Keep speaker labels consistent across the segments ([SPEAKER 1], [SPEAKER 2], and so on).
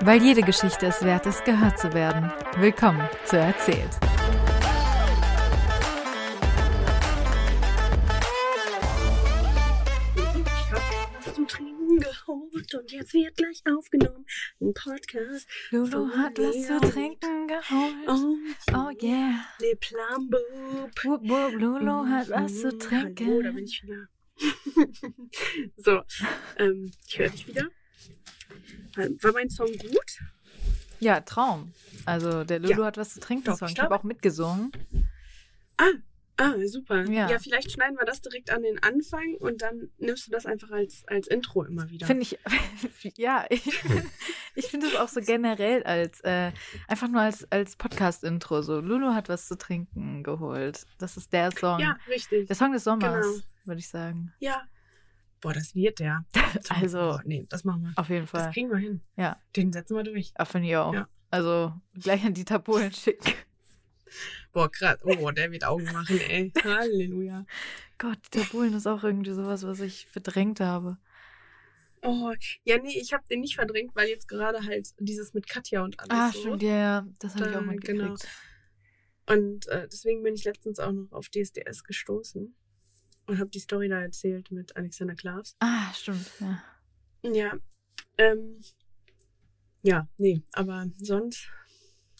[SPEAKER 1] Weil jede Geschichte es wert ist, gehört zu werden. Willkommen zu Erzählt.
[SPEAKER 2] Ich hab was zum Trinken geholt und jetzt wird gleich aufgenommen ein Podcast.
[SPEAKER 1] Lulu hat was zu trinken geholt.
[SPEAKER 2] Oh,
[SPEAKER 1] Oh yeah. Wupp, wupp, Lulu hat was zu trinken.
[SPEAKER 2] Hallo, da bin ich wieder. so, ähm, ich höre dich wieder. War mein Song gut?
[SPEAKER 1] Ja, Traum. Also der Lulu hat was zu trinken.
[SPEAKER 2] Ich
[SPEAKER 1] Ich habe auch mitgesungen.
[SPEAKER 2] Ah, ah, super.
[SPEAKER 1] Ja.
[SPEAKER 2] Ja. vielleicht schneiden wir das direkt an den Anfang und dann nimmst du das einfach als, als Intro immer wieder.
[SPEAKER 1] Finde ich, ja, ich, ich finde es auch so generell als, äh, einfach nur als, als Podcast-Intro. So, Lulu hat was zu trinken geholt. Das ist der Song.
[SPEAKER 2] ja, richtig.
[SPEAKER 1] Der Song des Sommers,
[SPEAKER 2] Genau.
[SPEAKER 1] würde ich sagen.
[SPEAKER 2] Ja. Boah, das wird der.
[SPEAKER 1] Also-
[SPEAKER 2] nee, das machen wir.
[SPEAKER 1] Auf jeden
[SPEAKER 2] Das
[SPEAKER 1] Fall.
[SPEAKER 2] kriegen wir hin.
[SPEAKER 1] Ja.
[SPEAKER 2] Den setzen wir durch.
[SPEAKER 1] Ja, finde ich auch.
[SPEAKER 2] Ja.
[SPEAKER 1] Also gleich an Dieter Bohlen schicken.
[SPEAKER 2] Boah, krass. Oh, der wird Augen machen, ey. Halleluja.
[SPEAKER 1] Gott, Dieter Bohlen ist auch irgendwie sowas, was ich verdrängt habe.
[SPEAKER 2] Oh, ja, nee, ich habe den nicht verdrängt, weil jetzt gerade halt dieses mit Katja und alles
[SPEAKER 1] Ah,
[SPEAKER 2] so.
[SPEAKER 1] stimmt, ja, ja. Das habe ich auch mitgekriegt.
[SPEAKER 2] genau. Und äh, deswegen bin ich letztens auch noch auf DSDS gestoßen und habe die Story da erzählt mit Alexander Klaas.
[SPEAKER 1] Ah, stimmt, ja.
[SPEAKER 2] Ja, ähm, ja, nee, aber sonst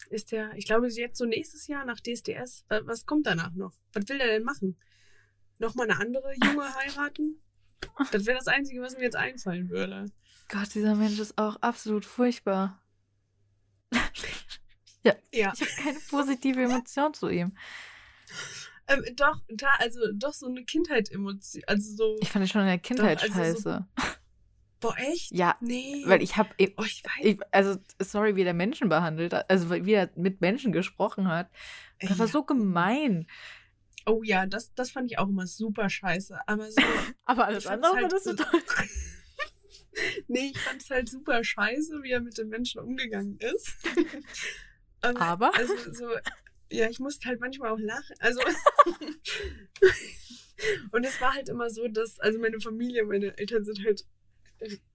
[SPEAKER 2] ist der, ich glaube, jetzt so nächstes Jahr nach DSDS, was kommt danach noch? Was will der denn machen? Nochmal eine andere Junge heiraten? Das wäre das Einzige, was mir jetzt einfallen würde.
[SPEAKER 1] Gott, dieser Mensch ist auch absolut furchtbar. ja,
[SPEAKER 2] Ja,
[SPEAKER 1] ich habe keine positive Emotion zu ihm.
[SPEAKER 2] Ähm, doch, da, also doch so eine Kindheit-Emotion, also so,
[SPEAKER 1] Ich fand ihn schon in der Kindheit
[SPEAKER 2] also so-
[SPEAKER 1] scheiße.
[SPEAKER 2] boah, echt?
[SPEAKER 1] Ja,
[SPEAKER 2] Nee.
[SPEAKER 1] weil ich habe
[SPEAKER 2] oh, ich weiß,
[SPEAKER 1] ich, also, sorry, wie der Menschen behandelt hat, also wie er mit Menschen gesprochen hat. Das war
[SPEAKER 2] Ja.
[SPEAKER 1] so gemein.
[SPEAKER 2] Oh ja, das, das fand ich auch immer super scheiße, aber so,
[SPEAKER 1] Aber alles andere
[SPEAKER 2] halt
[SPEAKER 1] fandest du
[SPEAKER 2] so-
[SPEAKER 1] toll.
[SPEAKER 2] nee, ich fand es halt super scheiße, wie er mit den Menschen umgegangen ist. aber,
[SPEAKER 1] Aber?
[SPEAKER 2] Also so, ja, ich musste halt manchmal auch lachen. Also und es war halt immer so, dass, also meine Familie, meine Eltern sind halt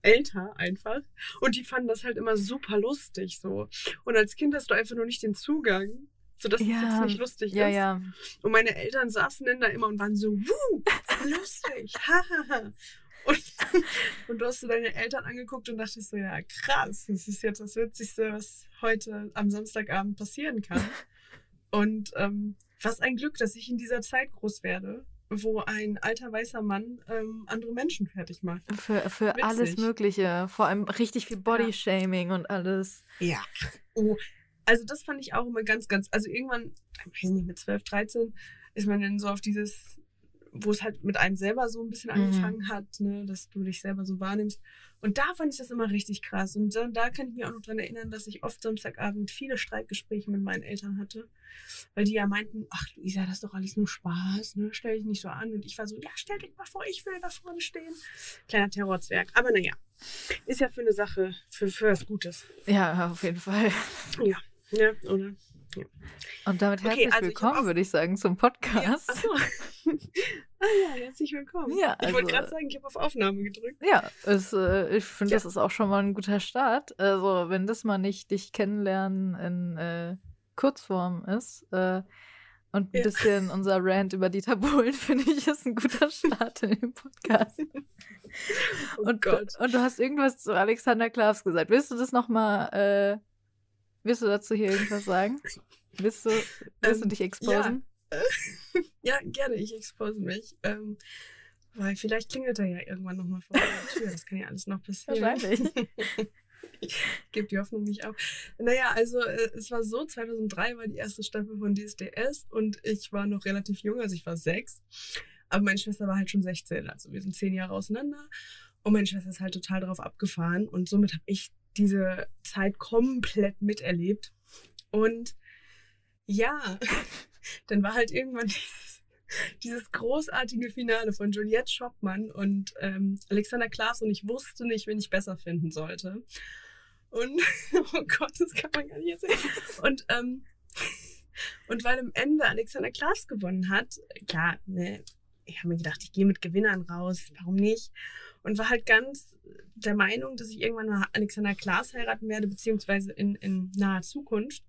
[SPEAKER 2] älter einfach und die fanden das halt immer super lustig so. Und als Kind hast du einfach nur nicht den Zugang, sodass es
[SPEAKER 1] Ja,
[SPEAKER 2] jetzt nicht lustig
[SPEAKER 1] Ja,
[SPEAKER 2] ist.
[SPEAKER 1] ja.
[SPEAKER 2] Und meine Eltern saßen dann da immer und waren so, wuh, lustig, hahaha. Und, und du hast so deine Eltern angeguckt und dachtest so, ja krass, das ist jetzt das Witzigste, was heute am Samstagabend passieren kann. Und ähm, was ein Glück, dass ich in dieser Zeit groß werde, wo ein alter weißer Mann ähm, andere Menschen fertig macht.
[SPEAKER 1] Für, für
[SPEAKER 2] Witzig.
[SPEAKER 1] alles Mögliche. Vor allem richtig viel Bodyshaming und alles.
[SPEAKER 2] Ja. Oh, also das fand ich auch immer ganz, ganz, also irgendwann, ich weiß nicht, mit 12, 13 ist man dann so auf dieses, wo es halt mit einem selber so ein bisschen
[SPEAKER 1] Mhm.
[SPEAKER 2] angefangen hat, ne, dass du dich selber so wahrnimmst. Und da fand ich das immer richtig krass. Und da, da kann ich mich auch noch dran erinnern, dass ich oft Samstagabend viele Streitgespräche mit meinen Eltern hatte, weil die ja meinten, ach Luisa, das ist doch alles nur Spaß, ne, stell dich nicht so an. Und ich war so, ja, stell dich mal vor, ich will da vorne stehen. Kleiner Terrorzwerg. Aber naja, ist ja für eine Sache, für, für was Gutes.
[SPEAKER 1] Ja, auf jeden Fall.
[SPEAKER 2] Ja, ja, oder?
[SPEAKER 1] Und damit
[SPEAKER 2] Okay,
[SPEAKER 1] herzlich
[SPEAKER 2] also ich hab
[SPEAKER 1] willkommen,
[SPEAKER 2] auch-
[SPEAKER 1] würde ich sagen, zum
[SPEAKER 2] Ja,
[SPEAKER 1] Podcast.
[SPEAKER 2] ach so. ah ja, herzlich willkommen.
[SPEAKER 1] Ja,
[SPEAKER 2] ich wollte
[SPEAKER 1] also-
[SPEAKER 2] gerade sagen, ich habe auf Aufnahme gedrückt.
[SPEAKER 1] Ja, es, äh, ich finde,
[SPEAKER 2] Ja.
[SPEAKER 1] das ist auch schon mal ein guter Start. Also, wenn das mal nicht dich kennenlernen in äh, Kurzform ist äh, und ein
[SPEAKER 2] Ja.
[SPEAKER 1] bisschen unser Rant über Dieter Bohlen, finde ich, ist ein guter Start in dem Podcast.
[SPEAKER 2] Oh
[SPEAKER 1] und,
[SPEAKER 2] Gott.
[SPEAKER 1] und du hast irgendwas zu Alexander Klavs gesagt. Willst du das nochmal, äh, willst du dazu hier irgendwas sagen? Willst du, willst du
[SPEAKER 2] Ähm,
[SPEAKER 1] dich exposen?
[SPEAKER 2] Ja, gerne, ich expose mich. Ähm, weil vielleicht klingelt er ja irgendwann nochmal vor der Tür. Das kann ja alles noch passieren.
[SPEAKER 1] Wahrscheinlich.
[SPEAKER 2] ich gebe die Hoffnung nicht auf. Naja, also äh, es war so, 2003 war die erste Staffel von DSDS und ich war noch relativ jung, also ich war sechs. Aber meine Schwester war halt schon 16, also wir sind zehn Jahre auseinander. Und meine Schwester ist halt total darauf abgefahren und somit habe ich diese Zeit komplett miterlebt. Und ja, dann war halt irgendwann dieses, dieses großartige Finale von Juliette Schoppmann und ähm, Alexander Klaas und ich wusste nicht, wen ich besser finden sollte. Und, oh Gott, das kann man gar nicht erzählen. Und, ähm, und weil am Ende Alexander Klaas gewonnen hat, klar, ne, ich habe mir gedacht, ich gehe mit Gewinnern raus, warum nicht? Und war halt ganz der Meinung, dass ich irgendwann mal Alexander Klaas heiraten werde, beziehungsweise in, in naher Zukunft.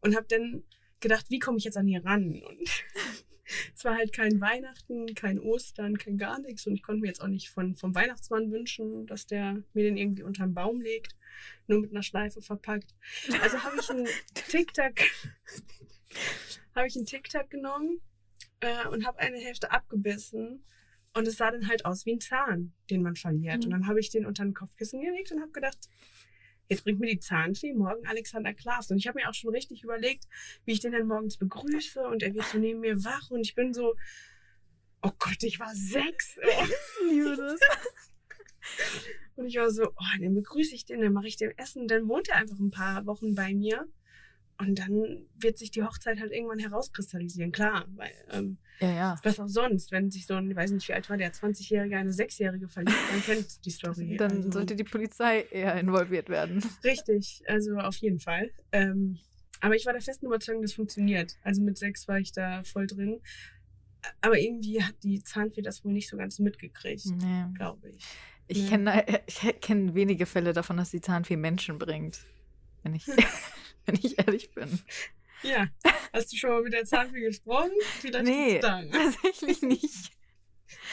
[SPEAKER 2] Und habe dann gedacht, wie komme ich jetzt an ihr ran? Und es war halt kein Weihnachten, kein Ostern, kein gar nichts. Und ich konnte mir jetzt auch nicht von, vom Weihnachtsmann wünschen, dass der mir den irgendwie unterm Baum legt, nur mit einer Schleife verpackt. Also habe ich einen TikTok, habe ich einen TikTok genommen äh, und habe eine Hälfte abgebissen. Und es sah dann halt aus wie ein Zahn, den man verliert. Mhm. Und dann habe ich den unter den Kopfkissen gelegt und habe gedacht, jetzt bringt mir die Zahnfee morgen Alexander Klaas. Und ich habe mir auch schon richtig überlegt, wie ich den dann morgens begrüße. Und er wird so neben mir wach. Und ich bin so, oh Gott, ich war sechs. Liebe das. Und ich war so, oh, dann begrüße ich den, dann mache ich dem Essen. Dann wohnt er einfach ein paar Wochen bei mir. Und dann wird sich die Hochzeit halt irgendwann herauskristallisieren, klar. Weil, ähm,
[SPEAKER 1] ja, ja.
[SPEAKER 2] Was auch sonst, wenn sich so ein, ich weiß nicht, wie alt war der, 20-Jährige eine 6-Jährige verliebt, dann kennt die Story.
[SPEAKER 1] Dann also, sollte die Polizei eher involviert werden.
[SPEAKER 2] Richtig, also auf jeden Fall. Ähm, aber ich war der festen Überzeugung, das funktioniert. Also mit 6 war ich da voll drin. Aber irgendwie hat die Zahnfee das wohl nicht so ganz mitgekriegt, nee. glaube ich.
[SPEAKER 1] Ich nee. kenne ich kenn wenige Fälle davon, dass die Zahnfee Menschen bringt. Wenn ich. wenn ich ehrlich bin.
[SPEAKER 2] Ja. Hast du schon mal mit der Zahnfee gesprochen?
[SPEAKER 1] Vielleicht nee, tatsächlich nicht.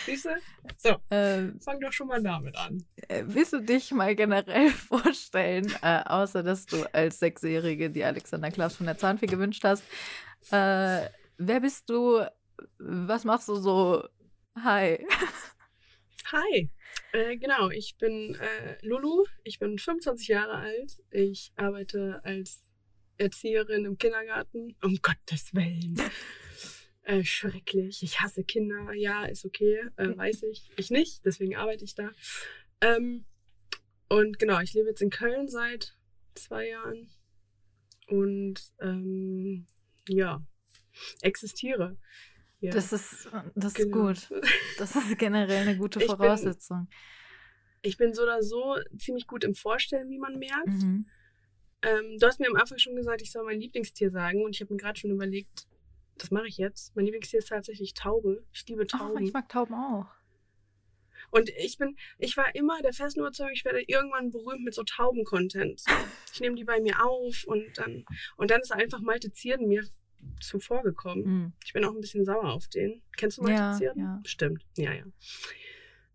[SPEAKER 2] Siehst du? So, ähm, fang doch schon mal damit an.
[SPEAKER 1] Äh, willst du dich mal generell vorstellen, äh, außer dass du als Sechsjährige die Alexander Klaas von der Zahnfee gewünscht hast? Äh, wer bist du? Was machst du so? Hi.
[SPEAKER 2] Hi. Äh, genau, ich bin äh, Lulu. Ich bin 25 Jahre alt. Ich arbeite als Erzieherin im Kindergarten. Um Gottes Willen. Äh, schrecklich. Ich hasse Kinder. Ja, ist okay, äh, weiß ich. Ich nicht, deswegen arbeite ich da. Ähm, und genau, ich lebe jetzt in Köln seit zwei Jahren. Und ähm, ja, existiere. Ja.
[SPEAKER 1] Das ist, das genau. ist gut. Das ist generell eine gute Voraussetzung.
[SPEAKER 2] Ich bin, ich bin so oder so ziemlich gut im Vorstellen, wie man merkt. Mhm. Ähm, du hast mir am Anfang schon gesagt, ich soll mein Lieblingstier sagen und ich habe mir gerade schon überlegt, das mache ich jetzt. Mein Lieblingstier ist tatsächlich Taube. Ich liebe Tauben.
[SPEAKER 1] Oh, ich mag Tauben auch.
[SPEAKER 2] Und ich bin, ich war immer der festen Überzeugung, ich werde irgendwann berühmt mit so Tauben-Content. Ich nehme die bei mir auf und dann, und dann ist einfach Malte Zierden mir zuvorgekommen. Mhm. Ich bin auch ein bisschen sauer auf den. Kennst du Malte ja, Zierden? Ja. Stimmt. Ja, ja.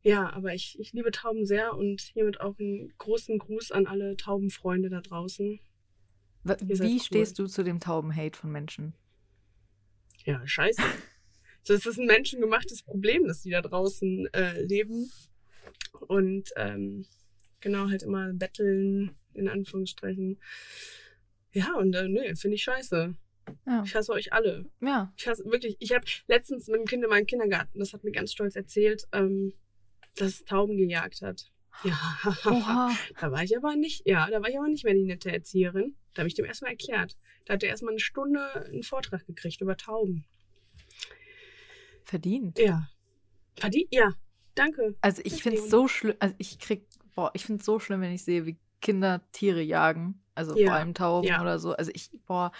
[SPEAKER 2] Ja, aber ich, ich liebe Tauben sehr und hiermit auch einen großen Gruß an alle Taubenfreunde da draußen.
[SPEAKER 1] Wie cool. stehst du zu dem Taubenhate von Menschen?
[SPEAKER 2] Ja, scheiße. das ist ein menschengemachtes Problem, dass die da draußen äh, leben. Und ähm, genau, halt immer betteln, in Anführungsstrichen. Ja, und äh, nee, finde ich scheiße. Ja. Ich hasse euch alle.
[SPEAKER 1] Ja.
[SPEAKER 2] Ich hasse wirklich, ich habe letztens mit einem Kind in meinem Kindergarten, das hat mir ganz stolz erzählt, ähm, dass es Tauben gejagt hat. Ja, Oha. da war ich aber nicht, ja, da war ich aber nicht mehr die nette Erzieherin. Da habe ich dem erstmal erklärt. Da hat er erstmal eine Stunde einen Vortrag gekriegt über Tauben.
[SPEAKER 1] Verdient.
[SPEAKER 2] Ja. Verdient, ja. Danke.
[SPEAKER 1] Also ich finde es so schlimm, also ich krieg, boah, ich finde es so schlimm, wenn ich sehe, wie Kinder Tiere jagen. Also ja. vor allem Tauben ja. oder so. Also ich, boah,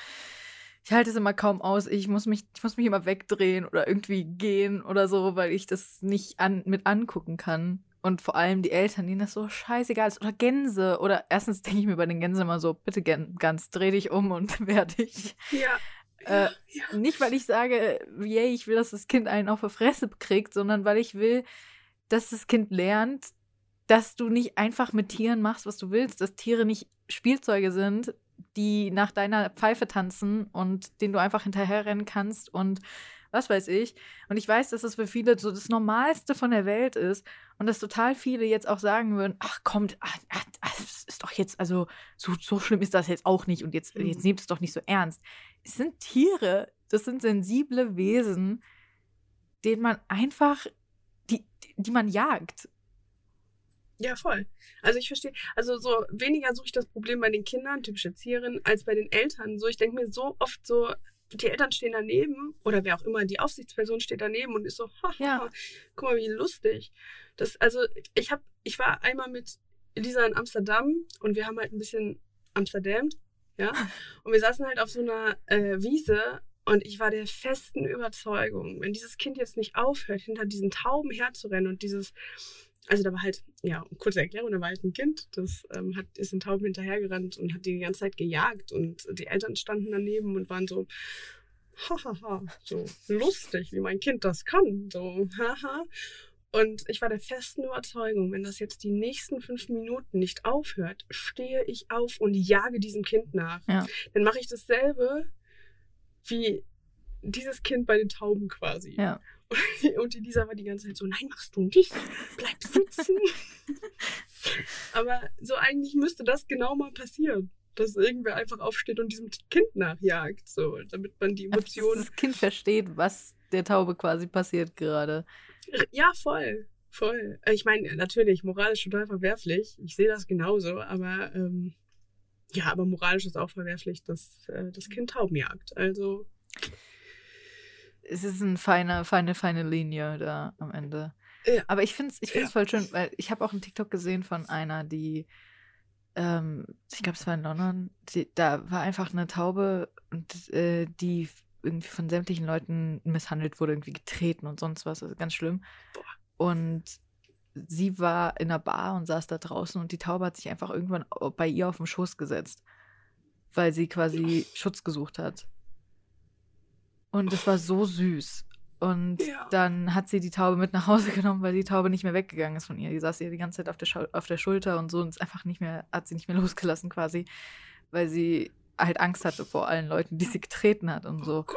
[SPEAKER 1] ich halte es immer kaum aus. Ich muss mich, ich muss mich immer wegdrehen oder irgendwie gehen oder so, weil ich das nicht an, mit angucken kann. Und vor allem die Eltern, denen das so scheißegal ist. Oder Gänse. Oder erstens denke ich mir bei den Gänsen immer so, bitte Gans, dreh dich um und werde ich.
[SPEAKER 2] Ja.
[SPEAKER 1] Äh, ja. Nicht, weil ich sage, yay, ich will, dass das Kind einen auf der Fresse kriegt, sondern weil ich will, dass das Kind lernt, dass du nicht einfach mit Tieren machst, was du willst, dass Tiere nicht Spielzeuge sind, die nach deiner Pfeife tanzen und denen du einfach hinterherrennen kannst und was weiß ich. Und ich weiß, dass das für viele so das Normalste von der Welt ist und dass total viele jetzt auch sagen würden, ach kommt, ach, ach, das ist doch jetzt, also so, so schlimm ist das jetzt auch nicht und jetzt, jetzt mhm. nehmt es doch nicht so ernst. Es sind Tiere, das sind sensible Wesen, denen man einfach, die, die man jagt.
[SPEAKER 2] Ja, voll. Also ich verstehe, also so weniger suche ich das Problem bei den Kindern, typische Erzieherin, als bei den Eltern. So, ich denke mir so oft so, die Eltern stehen daneben oder wer auch immer, die Aufsichtsperson steht daneben und ist so, ha, ja. guck mal, wie lustig. Das, also ich habe, ich war einmal mit Elisa in Amsterdam und wir haben halt ein bisschen Amsterdam, ja, und wir saßen halt auf so einer äh, Wiese und ich war der festen Überzeugung, wenn dieses Kind jetzt nicht aufhört, hinter diesen Tauben herzurennen und dieses also da war halt, ja, kurze Erklärung, da war halt ein Kind, das ähm, hat, ist in Tauben hinterhergerannt und hat die die ganze Zeit gejagt und die Eltern standen daneben und waren so, hahaha, so lustig, wie mein Kind das kann, so, haha. Und ich war der festen Überzeugung, wenn das jetzt die nächsten fünf Minuten nicht aufhört, stehe ich auf und jage diesem Kind nach.
[SPEAKER 1] Ja.
[SPEAKER 2] Dann mache ich dasselbe wie dieses Kind bei den Tauben quasi.
[SPEAKER 1] Ja.
[SPEAKER 2] Und Elisa war die ganze Zeit so, nein, machst du nicht, bleib sitzen. Aber so eigentlich müsste das genau mal passieren. Dass irgendwer einfach aufsteht und diesem Kind nachjagt, so, damit man die Emotionen.
[SPEAKER 1] das Kind versteht, was der Taube quasi passiert gerade.
[SPEAKER 2] Ja, voll. Voll. Ich meine, natürlich, moralisch total verwerflich. Ich sehe das genauso, aber ähm, ja, aber moralisch ist auch verwerflich, dass äh, das Kind Tauben jagt. Also,
[SPEAKER 1] Es ist eine feine, feine, feine Linie da am Ende.
[SPEAKER 2] Ja.
[SPEAKER 1] Aber ich finde es ich find's
[SPEAKER 2] Ja.
[SPEAKER 1] voll schön, weil ich habe auch einen TikTok gesehen von einer, die, ähm, ich glaube, es war in London, die, da war einfach eine Taube, und, äh, die irgendwie von sämtlichen Leuten misshandelt wurde, irgendwie getreten und sonst was. Also ganz schlimm.
[SPEAKER 2] Boah.
[SPEAKER 1] Und sie war in einer Bar und saß da draußen und die Taube hat sich einfach irgendwann au- bei ihr auf den Schoß gesetzt, weil sie quasi Schutz gesucht hat. Und es war so süß. Und
[SPEAKER 2] Ja.
[SPEAKER 1] dann hat sie die Taube mit nach Hause genommen, weil die Taube nicht mehr weggegangen ist von ihr. Die saß ihr die ganze Zeit auf der, Schau auf der Schulter und so und ist einfach nicht mehr, hat sie nicht mehr losgelassen quasi, weil sie halt Angst hatte vor allen Leuten, die sie getreten hat und
[SPEAKER 2] oh
[SPEAKER 1] so.
[SPEAKER 2] Gott.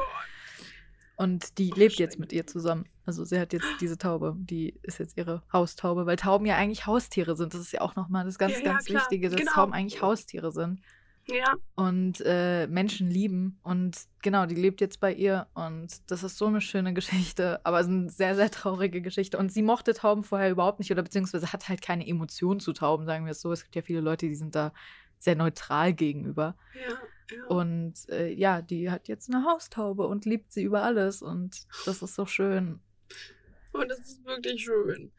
[SPEAKER 1] Und die
[SPEAKER 2] Oh,
[SPEAKER 1] lebt jetzt mit ihr zusammen. Also sie hat jetzt diese Taube, die ist jetzt ihre Haustaube, weil Tauben ja eigentlich Haustiere sind. Das ist ja auch nochmal das ganz,
[SPEAKER 2] Ja, ja,
[SPEAKER 1] ganz
[SPEAKER 2] klar.
[SPEAKER 1] Wichtige, dass
[SPEAKER 2] Genau.
[SPEAKER 1] Tauben eigentlich Haustiere sind
[SPEAKER 2] Ja,
[SPEAKER 1] und äh, Menschen lieben. Und genau, die lebt jetzt bei ihr und das ist so eine schöne Geschichte, aber es ist eine sehr, sehr traurige Geschichte. Und sie mochte Tauben vorher überhaupt nicht oder beziehungsweise hat halt keine Emotionen zu Tauben, sagen wir es so. Es gibt ja viele Leute, die sind da sehr neutral gegenüber.
[SPEAKER 2] ja, ja.
[SPEAKER 1] Und äh, ja, die hat jetzt eine Haustaube und liebt sie über alles und das ist so schön.
[SPEAKER 2] Und das ist wirklich schön.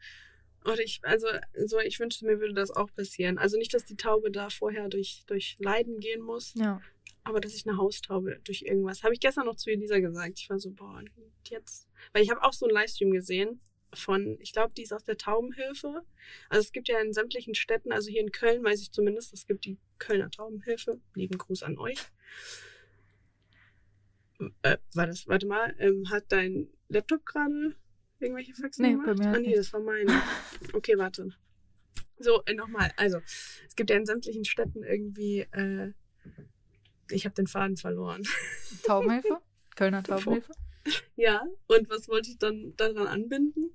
[SPEAKER 2] Und ich, also, so, ich wünschte, mir würde das auch passieren. Also nicht, dass die Taube da vorher durch, durch Leiden gehen muss,
[SPEAKER 1] Ja.
[SPEAKER 2] aber dass ich eine Haustaube durch irgendwas. Habe ich gestern noch zu Elisa gesagt. Ich war so, boah, und jetzt. Weil ich habe auch so einen Livestream gesehen von, ich glaube, die ist aus der Taubenhilfe. Also es gibt ja in sämtlichen Städten, also hier in Köln weiß ich zumindest, es gibt die Kölner Taubenhilfe. Lieben Gruß an euch. Äh, war das, warte mal, ähm, hat dein Laptop gerade irgendwelche Faxen
[SPEAKER 1] Nee,
[SPEAKER 2] gemacht?
[SPEAKER 1] bei mir
[SPEAKER 2] ah, nee, das war meine. Okay, warte. So, äh, nochmal. Also, es gibt ja in sämtlichen Städten irgendwie, äh, ich habe den Faden verloren.
[SPEAKER 1] Taubenhilfe? Kölner Taubenhilfe?
[SPEAKER 2] ja, und was wollte ich dann daran anbinden?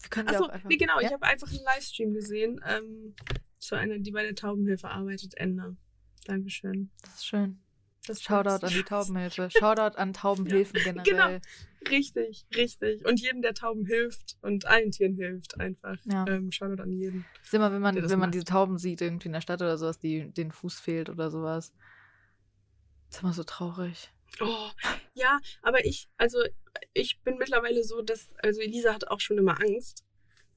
[SPEAKER 1] Wir können
[SPEAKER 2] Achso,
[SPEAKER 1] einfach.
[SPEAKER 2] nee, genau, ich
[SPEAKER 1] ja?
[SPEAKER 2] habe einfach einen Livestream gesehen ähm, zu einer, die bei der Taubenhilfe arbeitet, Ende. Dankeschön.
[SPEAKER 1] Das ist schön.
[SPEAKER 2] Das
[SPEAKER 1] Shoutout an die Taubenhilfe. Shoutout an Taubenhilfen
[SPEAKER 2] Genau.
[SPEAKER 1] generell.
[SPEAKER 2] Richtig, richtig. Und jedem, der Tauben hilft und allen Tieren hilft, einfach.
[SPEAKER 1] Ja.
[SPEAKER 2] Ähm, Shoutout an jeden.
[SPEAKER 1] Ist immer, wenn man, wenn man
[SPEAKER 2] macht.
[SPEAKER 1] diese Tauben sieht, irgendwie in der Stadt oder sowas, die den Fuß fehlt oder sowas. Ist immer so traurig.
[SPEAKER 2] Oh, ja, aber ich, also ich bin mittlerweile so, dass, also Elisa hat auch schon immer Angst,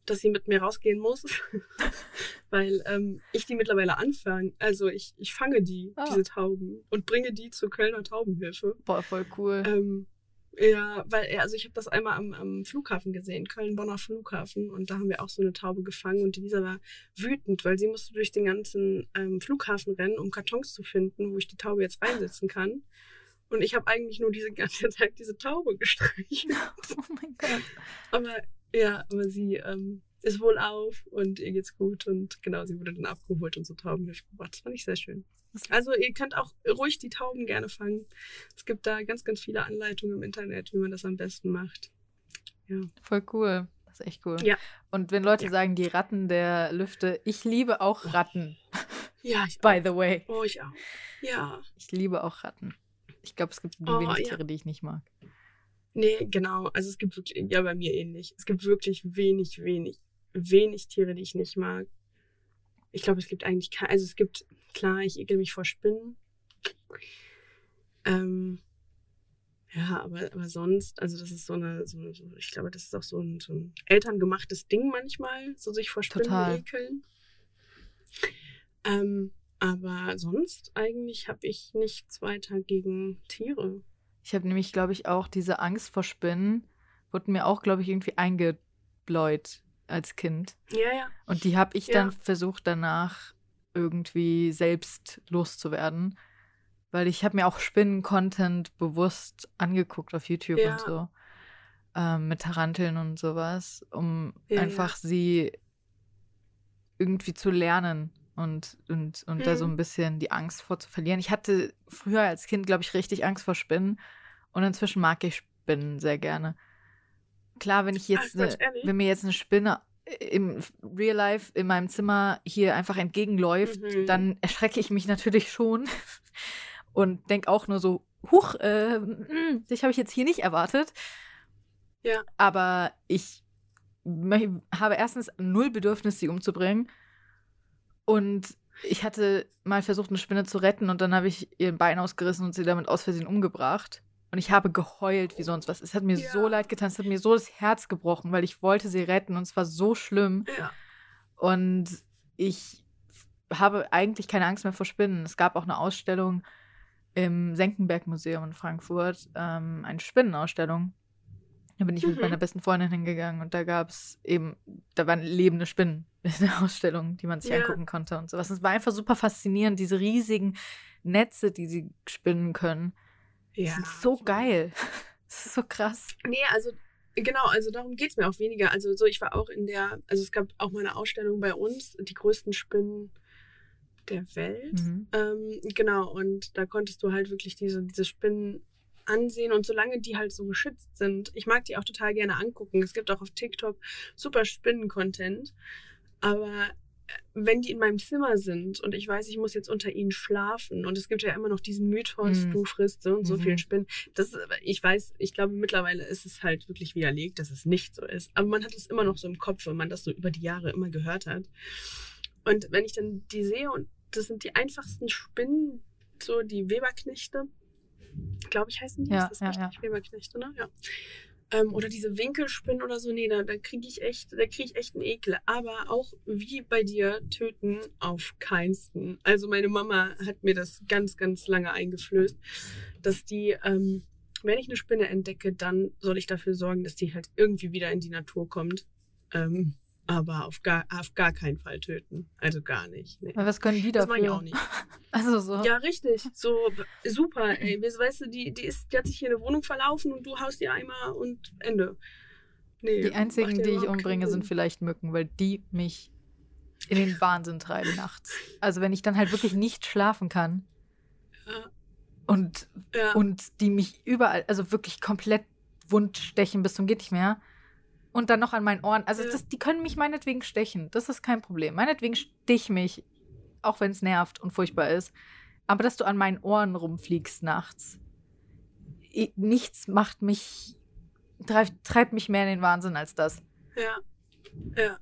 [SPEAKER 2] dass sie mit mir rausgehen muss, weil ähm, ich die mittlerweile anfange. Also ich, ich fange die,
[SPEAKER 1] Ah.
[SPEAKER 2] diese Tauben, und bringe die zur Kölner Taubenhilfe.
[SPEAKER 1] Boah, voll cool.
[SPEAKER 2] Ähm, ja, weil, also ich habe das einmal am, am Flughafen gesehen, Köln-Bonner Flughafen, und da haben wir auch so eine Taube gefangen und Elisa war wütend, weil sie musste durch den ganzen ähm, Flughafen rennen, um Kartons zu finden, wo ich die Taube jetzt reinsetzen kann. Und ich habe eigentlich nur diese ganze Zeit diese Taube gestreichelt.
[SPEAKER 1] oh mein Gott.
[SPEAKER 2] Aber ja, aber sie ähm, ist wohl auf und ihr geht's gut und genau, sie wurde dann abgeholt und so Taubenhilfe gebracht. Das fand ich sehr schön. Also ihr könnt auch ruhig die Tauben gerne fangen. Es gibt da ganz, ganz viele Anleitungen im Internet, wie man das am besten macht. Ja.
[SPEAKER 1] Voll cool. Das ist echt cool.
[SPEAKER 2] Ja.
[SPEAKER 1] Und wenn Leute
[SPEAKER 2] Ja.
[SPEAKER 1] sagen, die Ratten der Lüfte, ich liebe auch Ratten.
[SPEAKER 2] Ja, ich
[SPEAKER 1] By the way.
[SPEAKER 2] Oh, ich auch. Ja.
[SPEAKER 1] Ich liebe auch Ratten. Ich glaube, es gibt
[SPEAKER 2] Oh,
[SPEAKER 1] nur wenig
[SPEAKER 2] ja.
[SPEAKER 1] Tiere, die ich nicht mag.
[SPEAKER 2] Nee, genau. Also es gibt wirklich, ja, bei mir ähnlich. Es gibt wirklich wenig, wenig, wenig Tiere, die ich nicht mag. Ich glaube, es gibt eigentlich keine, also es gibt, klar, ich ekel mich vor Spinnen. Ähm, ja, aber, aber sonst, also das ist so eine, so, eine- ich glaube, das ist auch so ein, so ein elterngemachtes Ding manchmal, so sich vor Spinnen
[SPEAKER 1] Total.
[SPEAKER 2] ekeln. Ähm, aber sonst eigentlich habe ich nichts weiter gegen Tiere.
[SPEAKER 1] Ich habe nämlich, glaube ich, auch diese Angst vor Spinnen, wurde mir auch, glaube ich, irgendwie eingebläut. als Kind.
[SPEAKER 2] Ja, ja.
[SPEAKER 1] Und die habe ich
[SPEAKER 2] Ja.
[SPEAKER 1] dann versucht danach irgendwie selbst loszuwerden. Weil ich habe mir auch Spinnen-Content bewusst angeguckt auf YouTube
[SPEAKER 2] Ja.
[SPEAKER 1] und so. Ähm, mit Taranteln und sowas, um
[SPEAKER 2] Ja,
[SPEAKER 1] einfach sie irgendwie zu lernen und, und, und da so
[SPEAKER 2] Mhm.
[SPEAKER 1] ein bisschen die Angst vor zu verlieren. Ich hatte früher als Kind, glaube ich, richtig Angst vor Spinnen. Und inzwischen mag ich Spinnen sehr gerne. Klar, wenn ich jetzt,
[SPEAKER 2] Ach
[SPEAKER 1] ne, wenn mir jetzt eine Spinne im Real Life in meinem Zimmer hier einfach entgegenläuft,
[SPEAKER 2] Mhm.
[SPEAKER 1] dann erschrecke ich mich natürlich schon und denke auch nur so, huch, äh, mm, dich habe ich jetzt hier nicht erwartet.
[SPEAKER 2] Ja.
[SPEAKER 1] Aber ich habe erstens null Bedürfnis, sie umzubringen. Und ich hatte mal versucht, eine Spinne zu retten und dann habe ich ihr Bein ausgerissen und sie damit aus Versehen umgebracht. Und ich habe geheult wie sonst was. Es hat mir
[SPEAKER 2] Ja.
[SPEAKER 1] so leid getan, es hat mir so das Herz gebrochen, weil ich wollte sie retten und es war so schlimm.
[SPEAKER 2] Ja.
[SPEAKER 1] Und ich habe eigentlich keine Angst mehr vor Spinnen. Es gab auch eine Ausstellung im Senckenberg-Museum in Frankfurt, ähm, eine Spinnenausstellung. Da bin ich mit
[SPEAKER 2] Mhm.
[SPEAKER 1] meiner besten Freundin hingegangen und da gab es eben, da waren lebende Spinnen in der Ausstellung, die man sich
[SPEAKER 2] Ja.
[SPEAKER 1] angucken konnte und sowas. Es war einfach super faszinierend, diese riesigen Netze, die sie spinnen können.
[SPEAKER 2] Ja.
[SPEAKER 1] sind so geil. Das ist so krass.
[SPEAKER 2] Nee, also genau, also darum geht es mir auch weniger. Also so, ich war auch in der, also es gab auch mal eine Ausstellung bei uns, die größten Spinnen der Welt.
[SPEAKER 1] Mhm.
[SPEAKER 2] Ähm, genau, und da konntest du halt wirklich diese, diese Spinnen ansehen und solange die halt so geschützt sind, ich mag die auch total gerne angucken. Es gibt auch auf TikTok super Spinnen-Content, aber äh, wenn die in meinem Zimmer sind und ich weiß, ich muss jetzt unter ihnen schlafen und es gibt ja immer noch diesen Mythos,
[SPEAKER 1] Mhm.
[SPEAKER 2] du frisst so und so
[SPEAKER 1] Mhm.
[SPEAKER 2] viel Spinnen. Das ich weiß, ich glaube mittlerweile ist es halt wirklich widerlegt, dass es nicht so ist. Aber man hat es immer noch so im Kopf, wenn man das so über die Jahre immer gehört hat. Und wenn ich dann die sehe und das sind die einfachsten Spinnen, so die Weberknechte, glaube ich, heißen die.
[SPEAKER 1] Ja,
[SPEAKER 2] ist das
[SPEAKER 1] ja,
[SPEAKER 2] richtig? Weberknechte, ne? Ja. Ähm, oder diese Winkelspinnen oder so, nee, da, da kriege ich echt, da kriege ich echt einen Ekel. Aber auch wie bei dir töten auf keinsten. Also meine Mama hat mir das ganz, ganz lange eingeflößt, dass die, ähm, wenn ich eine Spinne entdecke, dann soll ich dafür sorgen, dass die halt irgendwie wieder in die Natur kommt. Ähm, aber auf gar, auf gar keinen Fall töten. Also gar nicht. Nee.
[SPEAKER 1] Aber was können die
[SPEAKER 2] Das
[SPEAKER 1] dafür?
[SPEAKER 2] mache ich auch nicht.
[SPEAKER 1] Also so.
[SPEAKER 2] Ja, richtig. So super, ey. Weißt du, die, die, ist, die hat sich hier eine Wohnung verlaufen und du haust die einmal und Ende. Nee,
[SPEAKER 1] Die einzigen, die ich umbringe, sind vielleicht Mücken, weil die mich in den Wahnsinn treiben nachts. Also wenn ich dann halt wirklich nicht schlafen kann
[SPEAKER 2] Ja,
[SPEAKER 1] und,
[SPEAKER 2] ja.
[SPEAKER 1] und die mich überall, also wirklich komplett wund stechen bis zum geht nicht mehr. Und dann noch an meinen Ohren. Also das, die können mich meinetwegen stechen. Das ist kein Problem. Meinetwegen stich mich, auch wenn es nervt und furchtbar ist. Aber dass du an meinen Ohren rumfliegst nachts. Nichts macht mich, treibt, treibt mich mehr in den Wahnsinn als das.
[SPEAKER 2] ja. Ja.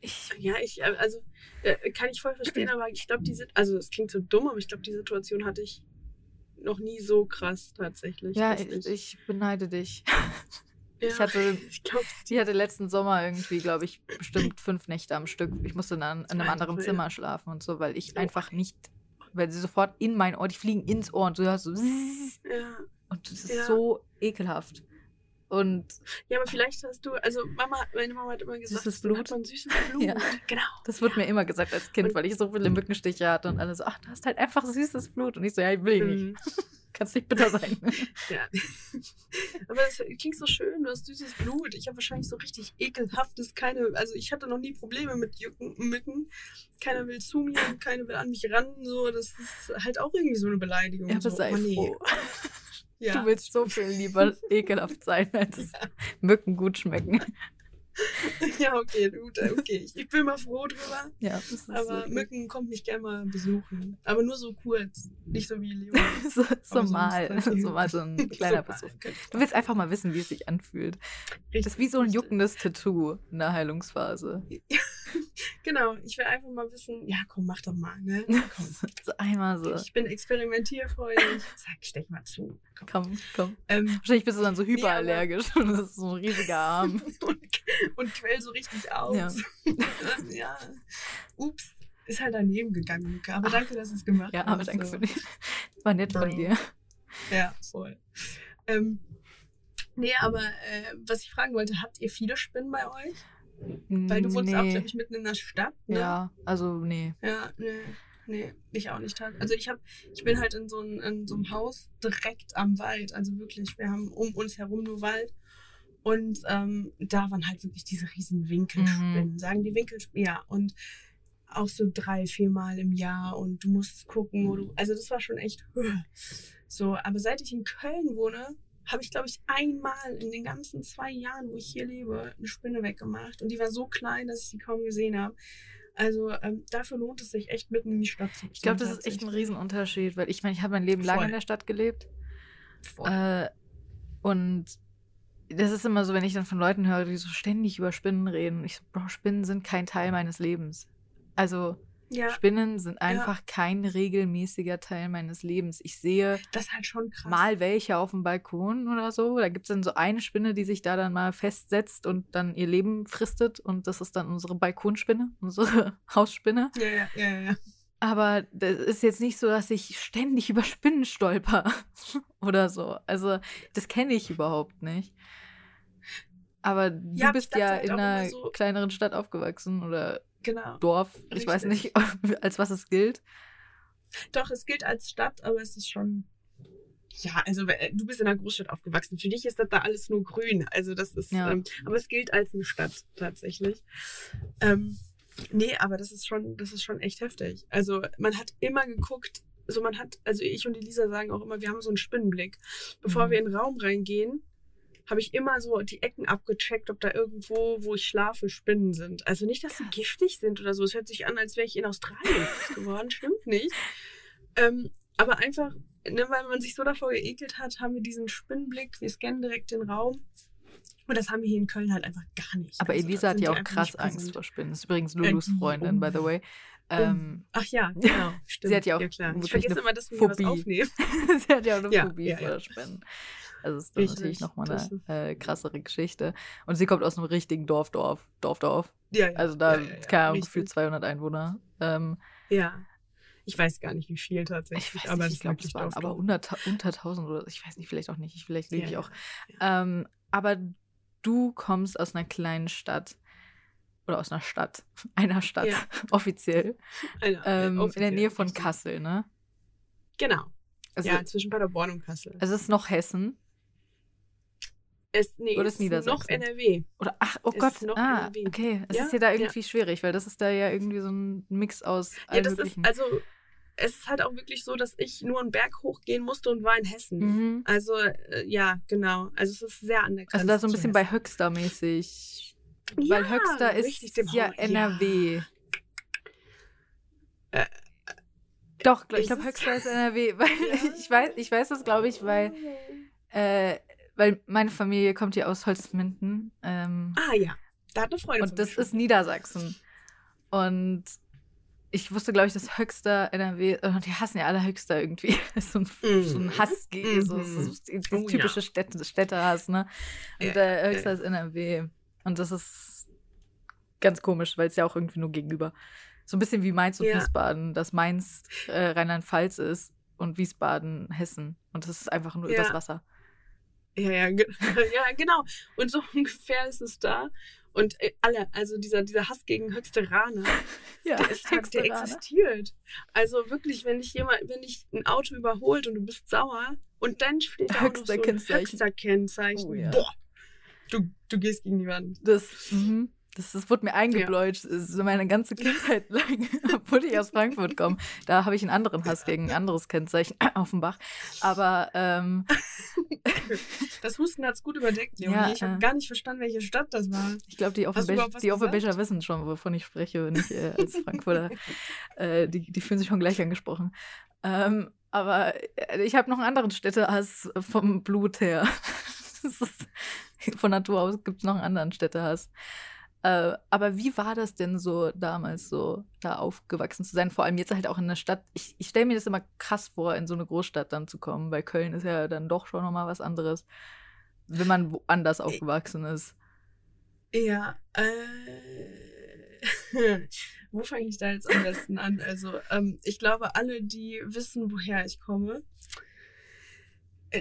[SPEAKER 1] Ich,
[SPEAKER 2] Ja, ich, äh, also, äh, kann ich voll verstehen, aber ich glaube, die sind, also, es klingt so dumm, aber ich glaube, die Situation hatte ich noch nie so krass tatsächlich.
[SPEAKER 1] Ja, ich, ich beneide dich.
[SPEAKER 2] Ja,
[SPEAKER 1] ich hatte-
[SPEAKER 2] ich
[SPEAKER 1] Die hatte letzten Sommer irgendwie, glaube ich, bestimmt fünf Nächte am Stück. Ich musste dann in einem anderen. Zimmer schlafen und so, weil ich einfach nicht, weil sie sofort in mein Ohr, die fliegen ins Ohr und du hörst so
[SPEAKER 2] Ja.
[SPEAKER 1] und das ist
[SPEAKER 2] Ja.
[SPEAKER 1] so ekelhaft. Und
[SPEAKER 2] ja, aber vielleicht hast du, also Mama, meine Mama hat immer gesagt,
[SPEAKER 1] Süßes Blut?
[SPEAKER 2] hat man süßes Blut.
[SPEAKER 1] Ja.
[SPEAKER 2] Genau.
[SPEAKER 1] das wurde mir immer gesagt als Kind,
[SPEAKER 2] Und-
[SPEAKER 1] weil ich so viele Mückenstiche hatte und alle so, ach, du hast halt einfach süßes Blut. Und ich so, ja, ich will nicht.
[SPEAKER 2] Mhm.
[SPEAKER 1] Kannst nicht bitter sein.
[SPEAKER 2] Ja. Aber es klingt so schön, du hast süßes Blut. Ich habe wahrscheinlich so richtig ekelhaftes, keine, also ich hatte noch nie Probleme mit Jücken, Mücken. Keiner will zu mir, keiner will an mich ran, so, das ist halt auch irgendwie so eine Beleidigung.
[SPEAKER 1] Ja, aber
[SPEAKER 2] so,
[SPEAKER 1] sei
[SPEAKER 2] oh, nee.
[SPEAKER 1] froh.
[SPEAKER 2] Ja.
[SPEAKER 1] Du willst so viel lieber ekelhaft sein, als Mücken gut schmecken.
[SPEAKER 2] ja, okay, gut, okay. Ich, bin mal froh drüber.
[SPEAKER 1] Ja,
[SPEAKER 2] Aber
[SPEAKER 1] so,
[SPEAKER 2] Mücken kommt mich gerne mal besuchen. Aber nur so kurz. Nicht so wie Leon.
[SPEAKER 1] so, so mal, so mal so ein kleiner
[SPEAKER 2] So mal.
[SPEAKER 1] Besuch. Du willst einfach mal wissen, wie es sich anfühlt. Das ist wie so ein
[SPEAKER 2] Richtig.
[SPEAKER 1] juckendes Tattoo in der Heilungsphase.
[SPEAKER 2] Genau, ich will einfach mal wissen, ja komm, mach doch mal, ne? Komm.
[SPEAKER 1] So einmal so.
[SPEAKER 2] Ich bin experimentierfreudig. Sag, stech mal zu.
[SPEAKER 1] Komm, komm.
[SPEAKER 2] Ähm,
[SPEAKER 1] Wahrscheinlich bist du dann so
[SPEAKER 2] aber-
[SPEAKER 1] hyperallergisch und das ist so ein riesiger Arm.
[SPEAKER 2] und, und quell so richtig aus.
[SPEAKER 1] Ja.
[SPEAKER 2] Ja. Ups. Ist halt daneben gegangen, Luca. Aber danke, dass du es gemacht
[SPEAKER 1] Ja,
[SPEAKER 2] hast.
[SPEAKER 1] aber danke
[SPEAKER 2] so.
[SPEAKER 1] für dich. War nett von dir.
[SPEAKER 2] Ja, voll. Ähm, nee, aber äh, was ich fragen wollte, habt ihr viele Spinnen bei euch? Weil du wohnst auch,
[SPEAKER 1] Nee.
[SPEAKER 2] glaube ich, mitten in der Stadt, ne?
[SPEAKER 1] Ja, also nee.
[SPEAKER 2] Ja, nee. Nee, ich auch nicht. Also ich hab, ich bin halt in so, ein, in so einem Haus direkt am Wald. Also wirklich, wir haben um uns herum nur Wald. Und ähm, da waren halt wirklich diese riesen Winkelspinnen. Sagen die Winkelspinnen, ja. Und auch so drei, viermal im Jahr. Und du musst gucken, wo du. Also das war schon echt. So, aber seit ich in Köln wohne, habe ich, glaube ich, einmal in den ganzen zwei Jahren, wo ich hier lebe, eine Spinne weggemacht. Und die war so klein, dass ich sie kaum gesehen habe. Also ähm, dafür lohnt es sich echt mitten in die Stadt zu
[SPEAKER 1] Ich glaube, das ist echt ein Riesenunterschied, weil ich meine, ich habe mein Leben lang
[SPEAKER 2] Voll.
[SPEAKER 1] in der Stadt gelebt. Äh, und das ist immer so, wenn ich dann von Leuten höre, die so ständig über Spinnen reden. Und ich so, Bro, Spinnen sind kein Teil meines Lebens. Also
[SPEAKER 2] ja,
[SPEAKER 1] Spinnen sind einfach kein regelmäßiger Teil meines Lebens. Ich sehe
[SPEAKER 2] halt
[SPEAKER 1] mal welche auf dem Balkon oder so. Da gibt es dann so eine Spinne, die sich da dann mal festsetzt und dann ihr Leben fristet. Und das ist dann unsere Balkonspinne, unsere Hausspinne.
[SPEAKER 2] Ja, ja, ja, ja, ja.
[SPEAKER 1] Aber das ist jetzt nicht so, dass ich ständig über Spinnen stolper oder so. Also, das kenne ich überhaupt nicht. Aber du
[SPEAKER 2] Ja,
[SPEAKER 1] bist ja
[SPEAKER 2] halt
[SPEAKER 1] in einer
[SPEAKER 2] so-
[SPEAKER 1] kleineren Stadt aufgewachsen oder
[SPEAKER 2] Genau.
[SPEAKER 1] Dorf. Ich weiß nicht, als was es gilt.
[SPEAKER 2] Doch, es gilt als Stadt, aber es ist schon. Ja, also äh, du bist in einer Großstadt aufgewachsen. Für dich ist das da alles nur grün. Also das ist,
[SPEAKER 1] Ja.
[SPEAKER 2] ähm, aber es gilt als eine Stadt tatsächlich. Ähm, nee, aber das ist schon, das ist schon echt heftig. Also man hat immer geguckt, so man hat, also ich und Elisa sagen auch immer, wir haben so einen Spinnenblick. Bevor
[SPEAKER 1] Mhm.
[SPEAKER 2] wir in den Raum reingehen, habe ich immer so die Ecken abgecheckt, ob da irgendwo, wo ich schlafe, Spinnen sind. Also nicht, dass sie
[SPEAKER 1] Krass.
[SPEAKER 2] giftig sind oder so. Es hört sich an, als wäre ich in Australien geworden. Stimmt nicht. Ähm, aber einfach, ne, weil man sich so davor geekelt hat, haben wir diesen Spinnenblick. Wir scannen direkt den Raum. Und das haben wir hier in Köln halt einfach gar nicht.
[SPEAKER 1] Aber
[SPEAKER 2] Also,
[SPEAKER 1] Elisa hat ja auch krass Angst vor Spinnen. Das ist übrigens Lulus
[SPEAKER 2] Äh, die-
[SPEAKER 1] Freundin, by the way. Ähm,
[SPEAKER 2] Ach ja, genau. Stimmt.
[SPEAKER 1] Sie hat ja auch
[SPEAKER 2] ja, klar. Ich vergesse immer, dass wir was
[SPEAKER 1] Phobie.
[SPEAKER 2] aufnehmen.
[SPEAKER 1] sie hat ja auch eine
[SPEAKER 2] Ja,
[SPEAKER 1] Phobie
[SPEAKER 2] ja,
[SPEAKER 1] vor. Spinnen. Also das ist
[SPEAKER 2] Richtig,
[SPEAKER 1] natürlich nochmal eine äh, krassere Geschichte. Und sie kommt aus einem richtigen Dorf, Dorf, Dorf, Dorf.
[SPEAKER 2] Ja, ja.
[SPEAKER 1] Also da,
[SPEAKER 2] ja, ja,
[SPEAKER 1] keine Ahnung, gefühlt 200 Einwohner. Ähm,
[SPEAKER 2] Ja. Ich weiß gar nicht, wie viel
[SPEAKER 1] ich
[SPEAKER 2] tatsächlich.
[SPEAKER 1] weiß
[SPEAKER 2] aber
[SPEAKER 1] ich glaube, es waren aber unter, unter 1000 oder ich weiß nicht, vielleicht auch nicht. Vielleicht lüge ich auch. Ähm, aber du kommst aus einer kleinen Stadt oder aus einer Stadt, einer Stadt,
[SPEAKER 2] Ja.
[SPEAKER 1] offiziell,
[SPEAKER 2] Eine,
[SPEAKER 1] ähm, in der
[SPEAKER 2] offiziell,
[SPEAKER 1] Nähe von. Kassel, ne?
[SPEAKER 2] Genau.
[SPEAKER 1] Also,
[SPEAKER 2] ja, zwischen Paderborn und Kassel.
[SPEAKER 1] es ist noch Hessen.
[SPEAKER 2] Es, nee,
[SPEAKER 1] Oder ist
[SPEAKER 2] ist noch
[SPEAKER 1] Niedersachsen?
[SPEAKER 2] NRW.
[SPEAKER 1] Oder ach, oh
[SPEAKER 2] Es
[SPEAKER 1] Gott,
[SPEAKER 2] ist noch
[SPEAKER 1] ah,
[SPEAKER 2] NRW.
[SPEAKER 1] okay. Es
[SPEAKER 2] Ja,
[SPEAKER 1] ist hier da
[SPEAKER 2] ja.
[SPEAKER 1] irgendwie schwierig, weil das ist da ja irgendwie so ein Mix aus
[SPEAKER 2] Ja, das ist,
[SPEAKER 1] möglichen.
[SPEAKER 2] also, es ist halt auch wirklich so, dass ich nur einen Berg hochgehen musste und war in Hessen.
[SPEAKER 1] mhm.
[SPEAKER 2] Also, äh, ja, genau. Also, es ist sehr an der Grenze.
[SPEAKER 1] Also da so ein bisschen
[SPEAKER 2] Hessen.
[SPEAKER 1] bei Höxter mäßig.
[SPEAKER 2] Ja,
[SPEAKER 1] weil Höxter ist ja NRW.
[SPEAKER 2] Äh,
[SPEAKER 1] Doch, ich
[SPEAKER 2] ist
[SPEAKER 1] glaube? Höxter ist NRW, weil ich weiß, ich weiß das glaube ich, weil äh, weil meine Familie kommt hier aus Holzminden ähm,
[SPEAKER 2] Ah, ja. Da hat eine Freundin
[SPEAKER 1] und das
[SPEAKER 2] schon-
[SPEAKER 1] ist Niedersachsen und ich wusste, glaube ich, dass Höxter NRW, und die hassen ja alle Höxter irgendwie. Das ist so ein,
[SPEAKER 2] Mhm.
[SPEAKER 1] so ein Hass gegen so,
[SPEAKER 2] Mhm.
[SPEAKER 1] so, so, das
[SPEAKER 2] Oh ja.
[SPEAKER 1] typische Städte, Städtehass, ne? Und
[SPEAKER 2] Ja,
[SPEAKER 1] äh,
[SPEAKER 2] ja,
[SPEAKER 1] Höxter
[SPEAKER 2] ja.
[SPEAKER 1] ist NRW. Und das ist ganz komisch, weil es ja auch irgendwie nur gegenüber. So ein bisschen wie Mainz und
[SPEAKER 2] Ja.
[SPEAKER 1] Wiesbaden, dass Mainz äh, Rheinland-Pfalz ist und Wiesbaden Hessen. Und das ist einfach nur
[SPEAKER 2] Ja.
[SPEAKER 1] übers Wasser.
[SPEAKER 2] Ja, ja, ge ja, genau. Und so ungefähr ist es da. Und äh, alle, also dieser, dieser Hass gegen Höchsteraner,
[SPEAKER 1] Ja,
[SPEAKER 2] der ist halt, der existiert. Also wirklich, wenn dich jemand, wenn dich ein Auto überholt und du bist sauer und dann steht da auch noch so ein
[SPEAKER 1] Kennzeichen.
[SPEAKER 2] Höchster Kennzeichen.
[SPEAKER 1] Oh ja.
[SPEAKER 2] Boah, du, du gehst gegen die Wand.
[SPEAKER 1] Das, mhm. Das, das wurde mir eingebläut, so meine ganze Kindheit lang, obwohl ich aus Frankfurt komme. Da habe ich einen anderen Hass gegen ein anderes Kennzeichen, Offenbach. Aber ähm,
[SPEAKER 2] Das Husten hat's gut überdeckt, Leonie.
[SPEAKER 1] Ja,
[SPEAKER 2] ich habe
[SPEAKER 1] äh.
[SPEAKER 2] gar nicht verstanden, welche Stadt das war.
[SPEAKER 1] ich glaube, die Offenbecher, wissen schon, wovon ich spreche, wenn ich äh, als Frankfurter, äh, die, die fühlen sich schon gleich angesprochen. Ähm, aber äh, ich habe noch einen anderen Städtehass vom Blut her. Ist, von Natur aus gibt es noch einen anderen Städtehass. Äh, aber wie war das denn so damals, so da aufgewachsen zu sein? Vor allem jetzt halt auch in der Stadt. Ich, ich stelle mir das immer krass vor, in so eine Großstadt dann zu kommen, weil Köln ist ja dann doch schon nochmal was anderes, wenn man woanders aufgewachsen ist.
[SPEAKER 2] Ja, äh. Wo fange ich da jetzt am besten an? Also, ähm, ich glaube, alle, die wissen, woher ich komme,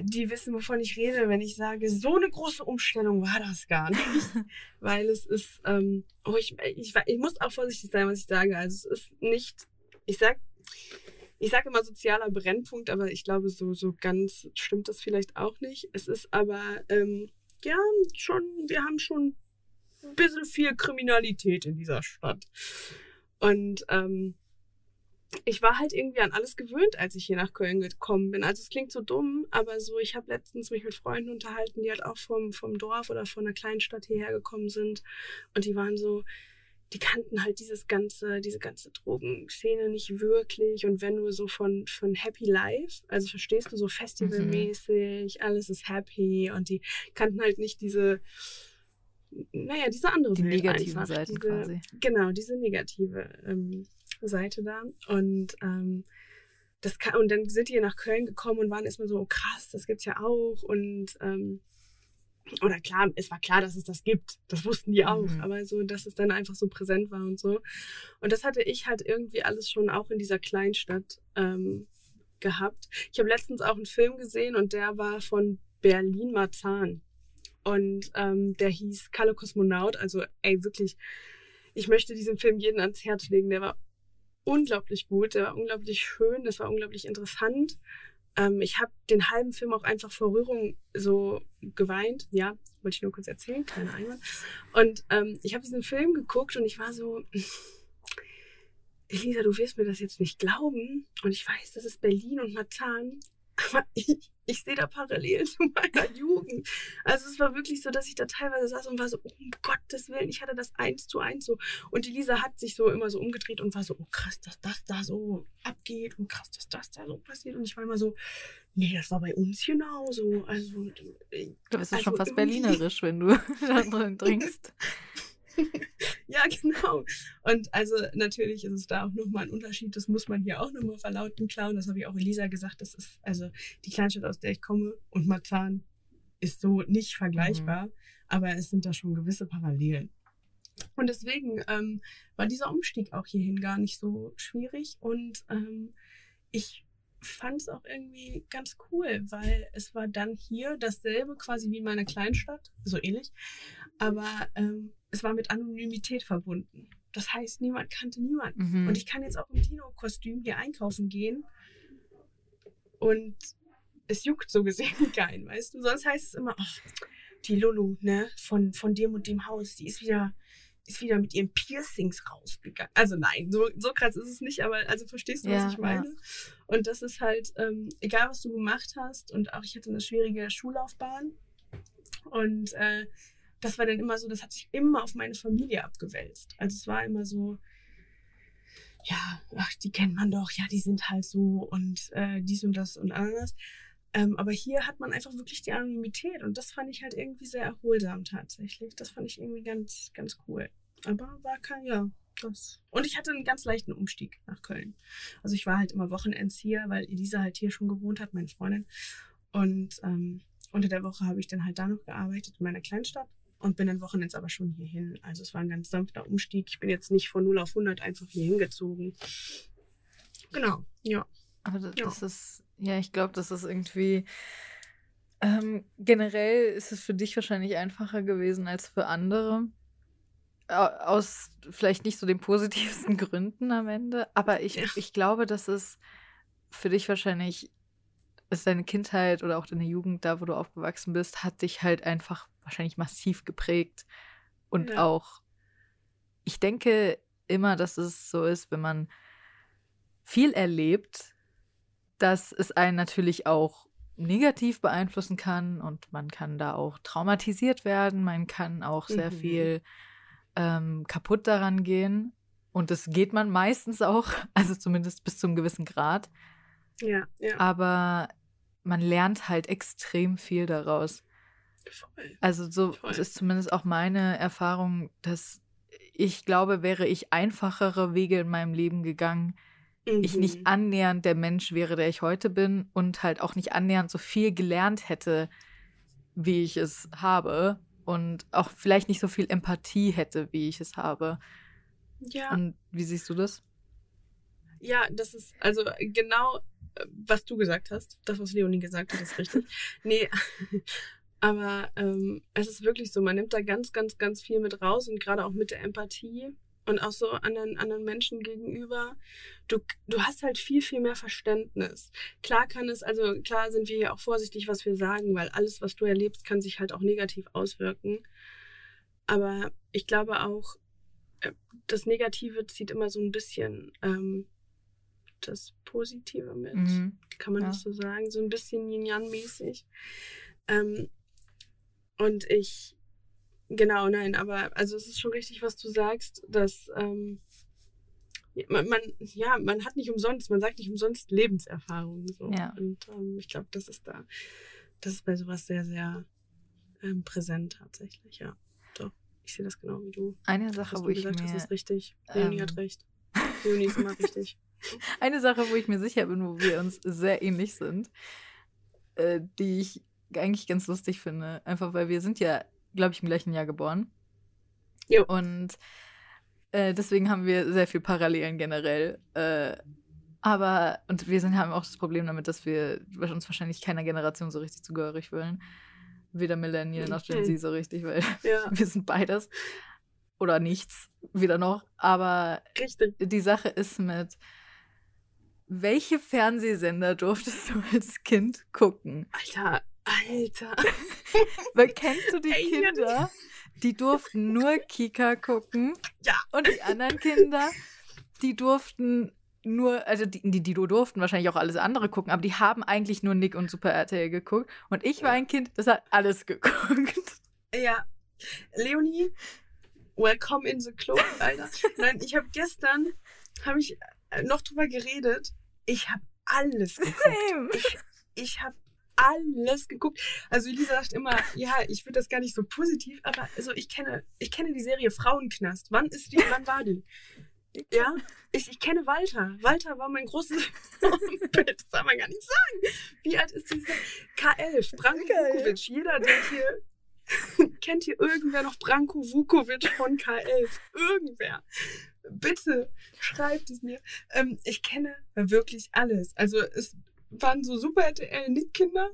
[SPEAKER 2] die wissen, wovon ich rede, wenn ich sage, so eine große Umstellung war das gar nicht. Weil es ist, ähm, oh, ich, ich, ich muss auch vorsichtig sein, was ich sage. Also es ist nicht, ich sag, ich sage immer sozialer Brennpunkt, aber ich glaube, so, so ganz stimmt das vielleicht auch nicht. Es ist aber, ähm, ja, schon, wir haben schon ein bisschen viel Kriminalität in dieser Stadt. Und ähm, ich war halt irgendwie an alles gewöhnt, als ich hier nach Köln gekommen bin. Also es klingt so dumm, aber so, ich habe letztens mich mit Freunden unterhalten, die halt auch vom, vom Dorf oder von einer kleinen Stadt hierher gekommen sind. Und die waren so, die kannten halt dieses ganze, diese ganze Drogenszene nicht wirklich. Und wenn nur so von, von Happy Life, also verstehst du, so festivalmäßig, mhm. alles ist happy und die kannten halt nicht diese, naja, diese andere
[SPEAKER 1] die Welt negativen
[SPEAKER 2] einfach.
[SPEAKER 1] Seiten
[SPEAKER 2] diese,
[SPEAKER 1] quasi.
[SPEAKER 2] Genau, diese negative ähm, Seite da. Und ähm, das kann, und dann sind die nach Köln gekommen und waren erstmal so, oh, krass, das gibt's ja auch. Und ähm, oder klar, es war klar, dass es das gibt. Das wussten die auch. Mhm. Aber so, dass es dann einfach so präsent war und so. Und das hatte ich halt irgendwie alles schon auch in dieser Kleinstadt ähm, gehabt. Ich habe letztens auch einen Film gesehen und der war von Berlin Marzahn. Und ähm, der hieß Kalle Kosmonaut. Also, ey, wirklich, ich möchte diesen Film jeden ans Herz legen. Der war unglaublich gut, der war unglaublich schön, das war unglaublich interessant. Ähm, ich habe den halben Film auch einfach vor Rührung so geweint. Ja, wollte ich nur kurz erzählen, kleiner Einwand. Und ähm, ich habe diesen Film geguckt und ich war so, Elisa, du wirst mir das jetzt nicht glauben. Und ich weiß, das ist Berlin und Marzahn. Aber ich, ich sehe da Parallelen zu meiner Jugend. Also es war wirklich so, dass ich da teilweise saß und war so, um Gottes Willen, ich hatte das eins zu eins so. Und die Lisa hat sich so immer so umgedreht und war so, oh krass, dass das da so abgeht und krass, dass das da so passiert. Und ich war immer so, nee, das war bei uns genauso. Also,
[SPEAKER 1] du bist ja also schon fast berlinerisch, wenn du da drin trinkst.
[SPEAKER 2] ja, genau. Und also natürlich ist es da auch nochmal ein Unterschied. Das muss man hier auch nochmal verlauten, klauen. Das habe ich auch Elisa gesagt. Das ist also die Kleinstadt, aus der ich komme und Marzahn ist so nicht vergleichbar. Mhm. Aber es sind da schon gewisse Parallelen. Und deswegen ähm, war dieser Umstieg auch hierhin gar nicht so schwierig. Und ähm, ich fand es auch irgendwie ganz cool, weil es war dann hier dasselbe quasi wie in meiner Kleinstadt, so ähnlich. Aber ähm, es war mit Anonymität verbunden. Das heißt, niemand kannte niemanden. Mhm. Und ich kann jetzt auch im Dino-Kostüm hier einkaufen gehen und es juckt so gesehen keinen, weißt du? Sonst heißt es immer, ach, die Lulu, ne, von, von dem und dem Haus, die ist wieder, ist wieder mit ihren Piercings rausgegangen. Also nein, so, so krass ist es nicht, aber also verstehst du, ja, was ich meine? Ja. Und das ist halt, ähm, egal was du gemacht hast, und auch ich hatte eine schwierige Schullaufbahn. Und äh, das war dann immer so, das hat sich immer auf meine Familie abgewälzt. Also es war immer so, ja, ach, die kennt man doch, ja, die sind halt so und äh, dies und das und anders. Ähm, aber hier hat man einfach wirklich die Anonymität und das fand ich halt irgendwie sehr erholsam tatsächlich. Das fand ich irgendwie ganz, ganz cool. Aber war kein, ja, das. Und ich hatte einen ganz leichten Umstieg nach Köln. Also ich war halt immer Wochenends hier, weil Elisa halt hier schon gewohnt hat, meine Freundin. Und ähm, unter der Woche habe ich dann halt da noch gearbeitet in meiner Kleinstadt und bin dann Wochenends aber schon hierhin. Also es war ein ganz sanfter Umstieg. Ich bin jetzt nicht von 0 auf 100 einfach hier hingezogen. Genau, ja.
[SPEAKER 1] Aber das, ja. das ist, ja, ich glaube, das ist irgendwie, ähm, generell ist es für dich wahrscheinlich einfacher gewesen als für andere. Aus vielleicht nicht so den positivsten Gründen am Ende. Aber ich, ja. ich glaube, dass es für dich wahrscheinlich ist deine Kindheit oder auch deine Jugend, da wo du aufgewachsen bist, hat dich halt einfach wahrscheinlich massiv geprägt. Und ja. auch, ich denke immer, dass es so ist, wenn man viel erlebt, dass es einen natürlich auch negativ beeinflussen kann und man kann da auch traumatisiert werden, man kann auch sehr mhm. viel ähm, kaputt daran gehen. Und das geht man meistens auch, also zumindest bis zu einem gewissen Grad.
[SPEAKER 2] Ja, ja.
[SPEAKER 1] Aber man lernt halt extrem viel daraus. Voll. Also so Voll. ist zumindest auch meine Erfahrung, dass ich glaube, wäre ich einfachere Wege in meinem Leben gegangen, mhm. ich nicht mhm. annähernd der Mensch wäre, der ich heute bin und halt auch nicht annähernd so viel gelernt hätte, wie ich es habe und auch vielleicht nicht so viel Empathie hätte, wie ich es habe.
[SPEAKER 2] Ja.
[SPEAKER 1] Und wie siehst du das?
[SPEAKER 2] Ja, das ist also genau äh, was du gesagt hast. Das, was Leonie gesagt hat, ist richtig. nee, aber ähm, es ist wirklich so, man nimmt da ganz, ganz, ganz viel mit raus und gerade auch mit der Empathie und auch so anderen, anderen Menschen gegenüber. Du, du hast halt viel, viel mehr Verständnis. Klar kann es, also klar sind wir hier auch vorsichtig, was wir sagen, weil alles, was du erlebst, kann sich halt auch negativ auswirken. Aber ich glaube auch, äh, das Negative zieht immer so ein bisschen ähm, das Positive mit. Mhm. Kann man ja. das so sagen? So ein bisschen Yin-Yang-mäßig. Ähm, und ich, genau, nein, aber also es ist schon richtig, was du sagst, dass ähm, man, man, ja, man hat nicht umsonst, man sagt nicht umsonst Lebenserfahrung. So. Ja. Und ähm, ich glaube, das ist da, das ist bei sowas sehr, sehr ähm, präsent tatsächlich, ja. Doch, ich sehe das genau wie du.
[SPEAKER 1] Eine Sache, wo ich mir...
[SPEAKER 2] Das ist richtig. Leonie ähm, hat recht. Leonie ist immer richtig.
[SPEAKER 1] Eine Sache, wo ich mir sicher bin, wo wir uns sehr ähnlich sind, äh, die ich eigentlich ganz lustig finde. Einfach weil wir sind ja, glaube ich, im gleichen Jahr geboren.
[SPEAKER 2] Jo.
[SPEAKER 1] Und äh, deswegen haben wir sehr viel Parallelen generell. Äh, aber, und wir sind, haben auch das Problem damit, dass wir uns wahrscheinlich keiner Generation so richtig zugehörig fühlen. Weder Millennial noch Gen Z so richtig, weil ja. wir sind beides. Oder nichts, weder noch. Aber
[SPEAKER 2] richtig.
[SPEAKER 1] die Sache ist mit, welche Fernsehsender durftest du als Kind gucken?
[SPEAKER 2] Alter, Alter.
[SPEAKER 1] Weil kennst du die Ey, Kinder, die durften nur Kika gucken?
[SPEAKER 2] Ja.
[SPEAKER 1] Und die anderen Kinder, die durften nur, also die, die, die durften wahrscheinlich auch alles andere gucken, aber die haben eigentlich nur Nick und Super RTL geguckt. Und ich war ein Kind, das hat alles geguckt.
[SPEAKER 2] Ja. Leonie, welcome in the club, Alter. Nein, ich habe gestern, habe ich noch drüber geredet. Ich habe alles geguckt. Ich, ich habe alles geguckt. Also Elisa sagt immer, ja, ich finde das gar nicht so positiv, aber also ich kenne, ich kenne die Serie Frauenknast. Wann ist die, wann war die? Ja, ich, ich kenne Walter. Walter war mein großes Bild. Das soll man gar nicht sagen. Wie alt ist diese K11? Branko Vukovic. Jeder, der hier kennt hier irgendwer noch Branko Vukovic von K11? Irgendwer. Bitte schreibt es mir. Ähm, ich kenne wirklich alles. Also es waren so super RTL-Nick-Kinder,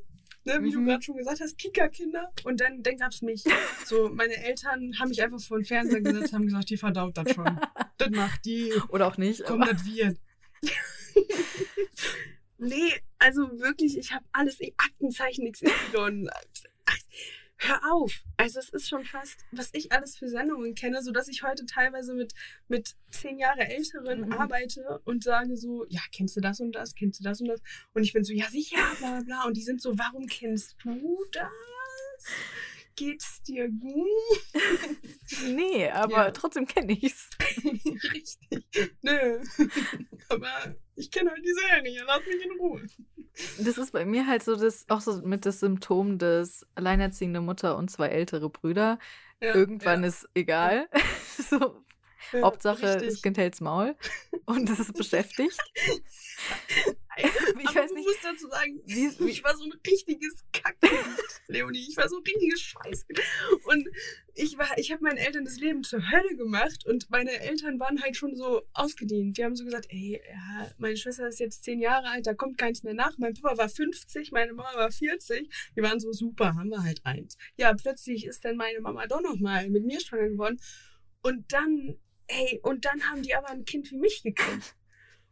[SPEAKER 2] ne, wie mhm. du gerade schon gesagt hast, Kika-Kinder. Und dann, dann gab es mich. So, meine Eltern haben mich einfach vor den Fernseher gesetzt, haben gesagt, die verdaut das schon. das macht die.
[SPEAKER 1] Oder auch nicht.
[SPEAKER 2] Komm, das wird. nee, also wirklich, ich habe alles, Aktenzeichen XY. Ach, hör auf. Also es ist schon fast, was ich alles für Sendungen kenne, so dass ich heute teilweise mit, mit zehn Jahre Älteren mhm. arbeite und sage so, ja, kennst du das und das, kennst du das und das? Und ich bin so, ja, sicher, bla, bla, bla. Und die sind so, warum kennst du das? Geht's dir gut?
[SPEAKER 1] nee, aber ja. trotzdem kenne ich's.
[SPEAKER 2] Richtig. Nö. aber ich kenne halt die Serie, lass mich in Ruhe.
[SPEAKER 1] Das ist bei mir halt so das, auch so mit das Symptom des alleinerziehende Mutter und zwei ältere Brüder. Ja, Irgendwann ja. ist egal. so, Hauptsache, richtig. das Kind hält's Maul und es ist beschäftigt.
[SPEAKER 2] ich weiß nicht. Ich muss dazu sagen, ich war so ein richtiges Kacke, Leonie. Ich war so ein richtiges Scheiß. Und ich war, ich habe meinen Eltern das Leben zur Hölle gemacht und meine Eltern waren halt schon so ausgedient. Die haben so gesagt, ey, ja, meine Schwester ist jetzt zehn Jahre alt, da kommt keins mehr nach. Mein Papa war 50, meine Mama war 40. Die waren so super, haben wir halt eins. Ja, plötzlich ist dann meine Mama doch noch mal mit mir schwanger geworden. Und dann, ey, und dann haben die aber ein Kind wie mich gekriegt.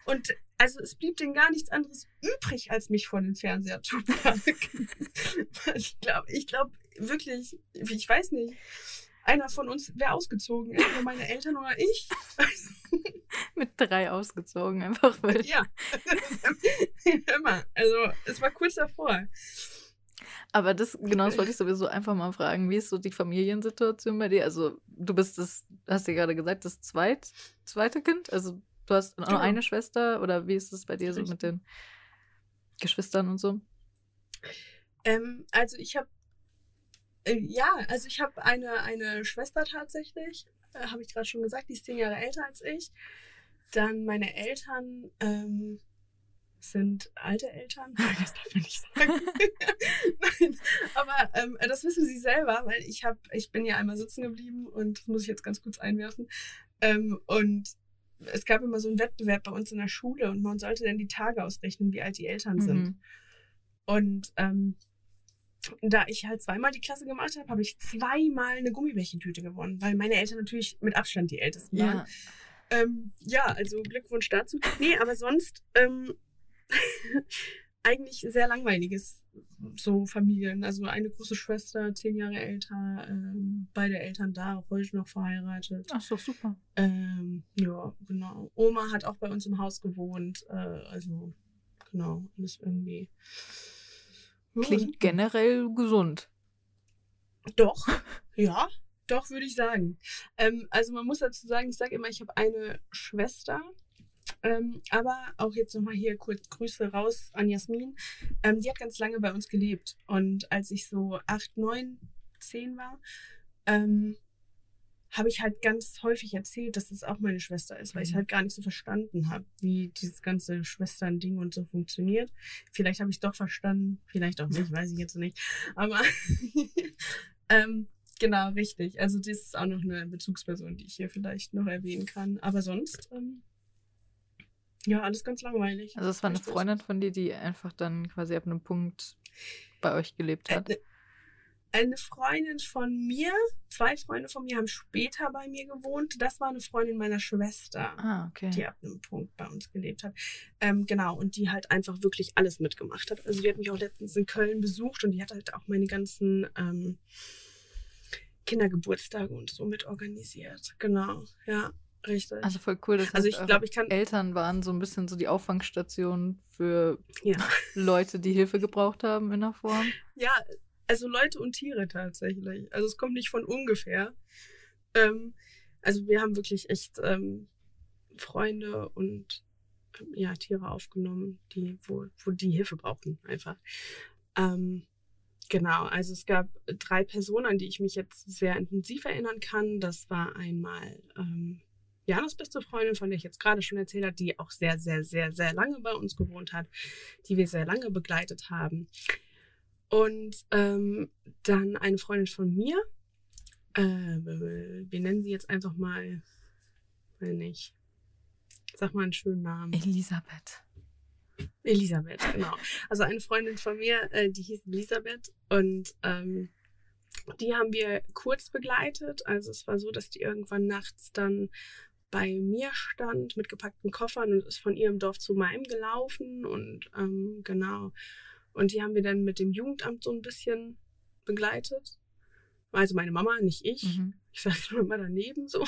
[SPEAKER 2] Und also es blieb denen gar nichts anderes übrig, als mich vor den Fernseher zu packen. ich glaube, ich glaube wirklich, ich weiß nicht, einer von uns wäre ausgezogen, entweder meine Eltern oder ich.
[SPEAKER 1] Mit drei ausgezogen, einfach weil.
[SPEAKER 2] Ja, immer. Also es war kurz davor.
[SPEAKER 1] Aber das, genau, das wollte ich sowieso einfach mal fragen. Wie ist so die Familiensituation bei dir? Also, du bist das, hast du gerade gesagt, das zweit, zweite Kind? Also, Du hast nur genau. eine Schwester oder wie ist es bei dir so mit den Geschwistern und so?
[SPEAKER 2] Ähm, also ich habe äh, ja, also ich habe eine, eine Schwester tatsächlich, äh, habe ich gerade schon gesagt, die ist zehn Jahre älter als ich. Dann meine Eltern ähm, sind alte Eltern. Das darf man nicht sagen. Nein, aber ähm, das wissen sie selber, weil ich habe, ich bin ja einmal sitzen geblieben und das muss ich jetzt ganz kurz einwerfen. Ähm, und es gab immer so einen Wettbewerb bei uns in der Schule und man sollte dann die Tage ausrechnen, wie alt die Eltern sind.
[SPEAKER 1] Mhm.
[SPEAKER 2] Und ähm, da ich halt zweimal die Klasse gemacht habe, habe ich zweimal eine Gummibärchentüte gewonnen, weil meine Eltern natürlich mit Abstand die Ältesten waren.
[SPEAKER 1] Ja.
[SPEAKER 2] Ähm, ja, also Glückwunsch dazu. Nee, aber sonst ähm, eigentlich sehr langweiliges so Familien. Also eine große Schwester, zehn Jahre älter, ähm, beide Eltern da, auch heute noch verheiratet.
[SPEAKER 1] Ach so, super.
[SPEAKER 2] Ähm, ja, genau. Oma hat auch bei uns im Haus gewohnt. Äh, also, genau, alles irgendwie. Ja,
[SPEAKER 1] Klingt generell gesund.
[SPEAKER 2] Doch, ja, doch, würde ich sagen. Ähm, also man muss dazu sagen, ich sage immer, ich habe eine Schwester. Ähm, aber auch jetzt nochmal hier kurz Grüße raus an Jasmin. Ähm, die hat ganz lange bei uns gelebt. Und als ich so acht, neun, zehn war, ähm, habe ich halt ganz häufig erzählt, dass das auch meine Schwester ist, weil ich
[SPEAKER 1] Mhm.
[SPEAKER 2] halt gar nicht so verstanden habe, wie dieses ganze Schwestern-Ding und so funktioniert. Vielleicht habe ich es doch verstanden, vielleicht auch nicht, weiß ich jetzt nicht. Aber ähm, genau, richtig. Also das ist auch noch eine Bezugsperson, die ich hier vielleicht noch erwähnen kann. Aber sonst, ähm, ja, alles ganz langweilig.
[SPEAKER 1] Also es war eine. Freundin von dir, die einfach dann quasi ab einem Punkt bei euch gelebt hat.
[SPEAKER 2] Eine, eine Freundin von mir, zwei Freunde von mir haben später bei mir gewohnt. Das war eine Freundin meiner Schwester.
[SPEAKER 1] Ah, okay.
[SPEAKER 2] die ab einem Punkt bei uns gelebt hat. Ähm, genau, und die halt einfach wirklich alles mitgemacht hat. Also die hat mich auch letztens in Köln besucht und die hat halt auch meine ganzen ähm, Kindergeburtstage und so mit organisiert. Genau, ja, richtig.
[SPEAKER 1] Also voll cool, dass
[SPEAKER 2] Also
[SPEAKER 1] heißt,
[SPEAKER 2] ich
[SPEAKER 1] eure
[SPEAKER 2] glaube, ich kann-
[SPEAKER 1] Eltern waren so ein bisschen so die Auffangstation für
[SPEAKER 2] ja.
[SPEAKER 1] Leute, die Hilfe gebraucht haben in der Form.
[SPEAKER 2] ja, also Leute und Tiere tatsächlich. Also es kommt nicht von ungefähr. Ähm, also wir haben wirklich echt ähm, Freunde und ähm, ja, Tiere aufgenommen, die, wo, wo die Hilfe brauchten, einfach. Ähm, genau, also es gab drei Personen, an die ich mich jetzt sehr intensiv erinnern kann. Das war einmal ähm, Janos beste Freundin, von der ich jetzt gerade schon erzählt habe, die auch sehr, sehr, sehr, sehr lange bei uns gewohnt hat, die wir sehr lange begleitet haben. Und ähm, dann eine Freundin von mir, äh, wir nennen sie jetzt einfach mal, wenn nicht, sag mal einen schönen Namen.
[SPEAKER 1] Elisabeth.
[SPEAKER 2] Elisabeth, genau. Also eine Freundin von mir, äh, die hieß Elisabeth und ähm, die haben wir kurz begleitet. Also es war so, dass die irgendwann nachts dann bei mir stand mit gepackten Koffern und ist von ihrem Dorf zu meinem gelaufen und ähm, genau. Und die haben wir dann mit dem Jugendamt so ein bisschen begleitet. Also meine Mama, nicht ich.
[SPEAKER 1] Mhm.
[SPEAKER 2] Ich saß nur immer daneben so.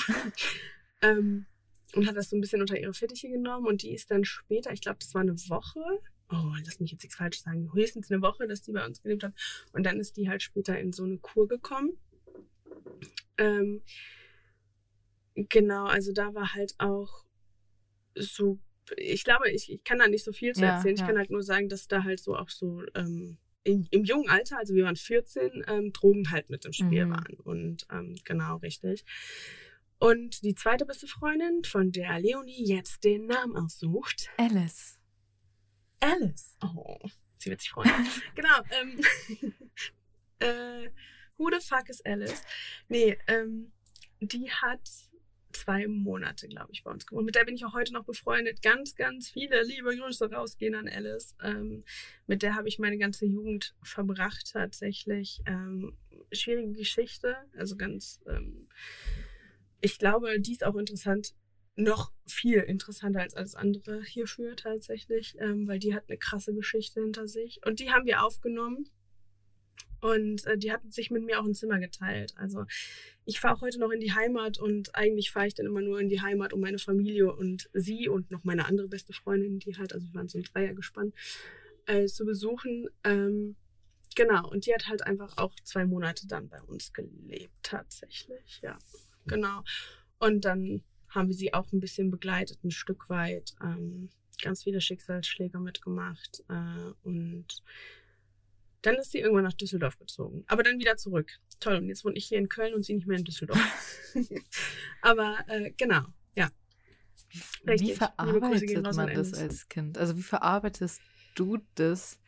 [SPEAKER 2] ähm, und hat das so ein bisschen unter ihre Fittiche genommen. Und die ist dann später, ich glaube, das war eine Woche. Oh, lass mich jetzt nichts falsch sagen. Höchstens eine Woche, dass die bei uns gelebt hat. Und dann ist die halt später in so eine Kur gekommen. Ähm, genau, also da war halt auch so, ich glaube, ich, ich kann da nicht so viel zu
[SPEAKER 1] Ja,
[SPEAKER 2] erzählen. Ich
[SPEAKER 1] ja.
[SPEAKER 2] kann halt nur sagen, dass da halt so auch so ähm, in, im jungen Alter, also wir waren 14, ähm, Drogen halt mit im Spiel
[SPEAKER 1] Mhm.
[SPEAKER 2] waren. Und ähm, genau, richtig. Und die zweite beste Freundin, von der Leonie jetzt den Namen aussucht,
[SPEAKER 1] Alice.
[SPEAKER 2] Alice. Oh, sie wird sich freuen. genau. Ähm, äh, who the fuck is Alice? Nee, ähm, die hat zwei Monate, glaube ich, bei uns gewohnt. Mit der bin ich auch heute noch befreundet. Ganz, ganz viele liebe Grüße rausgehen an Alice. Ähm, mit der habe ich meine ganze Jugend verbracht tatsächlich. Ähm, schwierige Geschichte. Also ganz, ähm, ich glaube, die ist auch interessant noch viel interessanter als alles andere hierfür tatsächlich, ähm, weil die hat eine krasse Geschichte hinter sich. Und die haben wir aufgenommen. Und äh, die hatten sich mit mir auch ein Zimmer geteilt. Also ich fahre auch heute noch in die Heimat und eigentlich fahre ich dann immer nur in die Heimat, um meine Familie und sie und noch meine andere beste Freundin, die halt, also wir waren so ein Dreier gespannt, äh, zu besuchen. Ähm, genau, und die hat halt einfach auch zwei Monate dann bei uns gelebt, tatsächlich, ja. Genau. Und dann haben wir sie auch ein bisschen begleitet, ein Stück weit. Ähm, ganz viele Schicksalsschläge mitgemacht. Äh, und dann ist sie irgendwann nach Düsseldorf gezogen. Aber dann wieder zurück. Toll. Und jetzt wohne ich hier in Köln und sie nicht mehr in Düsseldorf. Aber äh, genau, ja.
[SPEAKER 1] Wie
[SPEAKER 2] Richtig. Gehen
[SPEAKER 1] verarbeitet man
[SPEAKER 2] an
[SPEAKER 1] das als Kind? Also wie verarbeitest du das?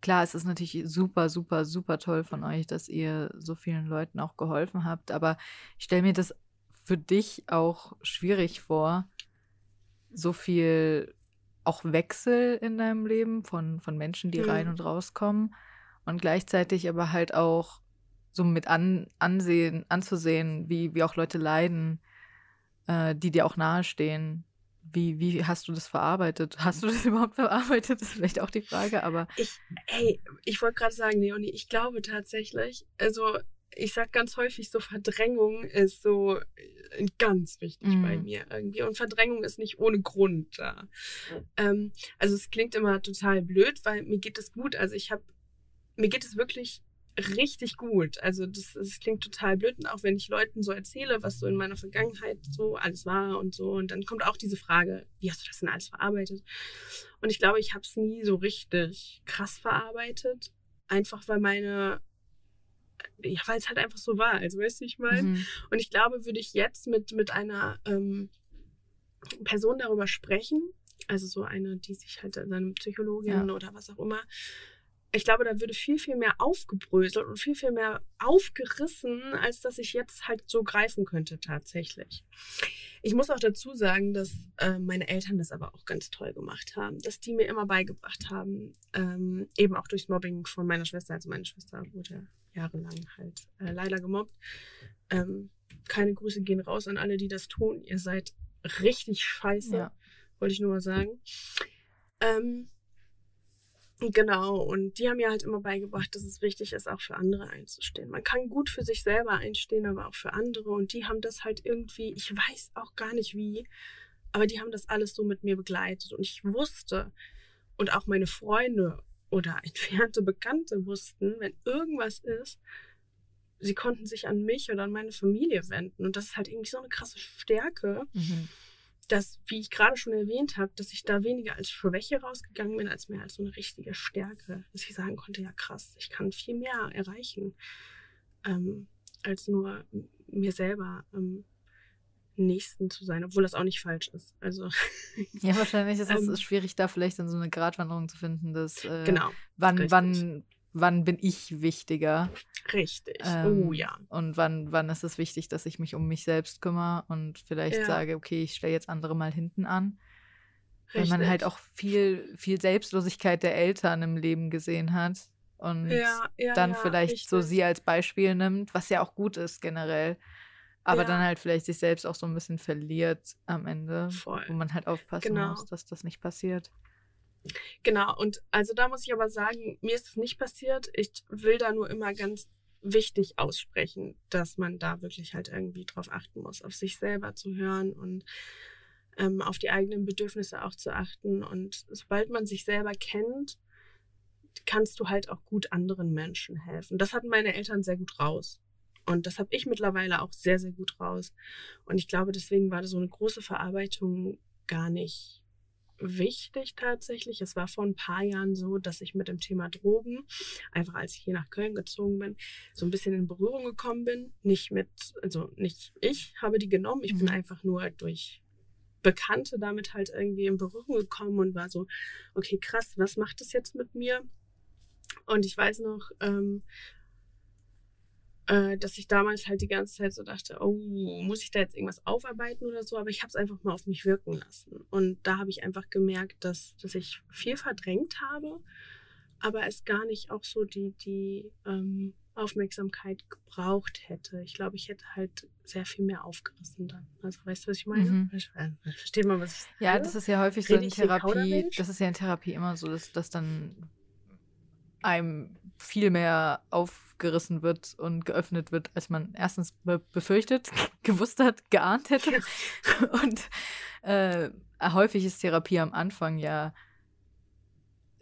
[SPEAKER 1] Klar, es ist natürlich super, super, super toll von euch, dass ihr so vielen Leuten auch geholfen habt, aber ich stelle mir das für dich auch schwierig vor, so viel auch Wechsel in deinem Leben von, von Menschen, die
[SPEAKER 2] Mhm.
[SPEAKER 1] rein und rauskommen und gleichzeitig aber halt auch so mit an, ansehen, anzusehen, wie, wie auch Leute leiden, äh, die dir auch nahestehen. Wie, wie hast du das verarbeitet? Hast du das überhaupt verarbeitet? Das ist vielleicht auch die Frage, aber
[SPEAKER 2] Hey, ich wollte gerade sagen, Leonie, ich glaube tatsächlich, also ich sag ganz häufig so, Verdrängung ist so äh, ganz wichtig
[SPEAKER 1] Mhm.
[SPEAKER 2] bei mir irgendwie. Und Verdrängung ist nicht ohne Grund da. Ähm, also es klingt immer total blöd, weil mir geht es gut. Also ich habe, mir geht es wirklich richtig gut. Also das, das klingt total blöd. Und auch wenn ich Leuten so erzähle, was so in meiner Vergangenheit so alles war und so. Und dann kommt auch diese Frage, wie hast du das denn alles verarbeitet? Und ich glaube, ich habe es nie so richtig krass verarbeitet. Einfach weil meine, ja, weil es halt einfach so war. Also weißt du, ich meine?
[SPEAKER 1] mhm.
[SPEAKER 2] Und ich glaube, würde ich jetzt mit, mit einer ähm, Person darüber sprechen, also so eine, die sich halt, also eine Psychologin
[SPEAKER 1] Ja.
[SPEAKER 2] oder was auch immer, ich glaube, da würde viel, viel mehr aufgebröselt und viel, viel mehr aufgerissen, als dass ich jetzt halt so greifen könnte tatsächlich. Ich muss auch dazu sagen, dass äh, meine Eltern das aber auch ganz toll gemacht haben, dass die mir immer beigebracht haben, ähm, eben auch durchs Mobbing von meiner Schwester, also meine Schwester wurde jahrelang halt äh, leider gemobbt. Ähm, keine Grüße gehen raus an alle, die das tun. Ihr seid richtig scheiße,
[SPEAKER 1] Ja.
[SPEAKER 2] wollte ich nur mal sagen. Ähm, genau, und die haben mir halt immer beigebracht, dass es wichtig ist, auch für andere einzustehen. Man kann gut für sich selber einstehen, aber auch für andere. Und die haben das halt irgendwie, ich weiß auch gar nicht wie, aber die haben das alles so mit mir begleitet. Und ich wusste, und auch meine Freunde oder entfernte Bekannte wussten, wenn irgendwas ist, sie konnten sich an mich oder an meine Familie wenden. Und das ist halt irgendwie so eine krasse Stärke,
[SPEAKER 1] Mhm.
[SPEAKER 2] Dass, wie ich gerade schon erwähnt habe, dass ich da weniger als Schwäche rausgegangen bin, als mehr als so eine richtige Stärke. Dass ich sagen konnte, ja krass, ich kann viel mehr erreichen, ähm, als nur mir selber ähm, Nächsten zu sein, obwohl das auch nicht falsch ist. Also
[SPEAKER 1] Ja, wahrscheinlich ist es
[SPEAKER 2] Ähm.
[SPEAKER 1] schwierig, da vielleicht dann so eine Gratwanderung zu finden, dass äh,
[SPEAKER 2] genau,
[SPEAKER 1] wann, wann, wann bin ich wichtiger
[SPEAKER 2] richtig.
[SPEAKER 1] Ähm,
[SPEAKER 2] oh ja.
[SPEAKER 1] und wann, wann ist es wichtig, dass ich mich um mich selbst kümmere und vielleicht
[SPEAKER 2] Ja.
[SPEAKER 1] sage, okay, ich stelle jetzt andere mal hinten an. Weil
[SPEAKER 2] Richtig.
[SPEAKER 1] man halt auch viel, viel Selbstlosigkeit der Eltern im Leben gesehen hat und
[SPEAKER 2] ja, ja,
[SPEAKER 1] dann vielleicht so
[SPEAKER 2] richtig.
[SPEAKER 1] sie als Beispiel nimmt, was ja auch gut ist generell. Aber dann halt vielleicht sich selbst auch so ein bisschen verliert am Ende,
[SPEAKER 2] Voll.
[SPEAKER 1] wo man halt aufpassen
[SPEAKER 2] Genau.
[SPEAKER 1] muss, dass das nicht passiert.
[SPEAKER 2] Genau, und also da muss ich aber sagen, mir ist es nicht passiert. Ich will da nur immer ganz wichtig aussprechen, dass man da wirklich halt irgendwie drauf achten muss, auf sich selber zu hören und ähm, auf die eigenen Bedürfnisse auch zu achten. Und sobald man sich selber kennt, kannst du halt auch gut anderen Menschen helfen. Das hatten meine Eltern sehr gut raus. Und das habe ich mittlerweile auch sehr, sehr gut raus. Und ich glaube, deswegen war so eine große Verarbeitung gar nicht wichtig tatsächlich. Es war vor ein paar Jahren so, dass ich mit dem Thema Drogen, einfach als ich hier nach Köln gezogen bin, so ein bisschen in Berührung gekommen bin. Nicht mit, also nicht ich habe die genommen, ich bin
[SPEAKER 1] Mhm.
[SPEAKER 2] einfach nur durch Bekannte damit halt irgendwie in Berührung gekommen und war so, okay, krass, was macht das jetzt mit mir? Und ich weiß noch, ähm, äh, dass ich damals halt die ganze Zeit so dachte, oh, muss ich da jetzt irgendwas aufarbeiten oder so? Aber ich habe es einfach mal auf mich wirken lassen. Und da habe ich einfach gemerkt, dass, dass ich viel verdrängt habe, aber es gar nicht auch so die, die ähm, Aufmerksamkeit gebraucht hätte. Ich glaube, ich hätte halt sehr viel mehr aufgerissen dann. Also weißt du, was ich meine?
[SPEAKER 1] Mhm.
[SPEAKER 2] Ver- Versteht man, was ich sage?
[SPEAKER 1] Ja, das ist ja häufig so
[SPEAKER 2] Rede
[SPEAKER 1] in
[SPEAKER 2] ich hier
[SPEAKER 1] Therapie. Das ist ja in Therapie immer so, dass das dann einem viel mehr aufgerissen wird und geöffnet wird, als man erstens be befürchtet, gewusst hat, geahnt hätte. Und äh, häufig ist Therapie am Anfang ja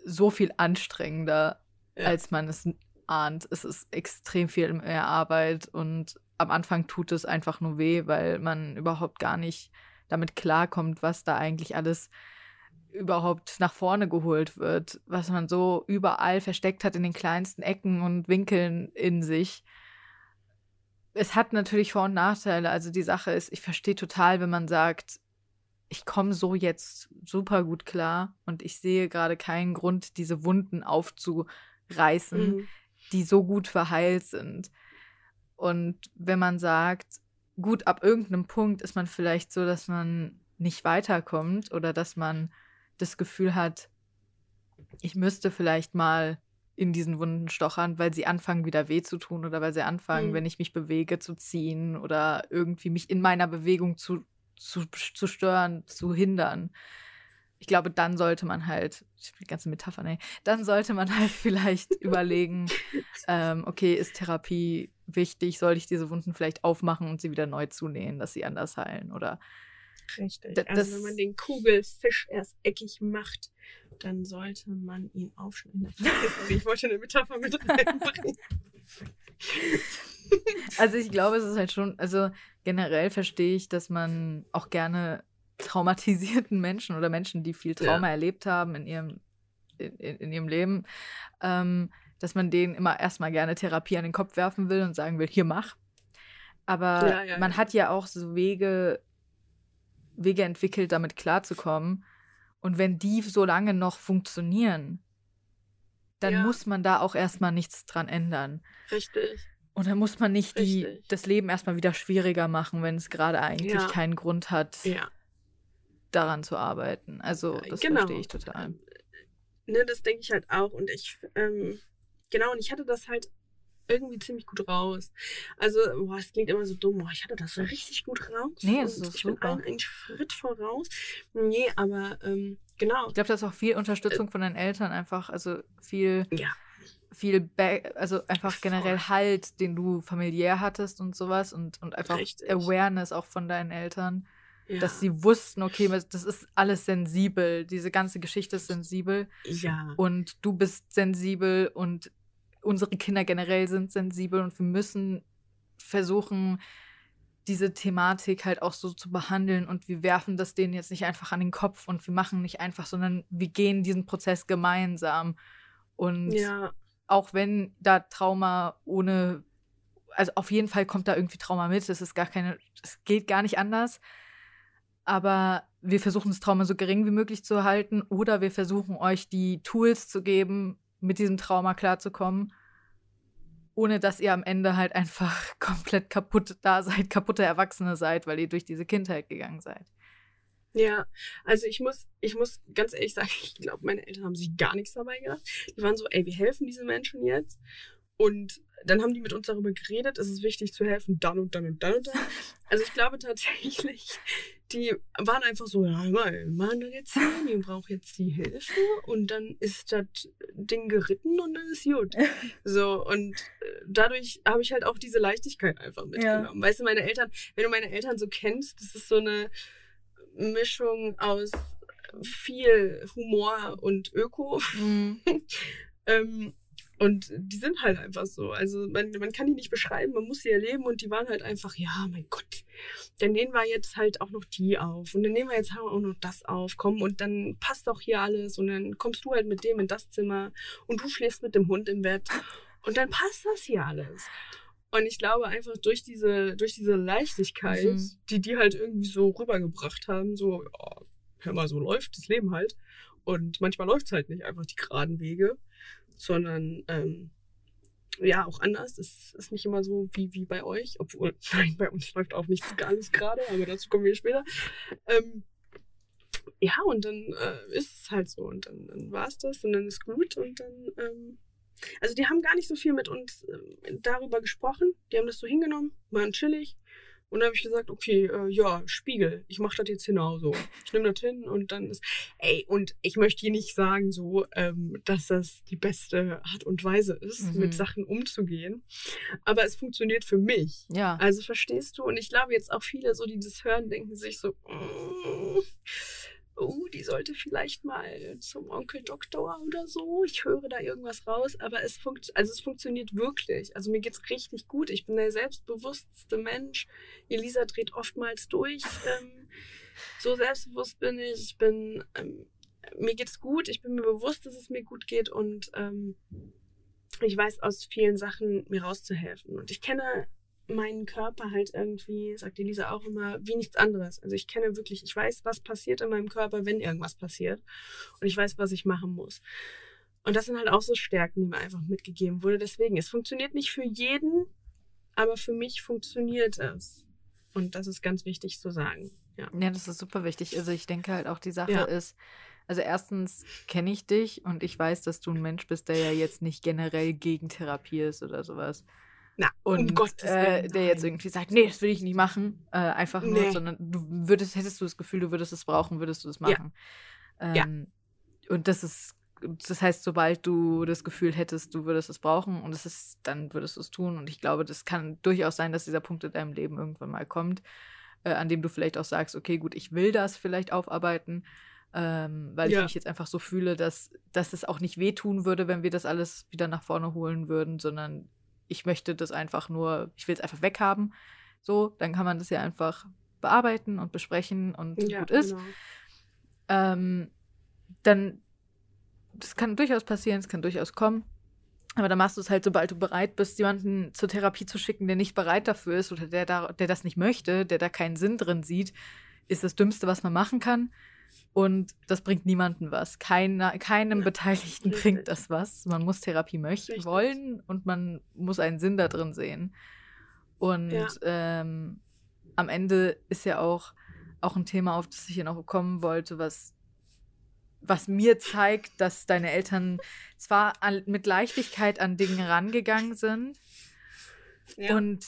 [SPEAKER 1] so viel anstrengender,
[SPEAKER 2] Ja.
[SPEAKER 1] als man es ahnt. Es ist extrem viel mehr Arbeit und am Anfang tut es einfach nur weh, weil man überhaupt gar nicht damit klarkommt, was da eigentlich alles überhaupt nach vorne geholt wird, was man so überall versteckt hat in den kleinsten Ecken und Winkeln in sich. Es hat natürlich Vor- und Nachteile. Also die Sache ist, ich verstehe total, wenn man sagt, ich komme so jetzt super gut klar und ich sehe gerade keinen Grund, diese Wunden aufzureißen,
[SPEAKER 2] Mhm.
[SPEAKER 1] die so gut verheilt sind. Und wenn man sagt, gut, ab irgendeinem Punkt ist man vielleicht so, dass man nicht weiterkommt oder dass man das Gefühl hat, ich müsste vielleicht mal in diesen Wunden stochern, weil sie anfangen wieder weh zu tun oder weil sie anfangen, mhm. wenn ich mich bewege, zu ziehen oder irgendwie mich in meiner Bewegung zu, zu, zu stören, zu hindern. Ich glaube, dann sollte man halt, die ganze Metapher, ne, dann sollte man halt vielleicht überlegen, ähm, okay, ist Therapie wichtig? Soll ich diese Wunden vielleicht aufmachen und sie wieder neu zunähen, dass sie anders heilen? Oder
[SPEAKER 2] Richtig. D also wenn man den Kugelfisch erst eckig macht, dann sollte man ihn aufschneiden. ich wollte eine Metapher mit reinbringen.
[SPEAKER 1] Also ich glaube, es ist halt schon, also generell verstehe ich, dass man auch gerne traumatisierten Menschen oder Menschen, die viel Trauma ja. erlebt haben in ihrem, in, in ihrem Leben, ähm, dass man denen immer erstmal gerne Therapie an den Kopf werfen will und sagen will, hier mach. Aber ja, ja, man hat ja auch so Wege, Wege entwickelt, damit klarzukommen. Und wenn die so lange noch funktionieren, dann ja. muss man da auch erstmal nichts dran ändern.
[SPEAKER 2] Richtig.
[SPEAKER 1] Und dann muss man nicht die, das Leben erstmal wieder schwieriger machen, wenn es gerade eigentlich ja. keinen Grund hat, ja. daran zu arbeiten. Also, das genau. verstehe ich total.
[SPEAKER 2] Ne, das denke ich halt auch. Und ich, ähm, genau, und ich hatte das halt irgendwie ziemlich gut raus. Also, boah, es klingt immer so dumm, boah, ich hatte das so richtig gut raus.
[SPEAKER 1] Nee, das
[SPEAKER 2] ist
[SPEAKER 1] ich super.
[SPEAKER 2] bin allen einen Schritt voraus. Nee, aber ähm, genau.
[SPEAKER 1] Ich glaube, da ist auch viel Unterstützung äh, von deinen Eltern einfach, also viel.
[SPEAKER 2] Ja.
[SPEAKER 1] Viel, Back, also einfach Voll. generell Halt, den du familiär hattest und sowas und, und einfach Richtig. Awareness auch von deinen Eltern. Ja. dass sie wussten, okay, das ist alles sensibel, diese ganze Geschichte ist sensibel.
[SPEAKER 2] Ja.
[SPEAKER 1] Und du bist sensibel und unsere Kinder generell sind sensibel und wir müssen versuchen, diese Thematik halt auch so zu behandeln und wir werfen das denen jetzt nicht einfach an den Kopf und wir machen nicht einfach, sondern wir gehen diesen Prozess gemeinsam. Und
[SPEAKER 2] ja.
[SPEAKER 1] auch wenn da Trauma ohne, also auf jeden Fall kommt da irgendwie Trauma mit, es ist gar keine, es geht gar nicht anders. Aber wir versuchen das Trauma so gering wie möglich zu halten oder wir versuchen euch die Tools zu geben, mit diesem Trauma klarzukommen, ohne dass ihr am Ende halt einfach komplett kaputt da seid, kaputte Erwachsene seid, weil ihr durch diese Kindheit gegangen seid.
[SPEAKER 2] Ja, also ich muss, ich muss ganz ehrlich sagen, ich glaube, meine Eltern haben sich gar nichts dabei gedacht. Die waren so, ey, wir helfen diesen Menschen jetzt. Und dann haben die mit uns darüber geredet, es ist wichtig zu helfen, dann und dann und dann und dann. Also ich glaube tatsächlich, die waren einfach so, ja, mal, Mann-Medizin, braucht jetzt die Hilfe und dann ist das Ding geritten und dann ist gut. So, und äh, dadurch habe ich halt auch diese Leichtigkeit einfach mitgenommen. Ja. Weißt du, meine Eltern, wenn du meine Eltern so kennst, das ist so eine Mischung aus viel Humor und Öko. Mhm. ähm, und die sind halt einfach so. Also man, man kann die nicht beschreiben, man muss sie erleben und die waren halt einfach, ja, mein Gott, dann nehmen wir jetzt halt auch noch die auf und dann nehmen wir jetzt auch noch das auf, komm, und dann passt auch hier alles und dann kommst du halt mit dem in das Zimmer und du schläfst mit dem Hund im Bett und dann passt das hier alles. Und ich glaube einfach durch diese, durch diese Leichtigkeit, mhm. die die halt irgendwie so rübergebracht haben, so, ja, hör mal, so läuft das Leben halt. Und manchmal läuft es halt nicht einfach die geraden Wege sondern ähm, ja, auch anders. Es ist nicht immer so wie, wie bei euch, obwohl, nein, bei uns läuft auch nichts gar nicht gerade, aber dazu kommen wir später. Ähm, ja, und dann äh, ist es halt so und dann, dann war es das und dann ist gut und dann, ähm, also die haben gar nicht so viel mit uns äh, darüber gesprochen, die haben das so hingenommen, waren chillig und dann habe ich gesagt, okay, äh, ja, Spiegel, ich mache das jetzt genauso. Ich nehme das hin und dann ist, ey, und ich möchte hier nicht sagen so, ähm, dass das die beste Art und Weise ist, mhm. mit Sachen umzugehen. Aber es funktioniert für mich.
[SPEAKER 1] Ja.
[SPEAKER 2] Also verstehst du? Und ich glaube jetzt auch viele so, die das hören, denken sich so, mm, oh, die sollte vielleicht mal zum Onkel Doktor oder so. Ich höre da irgendwas raus, aber es, funkt, also es funktioniert wirklich. Also mir geht es richtig gut. Ich bin der selbstbewussteste Mensch. Elisa dreht oftmals durch. Ähm, so selbstbewusst bin ich. Ich bin, ähm, mir geht's gut. Ich bin mir bewusst, dass es mir gut geht und ähm, ich weiß aus vielen Sachen mir rauszuhelfen. Und ich kenne meinen Körper halt irgendwie, sagt Elisa auch immer, wie nichts anderes. Also ich kenne wirklich, ich weiß, was passiert in meinem Körper, wenn irgendwas passiert. Und ich weiß, was ich machen muss. Und das sind halt auch so Stärken, die mir einfach mitgegeben wurde. Deswegen, es funktioniert nicht für jeden, aber für mich funktioniert es. Und das ist ganz wichtig zu sagen. Ja,
[SPEAKER 1] ja das ist super wichtig. Also ich denke halt auch, die Sache
[SPEAKER 2] Ja.
[SPEAKER 1] ist, also erstens kenne ich dich und ich weiß, dass du ein Mensch bist, der ja jetzt nicht generell gegen Therapie ist oder sowas.
[SPEAKER 2] Na,
[SPEAKER 1] Und
[SPEAKER 2] um Gottes
[SPEAKER 1] äh,
[SPEAKER 2] Willen,
[SPEAKER 1] der jetzt irgendwie sagt, nee, das will ich nicht machen, äh, einfach nur,
[SPEAKER 2] Nee.
[SPEAKER 1] sondern du würdest, hättest du das Gefühl, du würdest es brauchen, würdest du es
[SPEAKER 2] Ja.
[SPEAKER 1] machen.
[SPEAKER 2] Ja.
[SPEAKER 1] Ähm, Und das ist, das heißt, sobald du das Gefühl hättest, du würdest es brauchen und es ist, dann würdest du es tun. Und ich glaube, das kann durchaus sein, dass dieser Punkt in deinem Leben irgendwann mal kommt, äh, an dem du vielleicht auch sagst, okay, gut, ich will das vielleicht aufarbeiten, ähm, weil ich
[SPEAKER 2] Ja.
[SPEAKER 1] mich jetzt einfach so fühle, dass, dass es auch nicht wehtun würde, wenn wir das alles wieder nach vorne holen würden, sondern ich möchte das einfach nur, ich will es einfach weghaben. So, dann kann man das ja einfach bearbeiten und besprechen und
[SPEAKER 2] Ja,
[SPEAKER 1] gut ist.
[SPEAKER 2] genau.
[SPEAKER 1] Ähm, dann, das kann durchaus passieren, es kann durchaus kommen. Aber dann machst du es halt, sobald du bereit bist, jemanden zur Therapie zu schicken, der nicht bereit dafür ist oder der, da, der das nicht möchte, der da keinen Sinn drin sieht, ist das Dümmste, was man machen kann. Und das bringt niemandem was. Keiner, keinem Beteiligten bringt das was. Man muss Therapie möchten,
[SPEAKER 2] Richtig.
[SPEAKER 1] wollen und man muss einen Sinn da drin sehen. Und
[SPEAKER 2] Ja.
[SPEAKER 1] ähm, am Ende ist ja auch, auch ein Thema, auf das ich ja noch kommen wollte, was, was mir zeigt, dass deine Eltern zwar an, mit Leichtigkeit an Dinge rangegangen sind,
[SPEAKER 2] Ja.
[SPEAKER 1] und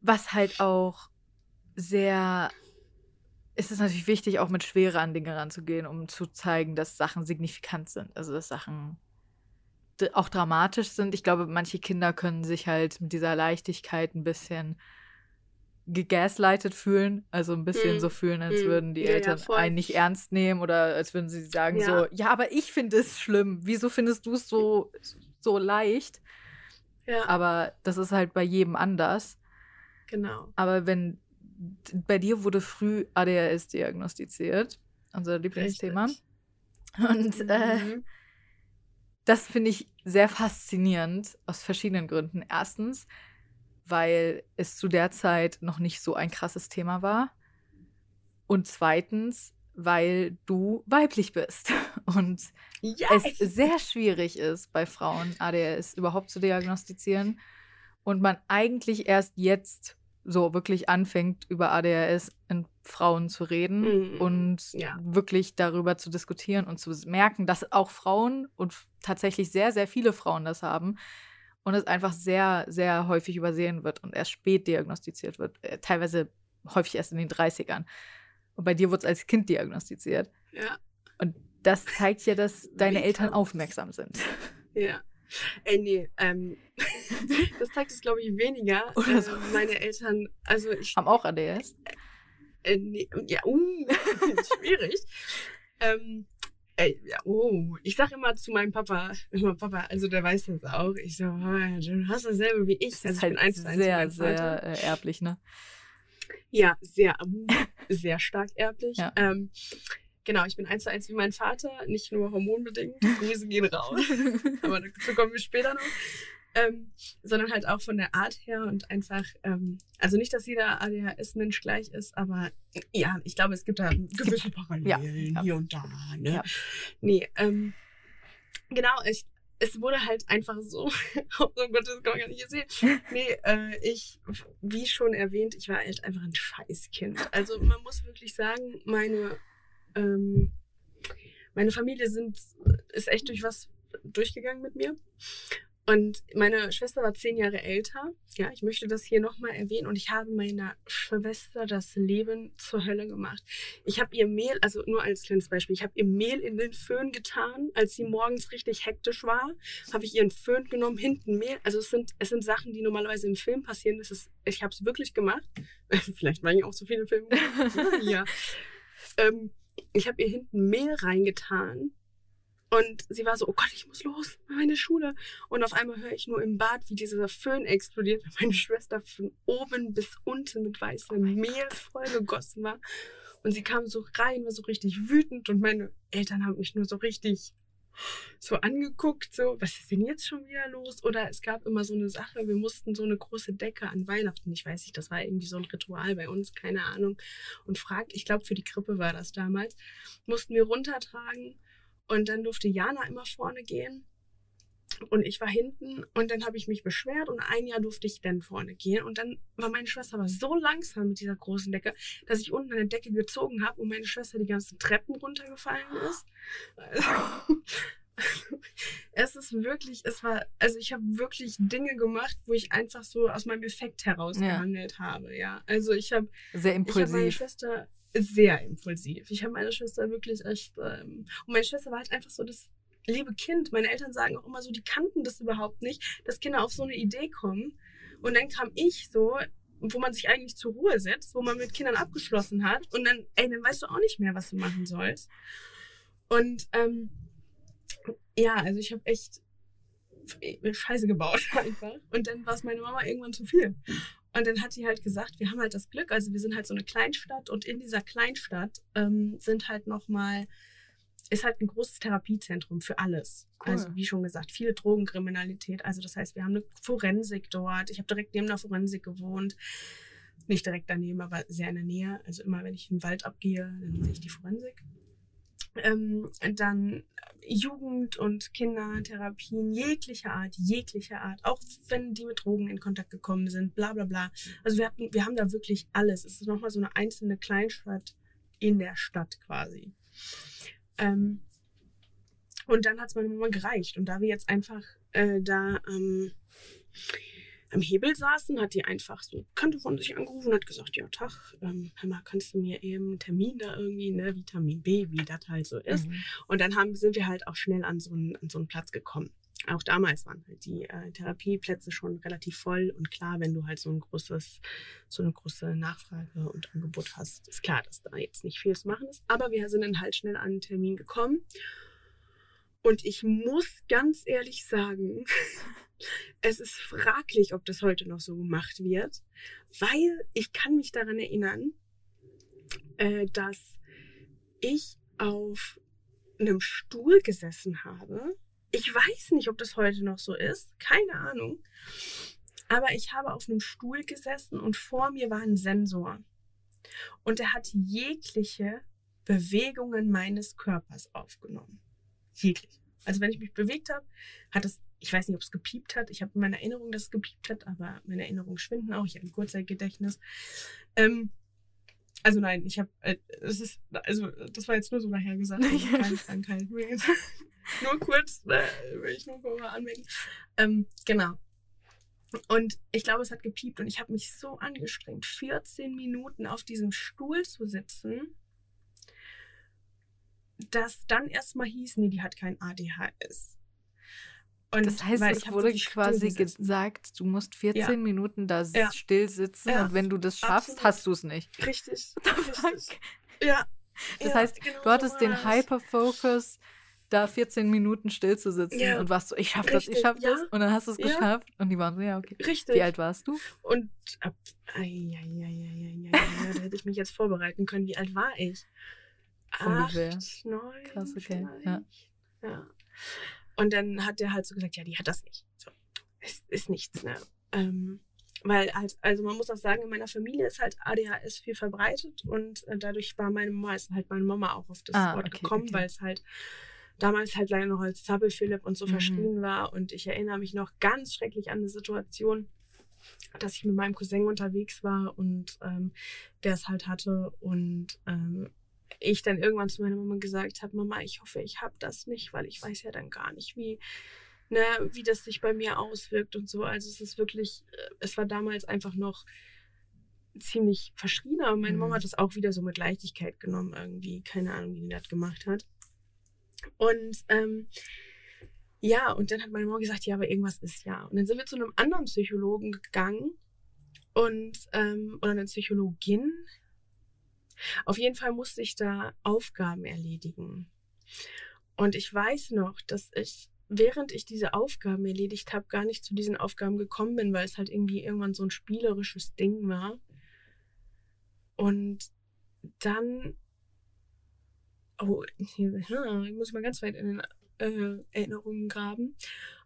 [SPEAKER 1] was halt auch sehr. Es ist natürlich wichtig, auch mit Schwere an Dinge ranzugehen, um zu zeigen, dass Sachen signifikant sind. Also, dass Sachen auch dramatisch sind. Ich glaube, manche Kinder können sich halt mit dieser Leichtigkeit ein bisschen gegaslightet fühlen. Also ein bisschen
[SPEAKER 2] Mm,
[SPEAKER 1] so fühlen, als
[SPEAKER 2] mm.
[SPEAKER 1] würden die
[SPEAKER 2] Ja, ja,
[SPEAKER 1] Eltern
[SPEAKER 2] voll.
[SPEAKER 1] einen nicht ernst nehmen oder als würden sie sagen
[SPEAKER 2] Ja.
[SPEAKER 1] so, ja, aber ich finde es schlimm. Wieso findest du es so, so leicht?
[SPEAKER 2] ja,
[SPEAKER 1] Aber das ist halt bei jedem anders.
[SPEAKER 2] genau.
[SPEAKER 1] Aber wenn bei dir wurde früh ADHS diagnostiziert, unser Lieblingsthema.
[SPEAKER 2] Richtig.
[SPEAKER 1] Und äh,
[SPEAKER 2] Mhm.
[SPEAKER 1] das finde ich sehr faszinierend aus verschiedenen Gründen. Erstens, weil es zu der Zeit noch nicht so ein krasses Thema war. Und zweitens, weil du weiblich bist und
[SPEAKER 2] ja,
[SPEAKER 1] es sehr schwierig ist, bei Frauen ADHS überhaupt zu diagnostizieren und man eigentlich erst jetzt so wirklich anfängt, über ADHS in Frauen zu reden
[SPEAKER 2] Mhm.
[SPEAKER 1] und
[SPEAKER 2] Ja.
[SPEAKER 1] wirklich darüber zu diskutieren und zu merken, dass auch Frauen und tatsächlich sehr, sehr viele Frauen das haben und es einfach sehr, sehr häufig übersehen wird und erst spät diagnostiziert wird, äh, teilweise häufig erst in den 30ern. Und bei dir wurde es als Kind diagnostiziert.
[SPEAKER 2] ja,
[SPEAKER 1] Und das zeigt ja, dass deine Eltern aufmerksam sind.
[SPEAKER 2] ja. Ey, nee, ähm, das zeigt es, glaube ich, weniger.
[SPEAKER 1] Oder
[SPEAKER 2] Äh,
[SPEAKER 1] so.
[SPEAKER 2] meine Eltern, also ich,
[SPEAKER 1] Haben auch ADS.
[SPEAKER 2] äh, nee, ja, uh, schwierig. ähm, ey, ja, oh, ich sag immer zu meinem Papa, immer Papa, also der weiß das auch. Ich so, "Ah, du hast dasselbe wie ich.
[SPEAKER 1] Das
[SPEAKER 2] Also
[SPEAKER 1] ist
[SPEAKER 2] ich
[SPEAKER 1] halt
[SPEAKER 2] bin eins zu eins wie
[SPEAKER 1] sehr, sehr äh, erblich, ne?
[SPEAKER 2] Ja, sehr, sehr stark erblich.
[SPEAKER 1] Ja.
[SPEAKER 2] Ähm, genau, ich bin eins zu eins wie mein Vater, nicht nur hormonbedingt. Grüße gehen raus. aber dazu kommen wir später noch. Ähm, sondern halt auch von der Art her und einfach, ähm, also nicht, dass jeder ADHS-Mensch gleich ist, aber ja, ich glaube, es gibt da gewisse Parallelen
[SPEAKER 1] ja.
[SPEAKER 2] hier und da. Ne?
[SPEAKER 1] Ja.
[SPEAKER 2] Nee, ähm, genau, ich, es wurde halt einfach so, oh Gott, das kann man gar nicht sehen. Nee, äh, ich, wie schon erwähnt, ich war halt einfach ein Scheißkind. Also man muss wirklich sagen, meine, ähm, meine Familie sind, ist echt durch was durchgegangen mit mir. Und meine Schwester war zehn Jahre älter. Ja, ich möchte das hier nochmal erwähnen. Und ich habe meiner Schwester das Leben zur Hölle gemacht. Ich habe ihr Mehl, also nur als kleines Beispiel, ich habe ihr Mehl in den Föhn getan, als sie morgens richtig hektisch war. Habe ich ihren Föhn genommen, hinten Mehl. Also es sind, es sind Sachen, die normalerweise im Film passieren. Das ist, ich habe es wirklich gemacht. Vielleicht weil ich auch so viele Filme ja. Ähm, ich habe ihr hinten Mehl reingetan. Und sie war so, oh Gott, ich muss los, meine Schule. Und auf einmal höre ich nur im Bad, wie dieser Föhn explodiert. und Meine Schwester von oben bis unten mit weißem Mehl vollgegossen war. Und sie kam so rein, war so richtig wütend. Und meine Eltern haben mich nur so richtig so angeguckt, so, was ist denn jetzt schon wieder los? Oder es gab immer so eine Sache, wir mussten so eine große Decke an Weihnachten, ich weiß nicht, das war irgendwie so ein Ritual bei uns, keine Ahnung. Und fragt, ich glaube, für die Krippe war das damals, mussten wir runtertragen. Und dann durfte Jana immer vorne gehen. Und ich war hinten und dann habe ich mich beschwert und ein Jahr durfte ich dann vorne gehen. Und dann war meine Schwester aber so langsam mit dieser großen Decke, dass ich unten eine Decke gezogen habe und meine Schwester die ganzen Treppen runtergefallen ist. es ist wirklich, es war, also ich habe wirklich Dinge gemacht, wo ich einfach so aus meinem Effekt herausgehandelt ja. habe, ja. Also ich habe
[SPEAKER 1] sehr impulsiv. Ich
[SPEAKER 2] meine Schwester sehr impulsiv. Ich habe meine Schwester wirklich echt ähm, und meine Schwester war halt einfach so das liebe Kind. Meine Eltern sagen auch immer so, die kannten das überhaupt nicht, dass Kinder auf so eine Idee kommen. Und dann kam ich so, wo man sich eigentlich zur Ruhe setzt, wo man mit Kindern abgeschlossen hat. Und dann, ey, dann weißt du auch nicht mehr, was du machen sollst. Und ähm, ja, also ich habe echt Scheiße gebaut einfach. Und dann war es meine Mama irgendwann zu viel. Und dann hat sie halt gesagt, wir haben halt das Glück, also wir sind halt so eine Kleinstadt und in dieser Kleinstadt ähm, sind halt nochmal ist halt ein großes Therapiezentrum für alles. Cool. Also wie schon gesagt, viele Drogenkriminalität. Also das heißt, wir haben eine Forensik dort. Ich habe direkt neben der Forensik gewohnt. Nicht direkt daneben, aber sehr in der Nähe. Also immer, wenn ich in den Wald abgehe, dann sehe ich die Forensik. Ähm, dann Jugend- und Kindertherapien jeglicher Art, jeglicher Art, auch wenn die mit Drogen in Kontakt gekommen sind, bla bla bla. Also wir, hatten, wir haben da wirklich alles. Es ist nochmal so eine einzelne Kleinstadt in der Stadt quasi. Ähm, und dann hat es meiner Mama gereicht. Und da wir jetzt einfach äh, da ähm, am Hebel saßen, hat die einfach so Kante von sich angerufen und hat gesagt, ja, Tag, ähm, Hammer, kannst du mir eben einen Termin da irgendwie, ne, Vitamin B, wie das halt so ist. Mhm. Und dann haben, sind wir halt auch schnell an so einen, an so einen Platz gekommen auch damals waren halt die äh, Therapieplätze schon relativ voll und klar, wenn du halt so ein großes, so eine große Nachfrage und Angebot hast, ist klar, dass da jetzt nicht viel zu machen ist. Aber wir sind dann halt schnell an einen Termin gekommen. Und ich muss ganz ehrlich sagen, es ist fraglich, ob das heute noch so gemacht wird, weil ich kann mich daran erinnern, äh, dass ich auf einem Stuhl gesessen habe ich weiß nicht, ob das heute noch so ist. Keine Ahnung. Aber ich habe auf einem Stuhl gesessen und vor mir war ein Sensor. Und er hat jegliche Bewegungen meines Körpers aufgenommen. Jeglich. Also wenn ich mich bewegt habe, hat es, ich weiß nicht, ob es gepiept hat. Ich habe meine Erinnerung, dass es gepiept hat, aber meine Erinnerungen schwinden auch. Ich habe ein Kurzzeitgedächtnis. Ähm, also nein, ich habe, äh, es ist, also das war jetzt nur so nachher gesagt, also keine Krankheit. nur kurz, äh, will ich nur mal anmerken. Ähm, genau. Und ich glaube, es hat gepiept und ich habe mich so angestrengt, 14 Minuten auf diesem Stuhl zu sitzen, dass dann erstmal hieß, nee, die hat kein ADHS.
[SPEAKER 1] Und das heißt, es wurde quasi gesagt, du musst 14 ja. Minuten da ja. still sitzen ja. und wenn du das schaffst, Absolut. hast du es nicht.
[SPEAKER 2] Richtig. Richtig. Ja.
[SPEAKER 1] Das heißt, genau du hattest so den Hyperfocus, da 14 Minuten still zu sitzen und warst so, ich schaff das, ich schaff das. Und dann hast du es geschafft und die waren so, ja, okay.
[SPEAKER 2] Richtig.
[SPEAKER 1] Wie alt warst du?
[SPEAKER 2] Und ab, ai, ai, ai, da hätte ich mich jetzt vorbereiten können. Wie alt war ich?
[SPEAKER 1] Ungefähr.
[SPEAKER 2] Acht, neun.
[SPEAKER 1] Krass, okay. Ja.
[SPEAKER 2] ja. Und dann hat der halt so gesagt, ja, die hat das nicht. So, es ist nichts, ne? Ähm, weil halt, also man muss auch sagen, in meiner Familie ist halt ADHS viel verbreitet und äh, dadurch war meine Mama, ist halt meine Mama auch auf das ah, Wort okay, gekommen, okay. weil es halt damals halt leider noch als Zappel Philipp und so mhm. verschrieben war. Und ich erinnere mich noch ganz schrecklich an eine Situation, dass ich mit meinem Cousin unterwegs war und ähm, der es halt hatte und ähm, ich dann irgendwann zu meiner Mama gesagt habe, Mama, ich hoffe, ich habe das nicht, weil ich weiß ja dann gar nicht, wie, ne, wie das sich bei mir auswirkt und so. Also es ist wirklich, äh, es war damals einfach noch ziemlich verschrien, aber meine mhm. Mama hat das auch wieder so mit Leichtigkeit genommen irgendwie. Keine Ahnung, wie die das gemacht hat. Und ähm, ja, und dann hat meine Mama gesagt, ja, aber irgendwas ist ja. Und dann sind wir zu einem anderen Psychologen gegangen und ähm, oder eine Psychologin, auf jeden Fall musste ich da Aufgaben erledigen. Und ich weiß noch, dass ich, während ich diese Aufgaben erledigt habe, gar nicht zu diesen Aufgaben gekommen bin, weil es halt irgendwie irgendwann so ein spielerisches Ding war. Und dann, oh, hier, ich muss mal ganz weit in den äh, Erinnerungen graben.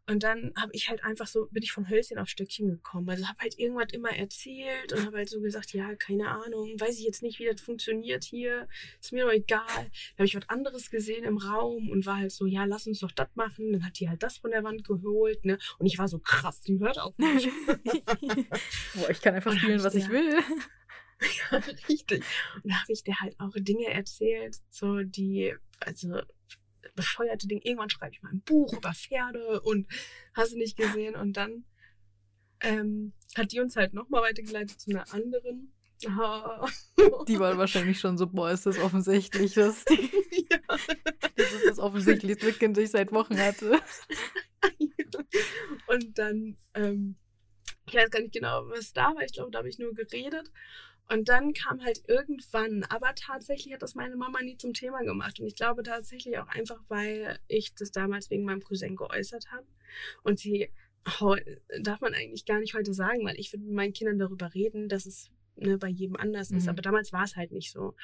[SPEAKER 2] Und dann habe ich halt einfach so, bin ich von Hölzchen auf Stöckchen gekommen. Also habe halt irgendwas immer erzählt und habe halt so gesagt, ja, keine Ahnung, weiß ich jetzt nicht, wie das funktioniert hier, ist mir doch egal. Dann habe ich was anderes gesehen im Raum und war halt so, ja, lass uns doch das machen. Dann hat die halt das von der Wand geholt, ne? Und ich war so krass, die hört auf mich.
[SPEAKER 1] Boah, ich kann einfach spielen, was ich will.
[SPEAKER 2] Ja, richtig. Und da habe ich dir halt auch Dinge erzählt, so die, also bescheuerte Dinge. Irgendwann schreibe ich mal ein Buch über Pferde und hast du nicht gesehen. Und dann ähm, hat die uns halt nochmal weitergeleitet zu einer anderen.
[SPEAKER 1] Die war wahrscheinlich schon so, boah, ist das offensichtlich, dass die, ja. das ist das offensichtlichste Kind, das ich seit Wochen hatte.
[SPEAKER 2] Und dann, ähm, ich weiß gar nicht genau, was da war. Ich glaube, da habe ich nur geredet. Und dann kam halt irgendwann, aber tatsächlich hat das meine Mama nie zum Thema gemacht. Und ich glaube tatsächlich auch einfach, weil ich das damals wegen meinem Cousin geäußert habe. Und sie darf man eigentlich gar nicht heute sagen, weil ich würde mit meinen Kindern darüber reden, dass es ne, bei jedem anders mhm. ist. Aber damals war es halt nicht so.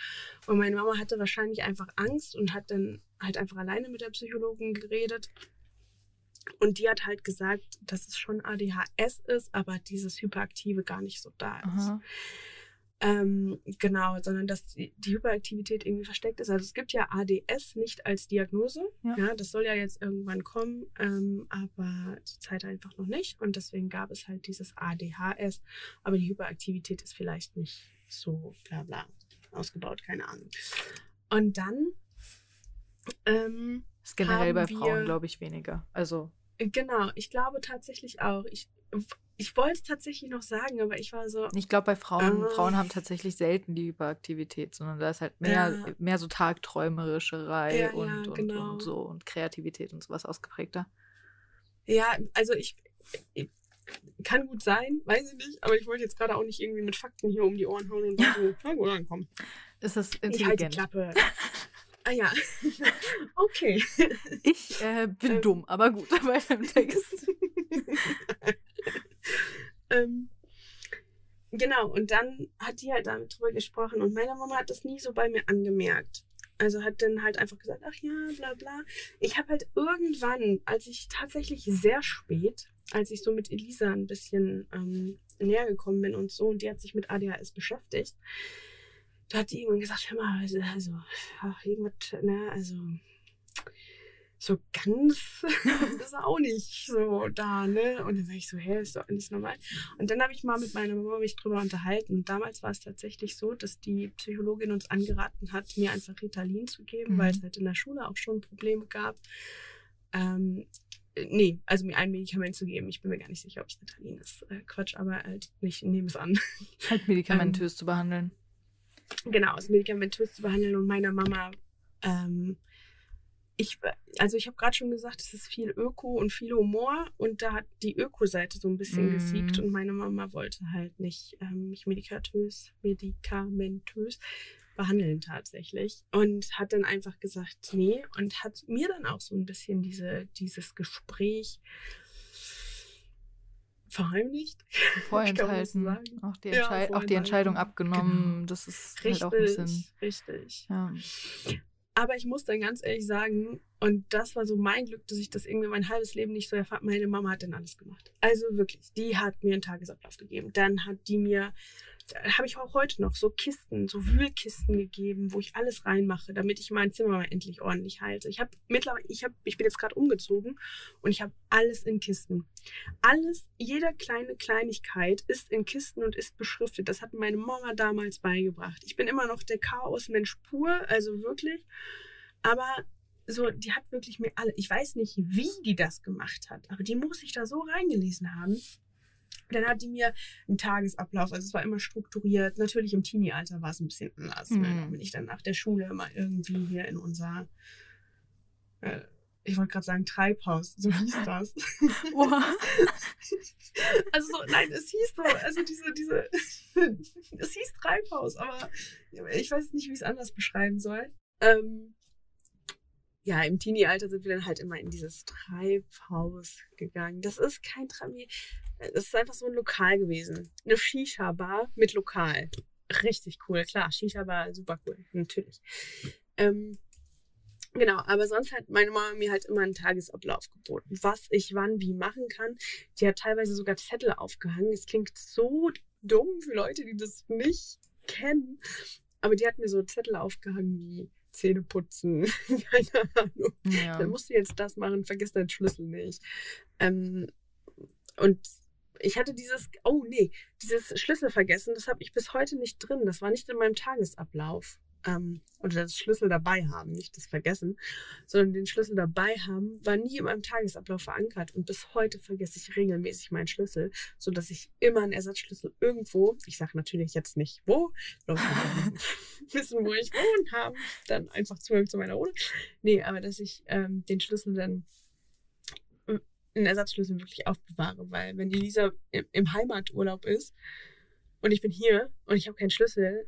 [SPEAKER 2] Und meine Mama hatte wahrscheinlich einfach Angst und hat dann halt einfach alleine mit der Psychologin geredet. Und die hat halt gesagt, dass es schon ADHS ist, aber dieses Hyperaktive gar nicht so da ist. Aha. Ähm, genau, sondern dass die, die, Hyperaktivität irgendwie versteckt ist. Also es gibt ja ADS nicht als Diagnose. Ja. ja das soll ja jetzt irgendwann kommen, ähm, aber zurzeit einfach noch nicht. Und deswegen gab es halt dieses ADHS. Aber die Hyperaktivität ist vielleicht nicht so bla bla ausgebaut, keine Ahnung. Und dann. Ähm,
[SPEAKER 1] ist generell bei Frauen, glaube ich, weniger. Also.
[SPEAKER 2] Genau, ich glaube tatsächlich auch. Ich ich wollte es tatsächlich noch sagen, aber ich war so.
[SPEAKER 1] Ich glaube, bei Frauen, äh, Frauen haben tatsächlich selten die Hyperaktivität, sondern da ist halt mehr, ja. mehr so Tagträumerischerei ja, und, ja, genau. und, und, so und Kreativität und sowas ausgeprägter.
[SPEAKER 2] Ja, also ich, ich, kann gut sein, weiß ich nicht, aber ich wollte jetzt gerade auch nicht irgendwie mit Fakten hier um die Ohren hauen und so, na gut, dann komm.
[SPEAKER 1] Ist das intelligent? Ich halte
[SPEAKER 2] die Klappe. Ah ja. okay.
[SPEAKER 1] Ich äh, bin ähm. dumm, aber gut, bei dem Text.
[SPEAKER 2] Ähm, genau, und dann hat die halt damit drüber gesprochen und meine Mama hat das nie so bei mir angemerkt. Also hat dann halt einfach gesagt, ach ja, bla bla. Ich habe halt irgendwann, als ich tatsächlich sehr spät, als ich so mit Elisa ein bisschen ähm, näher gekommen bin und so, und die hat sich mit ADHS beschäftigt, da hat die irgendwann gesagt, hör mal, also, also ach, irgendwas, ne, also so ganz ist auch nicht so da, ne? Und dann war ich so, hä, ist doch alles normal. Und dann habe ich mal mit meiner Mama mich drüber unterhalten. Und damals war es tatsächlich so, dass die Psychologin uns angeraten hat, mir einfach Ritalin zu geben, mhm. weil es halt in der Schule auch schon Probleme gab. Ähm, nee, also mir ein Medikament zu geben. Ich bin mir gar nicht sicher, ob es Ritalin ist. Äh, Quatsch, aber halt nicht, nehme es an.
[SPEAKER 1] Halt medikamentös ähm, zu behandeln.
[SPEAKER 2] Genau, es medikamentös zu behandeln. Und meiner Mama ähm, ich, also ich habe gerade schon gesagt, es ist viel Öko und viel Humor und da hat die Öko-Seite so ein bisschen mm. gesiegt und meine Mama wollte halt nicht ähm, mich medikatös, medikamentös behandeln tatsächlich und hat dann einfach gesagt, nee und hat mir dann auch so ein bisschen diese, dieses Gespräch verheimlicht.
[SPEAKER 1] Vorenthalten. Auch die, ja, auch die Entscheidung abgenommen. Genau. Das ist richtig, halt auch ein bisschen.
[SPEAKER 2] Richtig. Ja. Aber ich muss dann ganz ehrlich sagen, und das war so mein Glück, dass ich das irgendwie mein halbes Leben nicht so erfahren. Meine Mama hat dann alles gemacht. Also wirklich, die hat mir einen Tagesablauf gegeben. Dann hat die mir habe ich auch heute noch so Kisten, so Wühlkisten gegeben, wo ich alles reinmache, damit ich mein Zimmer mal endlich ordentlich halte. Ich habe mittlerweile, ich habe, ich bin jetzt gerade umgezogen und ich habe alles in Kisten. Alles, jede kleine Kleinigkeit ist in Kisten und ist beschriftet. Das hat meine Mama damals beigebracht. Ich bin immer noch der Chaos-Mensch pur, also wirklich. Aber so, die hat wirklich mir alle, ich weiß nicht, wie die das gemacht hat, aber die muss sich da so reingelesen haben. Dann hat die mir einen Tagesablauf, also es war immer strukturiert. Natürlich im Teenie-Alter war es ein bisschen anders. Mhm. Ne? Da bin ich dann nach der Schule mal irgendwie hier in unser, äh, ich wollte gerade sagen Treibhaus, so hieß das. also so, nein, es hieß so, also diese, diese, es hieß Treibhaus, aber ich weiß nicht, wie ich es anders beschreiben soll. Ähm, ja, im Teenie-Alter sind wir dann halt immer in dieses Treibhaus gegangen. Das ist kein Treibhaus. Das ist einfach so ein Lokal gewesen. Eine Shisha-Bar mit Lokal. Richtig cool, klar. Shisha-Bar, super cool, natürlich. Ähm, Genau, aber sonst hat meine Mama mir halt immer einen Tagesablauf geboten, was ich wann wie machen kann. Sie hat teilweise sogar Zettel aufgehangen. Es klingt so dumm für Leute, die das nicht kennen. Aber die hat mir so Zettel aufgehangen wie Zähne putzen, keine Ahnung. Ja. Dann musst du jetzt das machen, vergiss deinen Schlüssel nicht. Ähm, und ich hatte dieses, oh nee, dieses Schlüssel vergessen, das habe ich bis heute nicht drin. Das war nicht in meinem Tagesablauf ähm, oder das Schlüssel dabei haben, nicht das Vergessen, sondern den Schlüssel dabei haben, war nie in meinem Tagesablauf verankert. Und bis heute vergesse ich regelmäßig meinen Schlüssel, sodass ich immer einen Ersatzschlüssel irgendwo, ich sage natürlich jetzt nicht wo, wissen, wo ich wohne, haben, dann einfach Zugang zu meiner Wohnung. Nee, aber dass ich ähm, den Schlüssel dann einen Ersatzschlüssel wirklich aufbewahre, weil wenn die Lisa im Heimaturlaub ist und ich bin hier und ich habe keinen Schlüssel,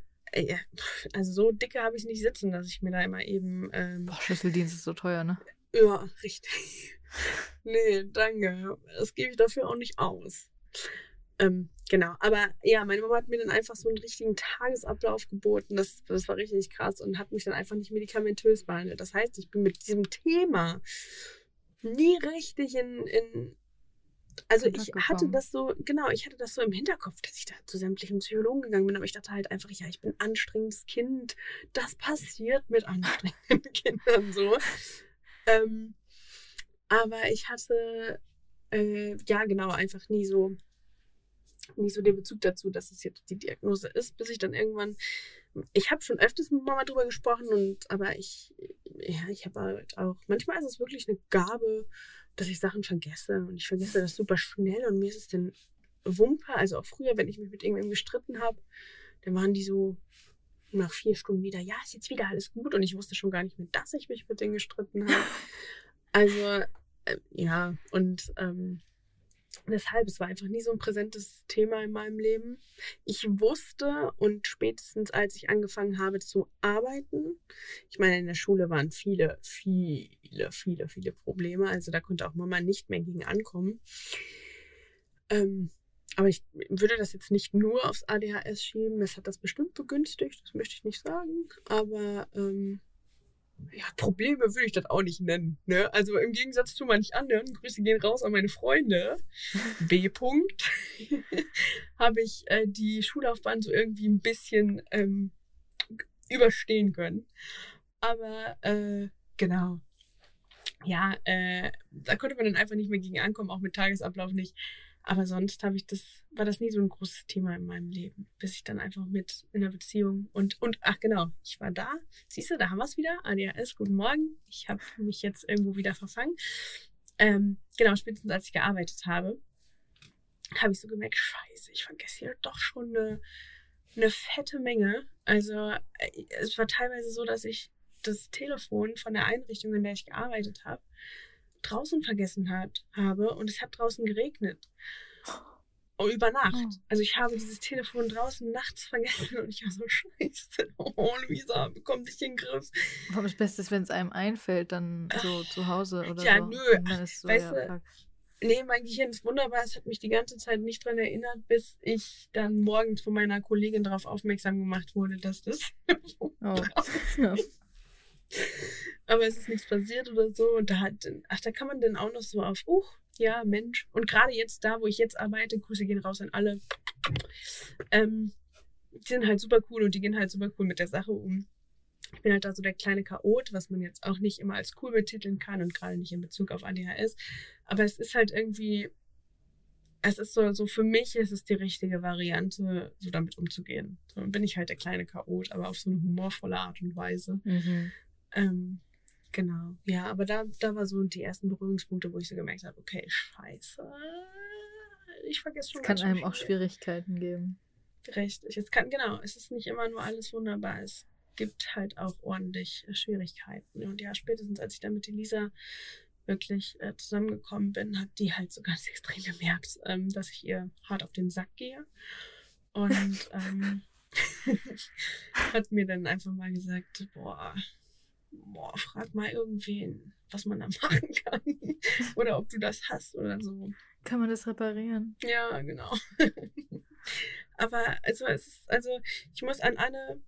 [SPEAKER 2] also so dicke habe ich nicht sitzen, dass ich mir da immer eben. Ähm,
[SPEAKER 1] Boah, Schlüsseldienst ist so teuer, ne?
[SPEAKER 2] Ja, richtig. nee, danke. Das gebe ich dafür auch nicht aus. Ähm, genau, aber ja, meine Mama hat mir dann einfach so einen richtigen Tagesablauf geboten. Das, das war richtig krass und hat mich dann einfach nicht medikamentös behandelt. Das heißt, ich bin mit diesem Thema nie richtig in, in also ich hatte das so, genau, ich hatte das so im Hinterkopf, dass ich da zu sämtlichen Psychologen gegangen bin, aber ich dachte halt einfach, ja, ich bin anstrengendes Kind. Das passiert mit anstrengenden Kindern so. Ähm, aber ich hatte, äh, ja, genau, einfach nie so, nie so den Bezug dazu, dass es jetzt die Diagnose ist, bis ich dann irgendwann, ich habe schon öfters mit Mama drüber gesprochen und, aber ich, ja, ich habe halt auch, manchmal ist es wirklich eine Gabe, dass ich Sachen vergesse und ich vergesse das super schnell und mir ist es dann Wumpe. Also auch früher, wenn ich mich mit irgendwem gestritten habe, dann waren die so nach vier Stunden wieder, ja, ist jetzt wieder alles gut und ich wusste schon gar nicht mehr, dass ich mich mit denen gestritten habe. Also äh, ja, und ähm, Deshalb, es war einfach nie so ein präsentes Thema in meinem Leben. Ich wusste und spätestens als ich angefangen habe zu arbeiten, ich meine, in der Schule waren viele, viele, viele, viele Probleme. Also da konnte auch Mama nicht mehr gegen ankommen. Ähm, aber ich würde das jetzt nicht nur aufs ADHS schieben. Es hat das bestimmt begünstigt, das möchte ich nicht sagen. Aber ähm, ja, Probleme würde ich das auch nicht nennen. Ne? Also im Gegensatz zu manch anderen, Grüße gehen raus an meine Freunde, B. -Punkt, habe ich äh, die Schullaufbahn so irgendwie ein bisschen ähm, überstehen können. Aber äh, genau. Ja, äh, da konnte man dann einfach nicht mehr gegen ankommen, auch mit Tagesablauf nicht. Aber sonst habe ich das, war das nie so ein großes Thema in meinem Leben, bis ich dann einfach mit in der Beziehung und, und ach genau, ich war da. Siehst du, da haben wir es wieder. ADHS, guten Morgen. Ich habe mich jetzt irgendwo wieder verfangen. Ähm, genau, spätestens als ich gearbeitet habe, habe ich so gemerkt, scheiße, ich vergesse hier doch schon eine, eine fette Menge. Also äh, es war teilweise so, dass ich das Telefon von der Einrichtung, in der ich gearbeitet habe, draußen vergessen hat, habe und es hat draußen geregnet. Oh, über Nacht. Oh. Also ich habe dieses Telefon draußen nachts vergessen und ich war so scheiße. Oh, Luisa, bekomm dich in den Griff.
[SPEAKER 1] Aber das Beste ist, wenn es einem einfällt, dann so zu Hause oder
[SPEAKER 2] ja,
[SPEAKER 1] so.
[SPEAKER 2] Nö. So, weißt ja, du, nee, mein Gehirn ist wunderbar. Es hat mich die ganze Zeit nicht dran erinnert, bis ich dann morgens von meiner Kollegin darauf aufmerksam gemacht wurde, dass das oh. ja. Aber es ist nichts passiert oder so. Und da hat, ach, da kann man dann auch noch so auf, uh, ja, Mensch. Und gerade jetzt da, wo ich jetzt arbeite, Grüße gehen raus an alle. Ähm, die sind halt super cool und die gehen halt super cool mit der Sache um. Ich bin halt da so der kleine Chaot, was man jetzt auch nicht immer als cool betiteln kann und gerade nicht in Bezug auf ADHS. Aber es ist halt irgendwie, es ist so, so für mich ist es die richtige Variante, so damit umzugehen. So dann bin ich halt der kleine Chaot, aber auf so eine humorvolle Art und Weise. Mhm. Ähm, genau. Ja, aber da, da war so die ersten Berührungspunkte, wo ich so gemerkt habe, okay, scheiße. Ich vergesse schon.
[SPEAKER 1] Es kann einem auch Schwierigkeiten geben.
[SPEAKER 2] Richtig. Es kann, genau, es ist nicht immer nur alles wunderbar. Es gibt halt auch ordentlich Schwierigkeiten. Und ja, spätestens als ich dann mit Elisa wirklich äh, zusammengekommen bin, hat die halt so ganz extrem gemerkt, ähm, dass ich ihr hart auf den Sack gehe. Und ähm, hat mir dann einfach mal gesagt, boah, boah, frag mal irgendwen, was man da machen kann. oder ob du das hast oder so.
[SPEAKER 1] Kann man das reparieren?
[SPEAKER 2] Ja, genau. Aber also es ist, also ich muss an alle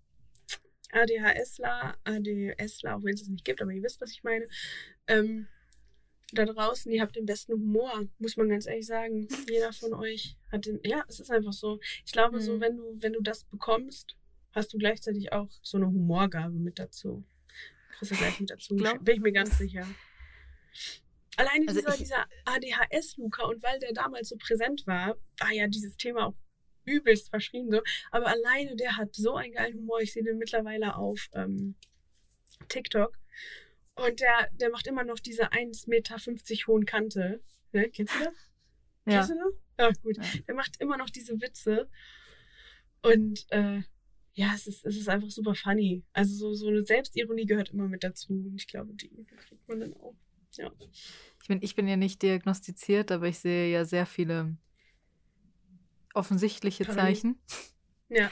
[SPEAKER 2] ADHSler, ADSler, auch wenn es es nicht gibt, aber ihr wisst, was ich meine. Ähm, da draußen, ihr habt den besten Humor, muss man ganz ehrlich sagen. Jeder von euch hat den. Ja, es ist einfach so. Ich glaube, so,
[SPEAKER 1] Mhm.
[SPEAKER 2] wenn du, wenn du das bekommst, hast du gleichzeitig auch so eine Humorgabe mit dazu. Kriegst du gleich mit dazu.
[SPEAKER 1] Glaub-
[SPEAKER 2] Bin ich mir ganz sicher. Alleine
[SPEAKER 1] Also
[SPEAKER 2] dieser,
[SPEAKER 1] ich-
[SPEAKER 2] dieser ADHS-Luca und weil der damals so präsent war, war ja dieses Thema auch übelst verschrien so. Aber alleine der hat so einen geilen Humor. Ich sehe den mittlerweile auf ähm, TikTok. Und der, der macht immer noch diese 1,50 Meter hohen Kante. Ne? Kennst du das?
[SPEAKER 1] Ja.
[SPEAKER 2] Kennst du das? Ja, gut.
[SPEAKER 1] Ja.
[SPEAKER 2] Der macht immer noch diese Witze. Und äh, ja, es ist, es ist einfach super funny. Also so, so eine Selbstironie gehört immer mit dazu. Und ich glaube, die kriegt man dann auch. Ja.
[SPEAKER 1] Ich bin, ich bin ja nicht diagnostiziert, aber ich sehe ja sehr viele offensichtliche
[SPEAKER 2] Parallel.
[SPEAKER 1] Zeichen,
[SPEAKER 2] Ja.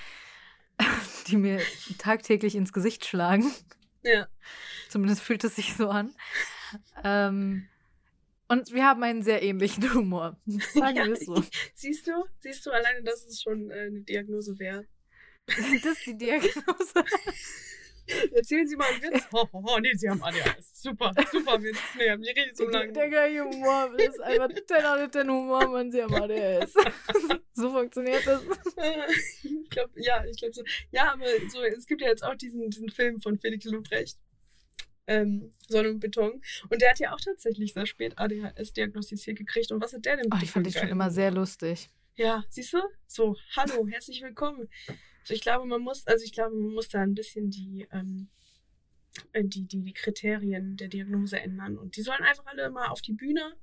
[SPEAKER 1] die mir tagtäglich ins Gesicht schlagen.
[SPEAKER 2] Ja.
[SPEAKER 1] Zumindest fühlt es sich so an. Ähm, und wir haben einen sehr ähnlichen Humor. Sagen wir es so.
[SPEAKER 2] Siehst du? Siehst du alleine, dass es schon äh, eine Diagnose wäre?
[SPEAKER 1] Das ist die Diagnose.
[SPEAKER 2] Erzählen Sie mal einen Witz. Oh, oh, oh, nee, Sie haben ADHS. Super, super Witz. Nee, haben die redet so lange.
[SPEAKER 1] der gleiche Humor ist einfach 10 out of 10 Humor, man sie am ADS. so funktioniert das.
[SPEAKER 2] ich glaube, ja, ich glaube so. Ja, aber so, es gibt ja jetzt auch diesen, diesen Film von Felix Lobrecht. Ähm, Sonne und Beton. Und der hat ja auch tatsächlich sehr spät ADHS diagnostiziert gekriegt. Und was hat der denn
[SPEAKER 1] Oh,
[SPEAKER 2] bitte
[SPEAKER 1] ich
[SPEAKER 2] für
[SPEAKER 1] fand dich schon immer sehr lustig.
[SPEAKER 2] Ja, siehst du? So, hallo, herzlich willkommen. So, ich glaube, man muss, also ich glaube, man muss da ein bisschen die, ähm, äh, die, die, die Kriterien der Diagnose ändern. Und die sollen einfach alle mal auf die Bühne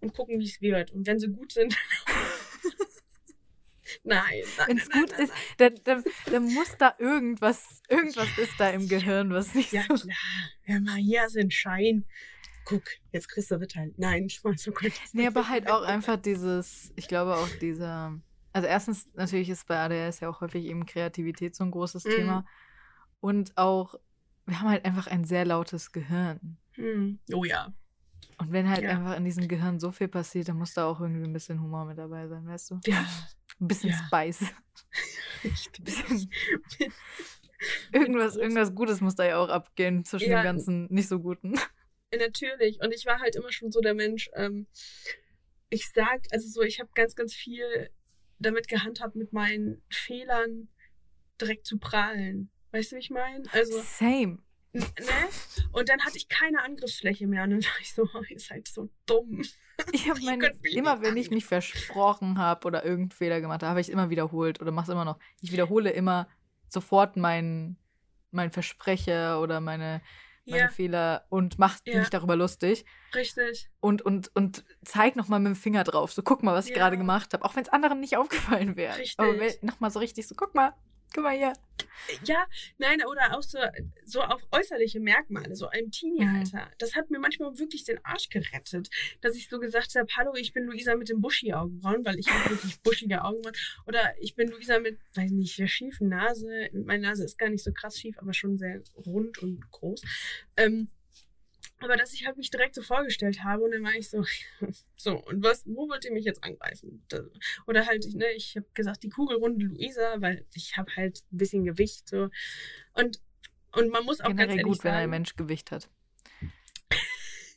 [SPEAKER 2] und gucken, wie es wird. Und wenn sie gut sind. nein, nein.
[SPEAKER 1] Wenn es
[SPEAKER 2] nein,
[SPEAKER 1] gut
[SPEAKER 2] nein,
[SPEAKER 1] ist, dann, dann, dann muss da irgendwas, irgendwas ist da im Gehirn, was nicht
[SPEAKER 2] Ja,
[SPEAKER 1] so.
[SPEAKER 2] klar. Hör mal, hier ein Schein. Guck, jetzt kriegst du Ritter. Nein, ich oh Gott. das
[SPEAKER 1] Nee, aber halt auch einfach dieses, ich glaube auch dieser, also erstens natürlich ist bei ADHS ja auch häufig eben Kreativität so ein großes
[SPEAKER 2] Mhm.
[SPEAKER 1] Thema. Und auch, wir haben halt einfach ein sehr lautes Gehirn.
[SPEAKER 2] Hm. Oh ja.
[SPEAKER 1] Und wenn halt
[SPEAKER 2] Ja.
[SPEAKER 1] einfach in diesem Gehirn so viel passiert, dann muss da auch irgendwie ein bisschen Humor mit dabei sein, weißt du?
[SPEAKER 2] Ja.
[SPEAKER 1] Ein bisschen
[SPEAKER 2] Ja.
[SPEAKER 1] Spice.
[SPEAKER 2] Richtig.
[SPEAKER 1] Irgendwas,
[SPEAKER 2] Groß.
[SPEAKER 1] irgendwas Gutes muss da ja auch abgehen zwischen
[SPEAKER 2] Ja.
[SPEAKER 1] dem ganzen nicht so guten.
[SPEAKER 2] Natürlich. Und ich war halt immer schon so der Mensch, ähm, ich sag, also so, ich habe ganz, ganz viel damit gehandhabt, mit meinen Fehlern direkt zu prahlen. Weißt du, wie ich meine? Also,
[SPEAKER 1] Same.
[SPEAKER 2] ne? Und dann hatte ich keine Angriffsfläche mehr. Und dann war ich so, oh, ihr seid so dumm.
[SPEAKER 1] Ich habe meine, immer wenn ich mich versprochen habe oder irgendeinen Fehler gemacht habe, habe ich es immer wiederholt oder mache es immer noch. Ich wiederhole immer sofort mein, mein Versprecher oder meine, meine
[SPEAKER 2] Ja,
[SPEAKER 1] Fehler und mache
[SPEAKER 2] Ja.
[SPEAKER 1] mich darüber lustig
[SPEAKER 2] richtig.
[SPEAKER 1] und, und, und zeig nochmal mit dem Finger drauf. So, guck mal, was ich
[SPEAKER 2] Ja.
[SPEAKER 1] gerade gemacht habe. Auch wenn es anderen nicht aufgefallen wäre.
[SPEAKER 2] Richtig.
[SPEAKER 1] Aber nochmal so richtig so, guck mal, guck mal hier.
[SPEAKER 2] Ja, nein, oder auch so, so auf äußerliche Merkmale, so im Teenie-Alter. Das hat mir manchmal wirklich den Arsch gerettet, dass ich so gesagt habe, hallo, ich bin Luisa mit den Buschi-Augenbrauen, weil ich habe wirklich buschige Augenbrauen. Oder ich bin Luisa mit, weiß nicht, der schiefen Nase. Meine Nase ist gar nicht so krass schief, aber schon sehr rund und groß. Ähm, aber dass ich halt mich direkt so vorgestellt habe und dann war ich so, so, und was, wo wollt ihr mich jetzt angreifen? Oder halt, ne, ich habe gesagt, die kugelrunde Luisa, weil ich habe halt ein bisschen Gewicht so. Und, und man muss auch ganz
[SPEAKER 1] Generell
[SPEAKER 2] ehrlich
[SPEAKER 1] gut, wenn
[SPEAKER 2] sagen,
[SPEAKER 1] ein Mensch Gewicht hat.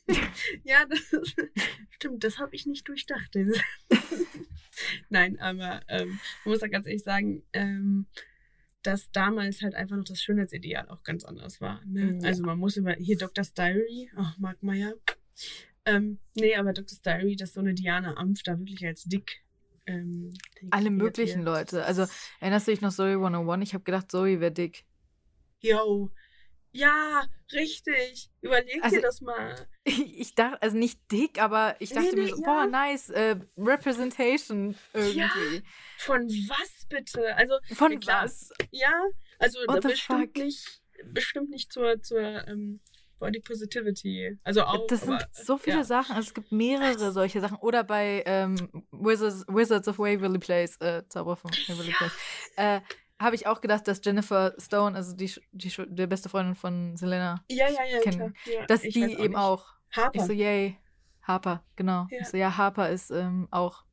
[SPEAKER 2] ja, das ist, stimmt, das habe ich nicht durchdacht. Nein, aber ähm, man muss auch ganz ehrlich sagen, ähm, dass damals halt einfach noch das Schönheitsideal auch ganz anders war. Ne?
[SPEAKER 1] Ja.
[SPEAKER 2] Also man muss über, hier Dr. Diary, ach, Mark Meyer. Ähm, nee, aber Dr. Diary, dass so eine Diana Ampf da wirklich als dick. Ähm,
[SPEAKER 1] Alle möglichen
[SPEAKER 2] wird.
[SPEAKER 1] Leute. Also, erinnerst du dich noch Zoe 101? Ich habe gedacht, Zoe wäre dick.
[SPEAKER 2] Yo. Ja, richtig. Überleg
[SPEAKER 1] Also,
[SPEAKER 2] dir das mal.
[SPEAKER 1] Ich dachte, also nicht dick, aber ich dachte
[SPEAKER 2] Nee,
[SPEAKER 1] mir
[SPEAKER 2] nee,
[SPEAKER 1] so,
[SPEAKER 2] ja.
[SPEAKER 1] boah, nice, äh, Representation irgendwie.
[SPEAKER 2] Von was bitte? Also,
[SPEAKER 1] Von
[SPEAKER 2] Ja, klar.
[SPEAKER 1] was?
[SPEAKER 2] ja, also
[SPEAKER 1] What
[SPEAKER 2] bestimmt nicht, bestimmt nicht zur, zur ähm, Body Positivity. Also auch.
[SPEAKER 1] Das sind
[SPEAKER 2] aber,
[SPEAKER 1] so viele
[SPEAKER 2] ja.
[SPEAKER 1] Sachen. Also es gibt mehrere solche Sachen. Oder bei ähm, Wizards, Wizards of Waverly Place, äh, Zauber von Waverly
[SPEAKER 2] Ja.
[SPEAKER 1] Place, äh, habe ich auch gedacht, dass Jennifer Stone, also die, die, die beste Freundin von Selena,
[SPEAKER 2] Ja, ja, ja,
[SPEAKER 1] kennen.
[SPEAKER 2] klar. Ja,
[SPEAKER 1] dass die
[SPEAKER 2] weiß
[SPEAKER 1] eben
[SPEAKER 2] nicht.
[SPEAKER 1] auch.
[SPEAKER 2] Harper.
[SPEAKER 1] Ich so, yay, Harper, genau.
[SPEAKER 2] Ja.
[SPEAKER 1] Ich so, ja, Harper ist ähm, auch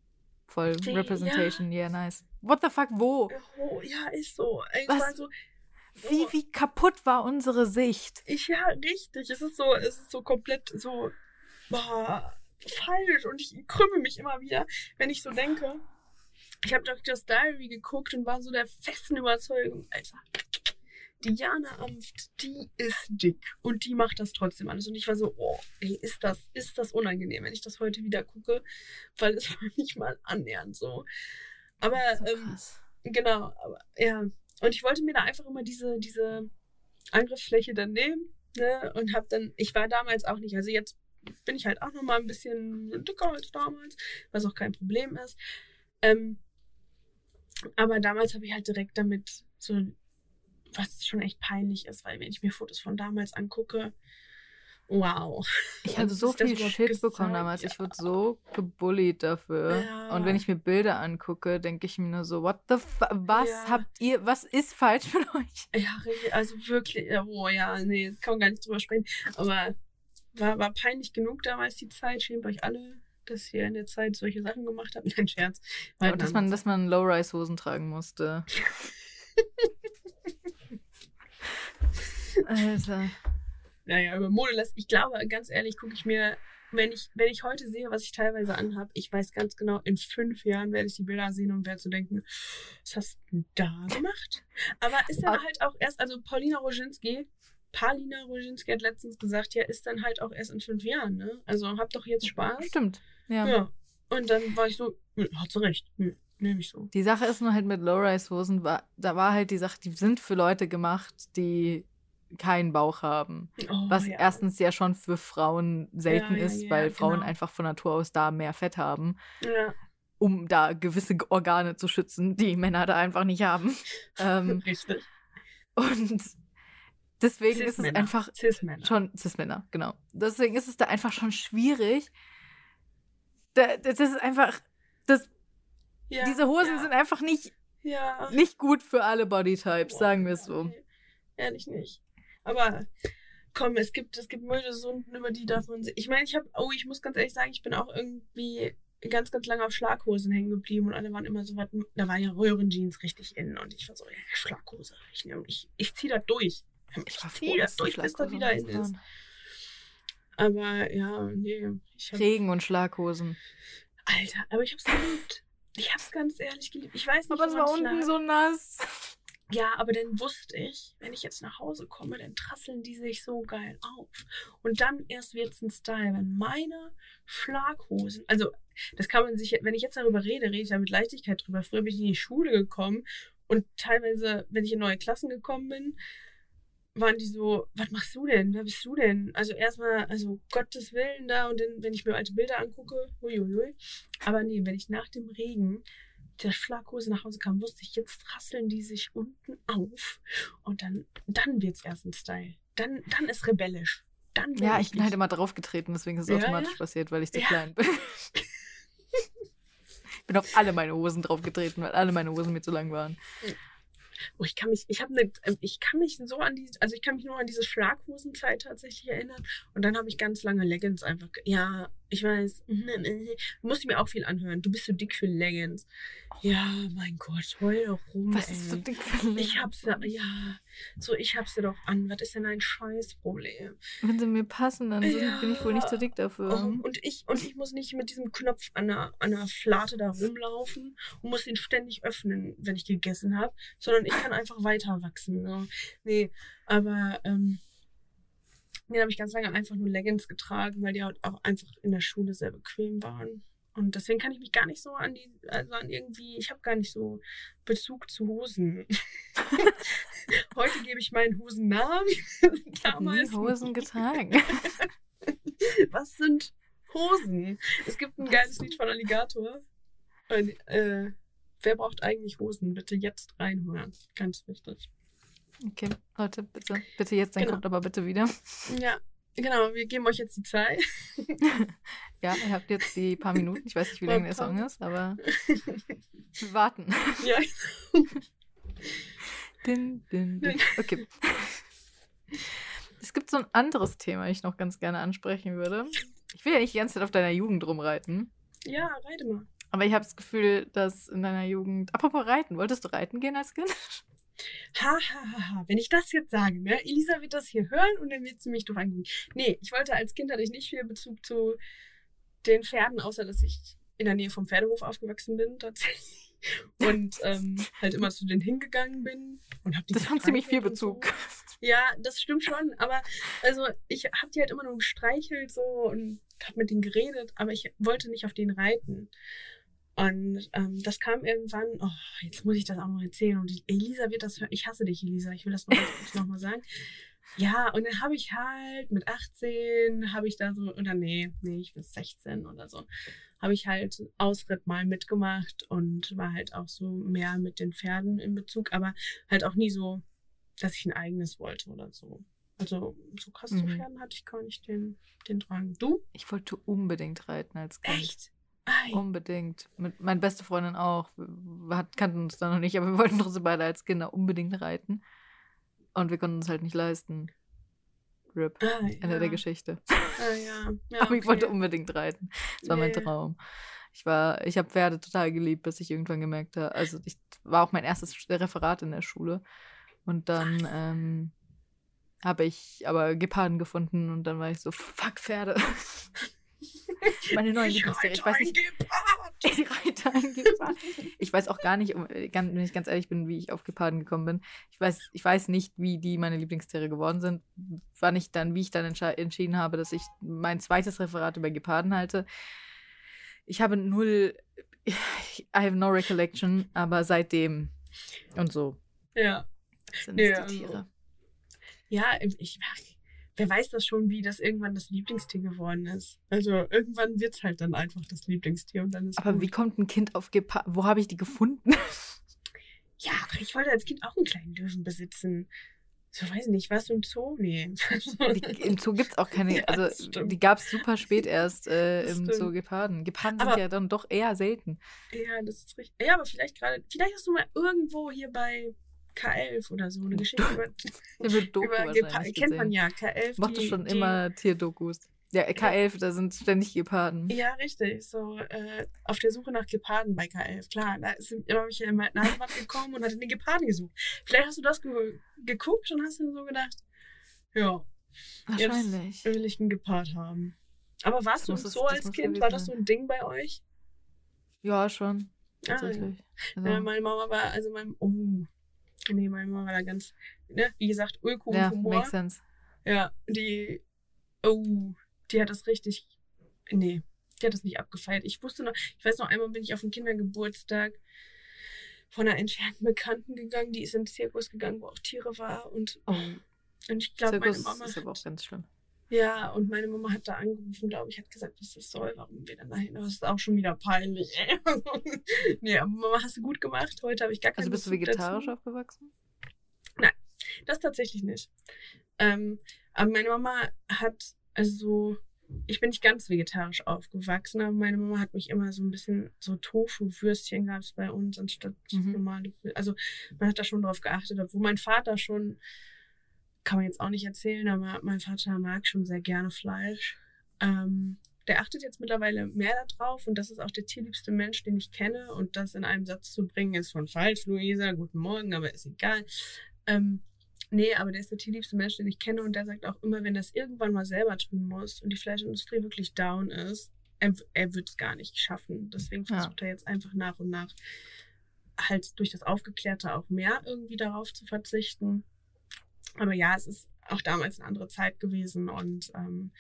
[SPEAKER 1] voll
[SPEAKER 2] Die-
[SPEAKER 1] Representation, yeah, nice. What the fuck, wo?
[SPEAKER 2] Oh, ja, ist so. Ich
[SPEAKER 1] Was?
[SPEAKER 2] so,
[SPEAKER 1] Wie, wie kaputt war unsere Sicht?
[SPEAKER 2] Ich, ja, richtig. Es ist so, es ist so komplett so, boah, falsch. Und ich krümme mich immer wieder, wenn ich so denke. Ich habe Doctor's Diary geguckt und war so der festen Überzeugung, Alter. Diana Amft, die ist dick und die macht das trotzdem alles. Und ich war so, oh, ey, ist das, ist das unangenehm, wenn ich das heute wieder gucke, weil es war nicht mal annähernd so. Aber ähm. Genau, aber ja. Und ich wollte mir da einfach immer diese, diese Angriffsfläche dann nehmen, ne? Und hab dann, ich war damals auch nicht, also jetzt bin ich halt auch noch mal ein bisschen dicker als damals, was auch kein Problem ist. Ähm, aber damals habe ich halt direkt damit so, was schon echt peinlich ist, weil wenn ich mir Fotos von damals angucke, wow.
[SPEAKER 1] Ich hatte so viel Shit bekommen damals. Ich
[SPEAKER 2] Ja.
[SPEAKER 1] wurde so gebullied dafür.
[SPEAKER 2] Ja.
[SPEAKER 1] Und wenn ich mir Bilder angucke, denke ich mir nur so, what the was
[SPEAKER 2] Ja.
[SPEAKER 1] habt ihr, was ist falsch mit euch?
[SPEAKER 2] Ja, also wirklich, oh ja, nee, das kann man gar nicht drüber sprechen. Aber war, war peinlich genug damals die Zeit. Schämt euch alle, dass ihr in der Zeit solche Sachen gemacht habt. Nein, Scherz.
[SPEAKER 1] Und dass man, dass man Low-Rise-Hosen tragen musste. Alter.
[SPEAKER 2] Naja, über Mode lässt. Ich glaube, ganz ehrlich, gucke ich mir, wenn ich, wenn ich heute sehe, was ich teilweise anhab, ich weiß ganz genau, in fünf Jahren werde ich die Bilder sehen und werde so denken, was hast du da gemacht? Aber ist dann
[SPEAKER 1] Ah.
[SPEAKER 2] halt auch erst, also Paulina Roginski, Paulina Roginski hat letztens gesagt, ja, ist dann halt auch erst in fünf Jahren, ne? Also habt doch jetzt Spaß.
[SPEAKER 1] Stimmt. Ja.
[SPEAKER 2] Ja. Und dann war ich so, "Nö, hat sie recht. Nehme ich so.
[SPEAKER 1] Die Sache ist nur halt mit Low-Rise-Hosen, war, da war halt die Sache, die sind für Leute gemacht, die keinen Bauch haben.
[SPEAKER 2] Oh,
[SPEAKER 1] Was
[SPEAKER 2] ja.
[SPEAKER 1] erstens ja schon für Frauen selten
[SPEAKER 2] Ja,
[SPEAKER 1] ist, weil Frauen
[SPEAKER 2] genau.
[SPEAKER 1] einfach von Natur aus da mehr Fett haben,
[SPEAKER 2] Ja,
[SPEAKER 1] um da gewisse Organe zu schützen, die Männer da einfach nicht haben. ähm,
[SPEAKER 2] richtig.
[SPEAKER 1] und deswegen ist es einfach
[SPEAKER 2] Cis-Männer.
[SPEAKER 1] schon Cis-Männer, genau. Deswegen ist es da einfach schon schwierig. Da, das ist einfach, das,
[SPEAKER 2] Ja,
[SPEAKER 1] diese Hosen
[SPEAKER 2] ja,
[SPEAKER 1] sind einfach nicht,
[SPEAKER 2] ja.
[SPEAKER 1] nicht gut für alle Bodytypes, sagen wir es so.
[SPEAKER 2] Nee, Ehrlich nicht. Aber komm, es gibt, es gibt Modesunden, über die darf man. Ich meine, ich habe, oh, ich muss ganz ehrlich sagen, ich bin auch irgendwie ganz, ganz lange auf Schlaghosen hängen geblieben und alle waren immer so was, da waren ja Röhrenjeans richtig in und ich war so, ja, Schlaghose. Ich, nehm- ich, ich zieh das durch. Ich,
[SPEAKER 1] war froh,
[SPEAKER 2] zieh das durch, bis das wieder in ist.
[SPEAKER 1] waren.
[SPEAKER 2] Aber ja, nee. Ich hab,
[SPEAKER 1] Regen und Schlaghosen.
[SPEAKER 2] Alter, aber ich hab's geliebt. Ich hab's ganz ehrlich geliebt. Ich weiß nicht,
[SPEAKER 1] Aber es war unten
[SPEAKER 2] lag.
[SPEAKER 1] so nass.
[SPEAKER 2] Ja, aber dann wusste ich, wenn ich jetzt nach Hause komme, dann trasseln die sich so geil auf. Und dann erst wird's ein Style, wenn meine Schlaghosen, also das kann man sich, wenn ich jetzt darüber rede, rede ich da mit Leichtigkeit drüber. Früher bin ich in die Schule gekommen und teilweise, wenn ich in neue Klassen gekommen bin, waren die so, was machst du denn? Wer bist du denn? Also erstmal, also Gottes Willen da und dann, wenn ich mir alte Bilder angucke, huiuiui. Aber nee, wenn ich nach dem Regen der Schlaghose nach Hause kam, wusste ich, jetzt rasseln die sich unten auf und dann, dann wird's erst ein Style. Dann, dann ist rebellisch. Dann
[SPEAKER 1] Ja, ich bin halt immer draufgetreten, deswegen ist es
[SPEAKER 2] Ja,
[SPEAKER 1] automatisch
[SPEAKER 2] ja.
[SPEAKER 1] passiert, weil ich zu
[SPEAKER 2] Ja.
[SPEAKER 1] klein bin. ich bin auf alle meine Hosen draufgetreten, weil alle meine Hosen mir zu lang waren.
[SPEAKER 2] Oh, ich kann mich, ich habe eine, ich kann mich so an die, also ich kann mich nur an diese Schlaghosenzeit tatsächlich erinnern. Und dann habe ich ganz lange Leggings einfach. Ja, ich weiß. Du musst mir auch viel anhören. Du bist so dick für Leggings. Ja, mein Gott, heul doch rum.
[SPEAKER 1] Was
[SPEAKER 2] ey.
[SPEAKER 1] ist so dick für ein
[SPEAKER 2] Ich hab's ja, ja. So, ich hab's ja doch an. Was ist denn ein Scheißproblem?
[SPEAKER 1] Wenn sie mir passen, dann
[SPEAKER 2] Ja.
[SPEAKER 1] bin ich wohl nicht so dick dafür.
[SPEAKER 2] Oh, und ich, und ich muss nicht mit diesem Knopf an der, an der Flate da rumlaufen und muss ihn ständig öffnen, wenn ich gegessen habe, sondern ich kann einfach weiter wachsen. Ne? Nee, aber ähm, nee, habe ich ganz lange einfach nur Leggings getragen, weil die halt auch einfach in der Schule sehr bequem waren. Und deswegen kann ich mich gar nicht so an die, also an irgendwie, ich habe gar nicht so Bezug zu Hosen. Heute gebe ich meinen Hosen Namen.
[SPEAKER 1] ich habe nie
[SPEAKER 2] Damals
[SPEAKER 1] Hosen getragen.
[SPEAKER 2] was sind Hosen? Es gibt ein geiles Lied von Alligator. Und, äh, wer braucht eigentlich Hosen? Bitte jetzt reinhören. Ganz wichtig.
[SPEAKER 1] Okay, Leute, bitte. Bitte jetzt, dann
[SPEAKER 2] Genau.
[SPEAKER 1] kommt aber bitte wieder.
[SPEAKER 2] Ja, genau. Wir geben euch jetzt die Zeit.
[SPEAKER 1] Ja, ihr habt jetzt die paar Minuten. Ich weiß nicht, wie lange der. Song ist, aber wir warten.
[SPEAKER 2] ja.
[SPEAKER 1] Din, din, din. Okay. Es gibt so ein anderes Thema, ich noch ganz gerne ansprechen würde. Ich will ja nicht die ganze Zeit auf deiner Jugend rumreiten,
[SPEAKER 2] ja, reite mal.
[SPEAKER 1] aber ich habe das Gefühl, dass in deiner Jugend. Apropos Reiten, wolltest du reiten gehen als Kind?
[SPEAKER 2] Ha, ha, ha, ha. Wenn ich das jetzt sage, ne? Elisa wird das hier hören und dann wird sie mich doof angucken. Nee, ich wollte als Kind hatte ich nicht viel Bezug zu den Pferden, außer dass ich in der Nähe vom Pferdehof aufgewachsen bin, tatsächlich. Und ähm, halt immer zu denen hingegangen bin und hab die
[SPEAKER 1] Das haben ziemlich viel Bezug.
[SPEAKER 2] So. Ja, das stimmt schon, aber also ich hab die halt immer nur gestreichelt so und hab mit denen geredet, aber ich wollte nicht auf denen reiten. Und ähm, das kam irgendwann, oh, jetzt muss ich das auch noch erzählen. Und Elisa wird das hören. Ich hasse dich, Elisa. Ich will das noch ganz kurz nochmal sagen. Ja, und dann habe ich halt mit 18, habe ich da so, oder nee, nee, ich bin 16 oder so, habe ich halt Ausritt mal mitgemacht und war halt auch so mehr mit den Pferden in Bezug, aber halt auch nie so, dass ich ein eigenes wollte oder so. Also so krass zu
[SPEAKER 1] Mhm.
[SPEAKER 2] Pferden hatte ich gar nicht den, den Drang. Du?
[SPEAKER 1] Ich wollte unbedingt reiten als Kind.
[SPEAKER 2] Echt? Ei.
[SPEAKER 1] Unbedingt. Mit meine beste Freundin auch. Wir hat, kannten uns da noch nicht, aber wir wollten trotzdem beide als Kinder unbedingt reiten. Und wir konnten uns halt nicht leisten. RIP.
[SPEAKER 2] Ah,
[SPEAKER 1] Ende
[SPEAKER 2] ja.
[SPEAKER 1] der Geschichte.
[SPEAKER 2] Ah, ja. ja
[SPEAKER 1] aber ich
[SPEAKER 2] okay.
[SPEAKER 1] wollte unbedingt reiten. Das war mein. Traum. Ich war, ich habe Pferde total geliebt, bis ich irgendwann gemerkt habe. Also ich war auch mein erstes Referat in der Schule. Und dann ähm, habe ich aber Geparden gefunden und dann war ich so, fuck Pferde. Meine neue Lieblingsserie. Ich weiß nicht, die Reiter ein Gepard. Ich weiß auch gar nicht, ganz, wenn ich ganz ehrlich bin, wie ich auf Geparden gekommen bin. Ich weiß, ich weiß nicht, wie die meine Lieblingstiere geworden sind. Wann ich dann, wie ich dann entschieden habe, dass ich mein zweites Referat über Geparden halte. Ich habe null, I have no recollection, aber seitdem und so
[SPEAKER 2] Ja.
[SPEAKER 1] sind es
[SPEAKER 2] also-
[SPEAKER 1] die Tiere.
[SPEAKER 2] Ja, ich, wer weiß das schon, wie das irgendwann das Lieblingstier geworden ist. Also irgendwann wird es halt dann einfach das Lieblingstier und dann ist
[SPEAKER 1] Aber
[SPEAKER 2] gut.
[SPEAKER 1] wie kommt ein Kind auf Geparden? Wo habe ich die gefunden?
[SPEAKER 2] Ja, ich wollte als Kind auch einen kleinen Löwen besitzen. So, weiß ich nicht, du im Zoo? Nee.
[SPEAKER 1] Die, Im Zoo gibt es auch keine,
[SPEAKER 2] Ja,
[SPEAKER 1] also die gab es super spät erst äh, im
[SPEAKER 2] stimmt.
[SPEAKER 1] Zoo Geparden. Geparden sind ja dann doch eher selten.
[SPEAKER 2] ja, das ist richtig. Ja, aber vielleicht gerade, vielleicht hast du mal irgendwo hier bei K11 oder so eine Geschichte über,
[SPEAKER 1] wird Doku
[SPEAKER 2] über
[SPEAKER 1] wahrscheinlich
[SPEAKER 2] Gepa kennt man ja, K11.
[SPEAKER 1] Ich mochte
[SPEAKER 2] die,
[SPEAKER 1] schon
[SPEAKER 2] die,
[SPEAKER 1] immer Tierdokus. Ja, K11, da sind ständig Geparden.
[SPEAKER 2] Ja, richtig. So äh, auf der Suche nach Geparden bei K11. Klar, da ist immer ich ja in meine Heimat gekommen und hatte den Geparden gesucht. Vielleicht hast du das ge geguckt und hast dir so gedacht, ja,
[SPEAKER 1] Wahrscheinlich.
[SPEAKER 2] will ich einen Gepard haben. Aber warst
[SPEAKER 1] Das
[SPEAKER 2] du so als Kind? War das so ein Ding bei euch?
[SPEAKER 1] Ja, schon.
[SPEAKER 2] Ah, ja.
[SPEAKER 1] Also,
[SPEAKER 2] Ja, meine Mama war, also mein, oh, nee, meine Mama war da ganz, ne, wie gesagt, Ulko
[SPEAKER 1] ja,
[SPEAKER 2] Humor.
[SPEAKER 1] makes sense.
[SPEAKER 2] Ja, die, oh, die hat das richtig, nee, die hat das nicht abgefeiert. Ich wusste noch, ich weiß noch, einmal bin ich auf den Kindergeburtstag von einer entfernten Bekannten gegangen, die ist in den Zirkus gegangen, wo auch Tiere war und,
[SPEAKER 1] Oh,
[SPEAKER 2] und ich glaube, meine Mama
[SPEAKER 1] ist aber auch ganz schlimm.
[SPEAKER 2] Ja, und meine Mama hat da angerufen, glaube ich, hat gesagt, was das soll, warum wir dann dahin, das ist auch schon wieder peinlich, ey. nee, aber Mama, hast du gut gemacht, heute habe ich gar keine
[SPEAKER 1] Also bist du
[SPEAKER 2] Bezug
[SPEAKER 1] vegetarisch
[SPEAKER 2] dazu.
[SPEAKER 1] aufgewachsen?
[SPEAKER 2] Das tatsächlich nicht. Ähm, aber meine Mama hat, also ich bin nicht ganz vegetarisch aufgewachsen, aber meine Mama hat mich immer so ein bisschen, so Tofu-Würstchen gab es bei uns anstatt
[SPEAKER 1] Mhm.
[SPEAKER 2] normale. Also man hat da schon drauf geachtet, obwohl mein Vater schon, kann man jetzt auch nicht erzählen, aber mein Vater mag schon sehr gerne Fleisch. Ähm, der achtet jetzt mittlerweile mehr darauf und das ist auch der tierliebste Mensch, den ich kenne. Und das in einem Satz zu bringen, ist von falsch, Luisa. Guten Morgen, aber ist egal. Ähm, nee, aber der ist der tierliebste Mensch, den ich kenne und der sagt auch immer, wenn es irgendwann mal selber tun muss und die Fleischindustrie wirklich down ist, er, er wird es gar nicht schaffen. Deswegen
[SPEAKER 1] Ja.
[SPEAKER 2] versucht er jetzt einfach nach und nach halt durch das Aufgeklärte auch mehr irgendwie darauf zu verzichten. Aber ja, es ist auch damals eine andere Zeit gewesen und ähm,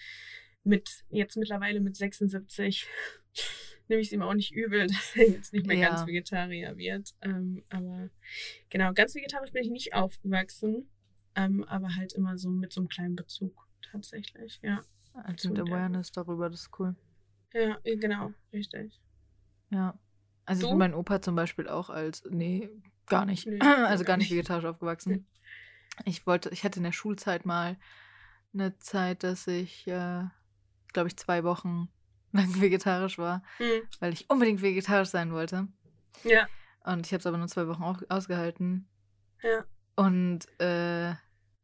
[SPEAKER 2] mit jetzt mittlerweile mit 76 nehme ich es ihm auch nicht übel, dass er jetzt nicht mehr
[SPEAKER 1] Ja.
[SPEAKER 2] ganz Vegetarier wird. Ähm, aber genau, ganz vegetarisch bin ich nicht aufgewachsen, ähm, aber halt immer so mit so einem kleinen Bezug tatsächlich, ja.
[SPEAKER 1] Also
[SPEAKER 2] So
[SPEAKER 1] mit
[SPEAKER 2] in der-
[SPEAKER 1] Awareness darüber, das ist cool.
[SPEAKER 2] Ja, genau, richtig.
[SPEAKER 1] Ja. Also mein Opa zum Beispiel auch als, nee, gar nicht.
[SPEAKER 2] Nee,
[SPEAKER 1] also
[SPEAKER 2] gar
[SPEAKER 1] nicht
[SPEAKER 2] nicht.
[SPEAKER 1] vegetarisch aufgewachsen. Ich wollte, ich hatte in der Schulzeit mal eine Zeit, dass ich, äh, glaube ich, zwei Wochen lang vegetarisch war,
[SPEAKER 2] Hm,
[SPEAKER 1] weil ich unbedingt vegetarisch sein wollte.
[SPEAKER 2] ja,
[SPEAKER 1] Und ich habe es aber nur zwei Wochen auch ausgehalten.
[SPEAKER 2] ja.
[SPEAKER 1] Und äh,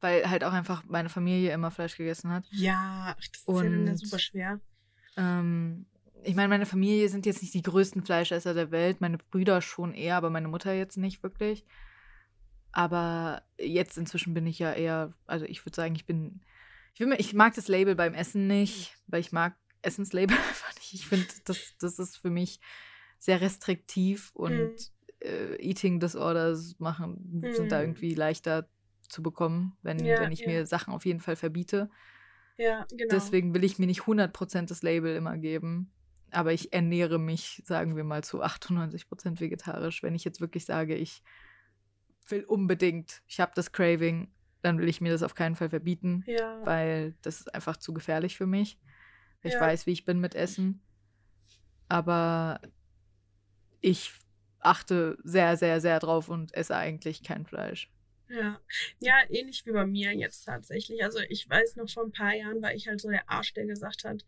[SPEAKER 1] weil halt auch einfach meine Familie immer Fleisch gegessen hat.
[SPEAKER 2] Ja, ach, das ist ja super schwer.
[SPEAKER 1] Ähm, ich meine, meine Familie sind jetzt nicht die größten Fleischesser der Welt. Meine Brüder schon eher, aber meine Mutter jetzt nicht wirklich. Aber jetzt inzwischen bin ich ja eher, also ich würde sagen, ich bin, ich, will, ich mag das Label beim Essen nicht, weil ich mag Essenslabel einfach nicht. Ich finde, das, das ist für mich sehr restriktiv und mhm. äh, Eating Disorders machen, mhm. sind da mhm. irgendwie leichter zu bekommen, wenn, ja, wenn ich ja. mir Sachen auf jeden Fall verbiete.
[SPEAKER 2] Ja, genau.
[SPEAKER 1] Deswegen will ich mir nicht 100% das Label immer geben. Aber ich ernähre mich, sagen wir mal, zu 98% vegetarisch. Wenn ich jetzt wirklich sage, ich will unbedingt, ich habe das Craving, dann will ich mir das auf keinen Fall verbieten,
[SPEAKER 2] ja.
[SPEAKER 1] weil das ist einfach zu gefährlich für mich. Ich ja. weiß, wie ich bin mit Essen. Aber ich achte sehr, sehr, sehr drauf und esse eigentlich kein Fleisch.
[SPEAKER 2] Ja. ja, ähnlich wie bei mir jetzt tatsächlich. Also ich weiß noch vor ein paar Jahren war ich halt so der Arsch, der gesagt hat,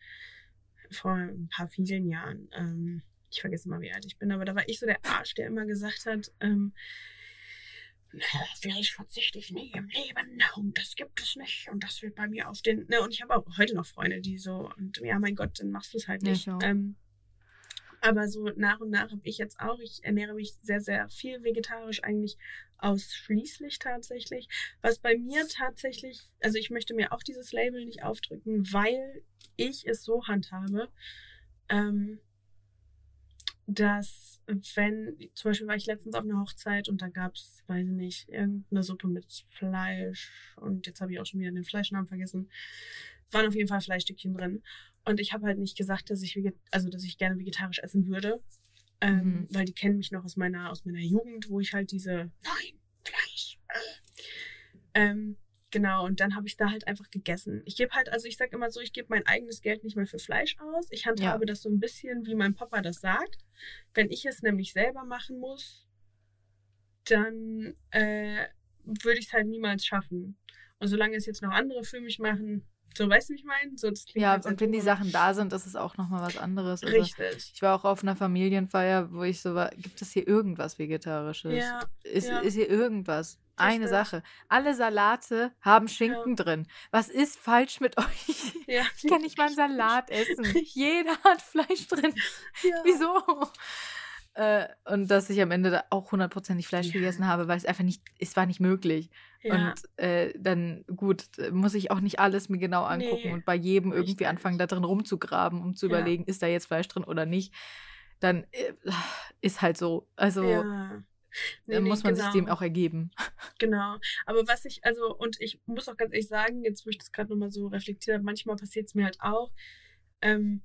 [SPEAKER 2] vor ein paar vielen Jahren, ähm, ich vergesse immer, wie alt ich bin, aber da war ich so der Arsch, der immer gesagt hat, ähm, Fleisch verzichte ich nie im Leben und das gibt es nicht und das wird bei mir auf den, ne, und ich habe auch heute noch Freunde, die so, und ja, mein Gott, dann machst du es halt nicht. Ja, ähm, aber so nach und nach habe ich jetzt auch, ich ernähre mich sehr, sehr viel vegetarisch, eigentlich ausschließlich tatsächlich. Was bei mir tatsächlich, also ich möchte mir auch dieses Label nicht aufdrücken, weil ich es so handhabe, ähm, dass wenn, zum Beispiel war ich letztens auf einer Hochzeit und da gab es, weiß ich nicht, irgendeine Suppe mit Fleisch und jetzt habe ich auch schon wieder den Fleischnamen vergessen. Waren auf jeden Fall Fleischstückchen drin. Und ich habe halt nicht gesagt, dass ich, also, dass ich gerne vegetarisch essen würde. Ähm, mhm. Weil die kennen mich noch aus meiner, aus meiner Jugend, wo ich halt diese, nein, Fleisch. Äh. Ähm, genau, und dann habe ich da halt einfach gegessen. Ich gebe halt, also ich sage immer so, ich gebe mein eigenes Geld nicht mehr für Fleisch aus. Ich handhabe ja. das so ein bisschen, wie mein Papa das sagt. Wenn ich es nämlich selber machen muss, dann äh, würde ich es halt niemals schaffen. Und solange es jetzt noch andere für mich machen, so, weißt du, wie ich meine? So,
[SPEAKER 1] ja, und wenn die Sachen da sind, ist es auch nochmal was anderes.
[SPEAKER 2] Also, Richtig.
[SPEAKER 1] Ich war auch auf einer Familienfeier, wo ich so war, gibt es hier irgendwas Vegetarisches?
[SPEAKER 2] Ja.
[SPEAKER 1] Ist,
[SPEAKER 2] ja.
[SPEAKER 1] ist hier irgendwas? Eine Sache. Alle Salate haben Schinken ja. drin. Was ist falsch mit euch? Ja. Ich kann nicht mal einen Salat essen. Jeder hat Fleisch drin. Ja. Wieso? Äh, und dass ich am Ende auch hundertprozentig Fleisch ja. gegessen habe, weil es einfach nicht, es war nicht möglich. Ja. Und äh, dann, gut, muss ich auch nicht alles mir genau angucken nee, und bei jedem irgendwie anfangen, da drin rumzugraben, um zu ja. überlegen, ist da jetzt Fleisch drin oder nicht. Dann äh, ist halt so. Also nee, muss man genau. sich dem auch ergeben.
[SPEAKER 2] Genau. Aber was ich, also, und ich muss auch ganz ehrlich sagen, jetzt wo ich das gerade nochmal so reflektiert habe, manchmal passiert es mir halt auch, ähm,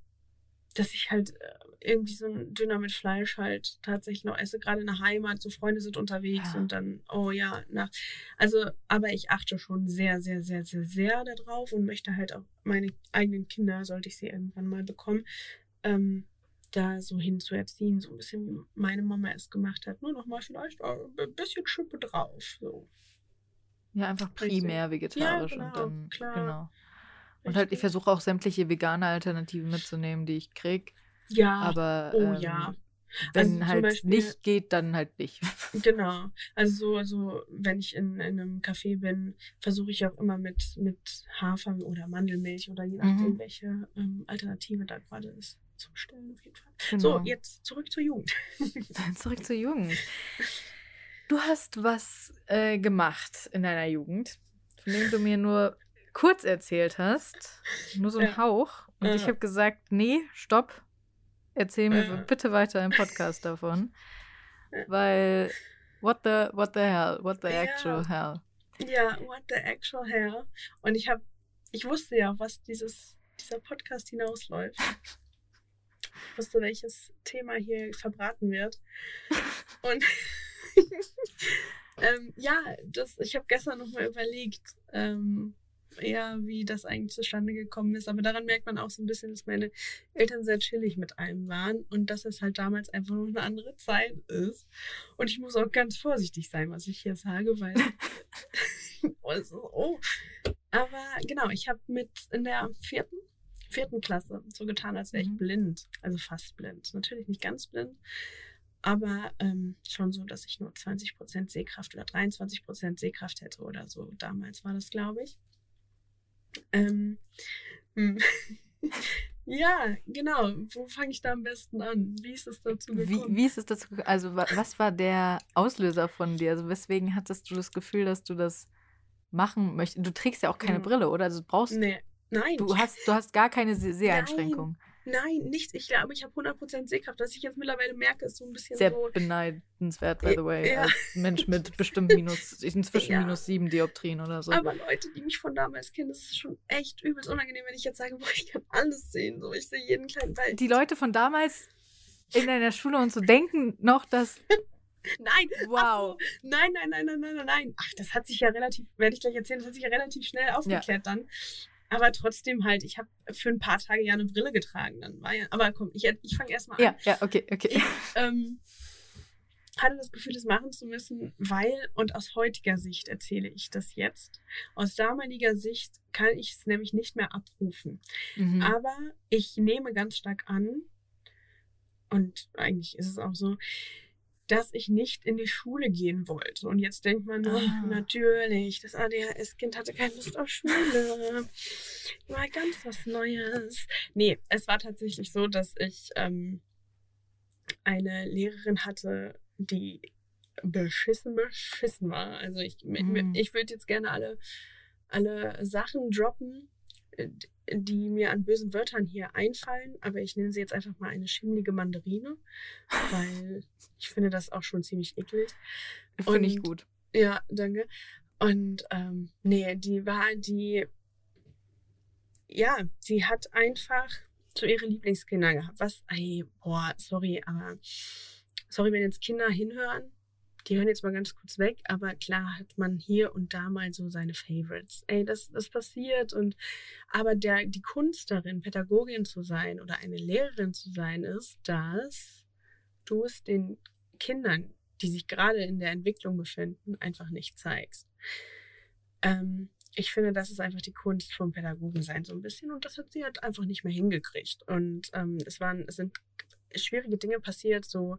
[SPEAKER 2] dass ich halt äh, irgendwie so ein Döner mit Fleisch halt tatsächlich noch esse, gerade in der Heimat, so Freunde sind unterwegs ja. und dann, oh ja, nach. Also, aber ich achte schon sehr, sehr, sehr, sehr, sehr darauf und möchte halt auch meine eigenen Kinder, sollte ich sie irgendwann mal bekommen, ähm, da so hinzuerziehen, so ein bisschen wie meine Mama es gemacht hat. Nur nochmal vielleicht ein bisschen Schippe drauf. So.
[SPEAKER 1] Ja, einfach primär vegetarisch ja, genau, und dann,
[SPEAKER 2] klar.
[SPEAKER 1] genau. Und halt, ich versuche auch sämtliche vegane Alternativen mitzunehmen, die ich kriege.
[SPEAKER 2] Ja.
[SPEAKER 1] Aber
[SPEAKER 2] oh
[SPEAKER 1] ähm,
[SPEAKER 2] ja.
[SPEAKER 1] Wenn also halt Beispiel, nicht geht, dann halt nicht.
[SPEAKER 2] Genau. Also so, also wenn ich in, in einem Café bin, versuche ich auch immer mit, mit Hafer oder Mandelmilch oder je nachdem, mhm. welche ähm, Alternative da gerade ist, zu bestellen auf jeden Fall. Genau. So, jetzt zurück zur Jugend.
[SPEAKER 1] zurück zur Jugend. Du hast was äh, gemacht in deiner Jugend, von dem du mir nur kurz erzählt hast. Nur so ein ja. Hauch. Und ja. ich habe gesagt, nee, stopp. Erzähl mir ja. bitte weiter im Podcast davon. Weil, what the, what the hell? What the actual hell?
[SPEAKER 2] Ja, what the actual hell? Und ich habe, ich wusste ja, was dieses, dieser Podcast hinausläuft. Ich wusste, welches Thema hier verbraten wird. Und ähm, ja, das, ich habe gestern nochmal überlegt, ähm, ja, wie das eigentlich zustande gekommen ist. Aber daran merkt man auch so ein bisschen, dass meine Eltern sehr chillig mit einem waren und dass es halt damals einfach noch eine andere Zeit ist. Und ich muss auch ganz vorsichtig sein, was ich hier sage, weil. oh. Aber genau, ich habe mit in der vierten, vierten Klasse so getan, als wäre ich mhm. blind. Also fast blind. Natürlich nicht ganz blind. Aber ähm, schon so, dass ich nur 20% Sehkraft oder 23% Sehkraft hätte oder so. Damals war das, glaube ich. Ähm, hm. Ja, genau. Wo fange ich da am besten an? Wie ist es dazu
[SPEAKER 1] gekommen? Wie, wie ist es dazu gekommen? Also, was war der Auslöser von dir? Also, weswegen hattest du das Gefühl, dass du das machen möchtest? Du trägst ja auch keine mhm. Brille, oder? Also, brauchst. Nee, nein. Du hast, du hast gar keine Seheinschränkung.
[SPEAKER 2] Nein. Nein, nichts. Ich glaube, ich habe 100% Sehkraft. Was ich jetzt mittlerweile merke, ist so ein bisschen
[SPEAKER 1] Sehr
[SPEAKER 2] so...
[SPEAKER 1] beneidenswert, by the way. Ja. Als Mensch mit bestimmt minus, inzwischen ja. minus sieben Dioptrien oder so.
[SPEAKER 2] Aber Leute, die mich von damals kennen, das ist schon echt übelst unangenehm, wenn ich jetzt sage, boah, ich kann alles sehen. So, ich sehe jeden kleinen Teil.
[SPEAKER 1] Die Leute von damals in deiner Schule und so denken noch, dass...
[SPEAKER 2] Nein, wow. So. Nein, nein, nein, nein, nein, nein. Ach, das hat sich ja relativ, werde ich gleich erzählen, das hat sich ja relativ schnell aufgeklärt ja. dann. Aber trotzdem halt, ich habe für ein paar Tage ja eine Brille getragen. Dann war ja, aber komm, ich, ich fange erstmal an.
[SPEAKER 1] Ja, ja, okay, okay.
[SPEAKER 2] Ich ähm, hatte das Gefühl, das machen zu müssen, weil, und aus heutiger Sicht erzähle ich das jetzt, aus damaliger Sicht kann ich es nämlich nicht mehr abrufen. Mhm. Aber ich nehme ganz stark an, und eigentlich ist es auch so, dass ich nicht in die Schule gehen wollte. Und jetzt denkt man nur, ah. natürlich, das ADHS-Kind hatte keine Lust auf Schule. Mal ganz was Neues. Nee, es war tatsächlich so, dass ich ähm, eine Lehrerin hatte, die beschissen, beschissen war. Also ich, mhm. ich würde jetzt gerne alle, alle Sachen droppen, die mir an bösen Wörtern hier einfallen, aber ich nenne sie jetzt einfach mal eine schimmelige Mandarine, weil ich finde das auch schon ziemlich eklig.
[SPEAKER 1] Finde ich gut.
[SPEAKER 2] Ja, danke. Und ähm, nee, die war die, ja, sie hat einfach so ihre Lieblingskinder gehabt. Was, ey, boah, sorry, aber sorry, wenn jetzt Kinder hinhören, die hören jetzt mal ganz kurz weg, aber klar hat man hier und da mal so seine Favorites. Ey, das, das passiert und aber der, die Kunst darin, Pädagogin zu sein oder eine Lehrerin zu sein, ist, dass du es den Kindern, die sich gerade in der Entwicklung befinden, einfach nicht zeigst. Ähm, ich finde, das ist einfach die Kunst vom Pädagogensein so ein bisschen und das hat sie halt einfach nicht mehr hingekriegt. Und ähm, es waren, es sind schwierige Dinge passiert, so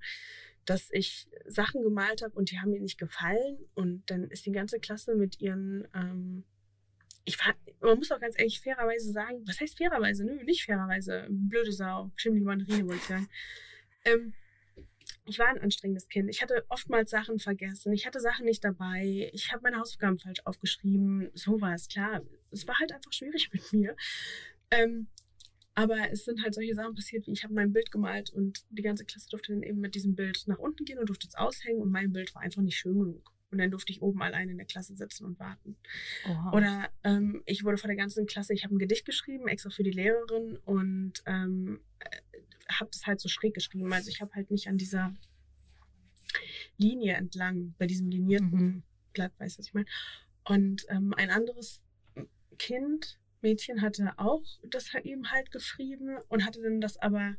[SPEAKER 2] dass ich Sachen gemalt habe und die haben mir nicht gefallen. Und dann ist die ganze Klasse mit ihren, ähm, ich war, man muss auch ganz ehrlich fairerweise sagen, was heißt fairerweise? Nö, nicht fairerweise. Blöde Sau, schimmlige Mandarine, wollte ich sagen. Ähm, ich war ein anstrengendes Kind. Ich hatte oftmals Sachen vergessen. Ich hatte Sachen nicht dabei. Ich habe meine Hausaufgaben falsch aufgeschrieben. So war es, klar. Es war halt einfach schwierig mit mir. Ähm, aber es sind halt solche Sachen passiert, wie ich habe mein Bild gemalt und die ganze Klasse durfte dann eben mit diesem Bild nach unten gehen und durfte es aushängen und mein Bild war einfach nicht schön genug. Und dann durfte ich oben alleine in der Klasse sitzen und warten. Oha. Oder ähm, ich wurde vor der ganzen Klasse, ich habe ein Gedicht geschrieben, extra für die Lehrerin und ähm, äh, habe das halt so schräg geschrieben. Also ich habe halt nicht an dieser Linie entlang, bei diesem linierten mhm. Blatt, weißt du, was ich meine? Und ähm, ein anderes Kind Mädchen hatte auch das eben halt geschrieben und hatte dann das aber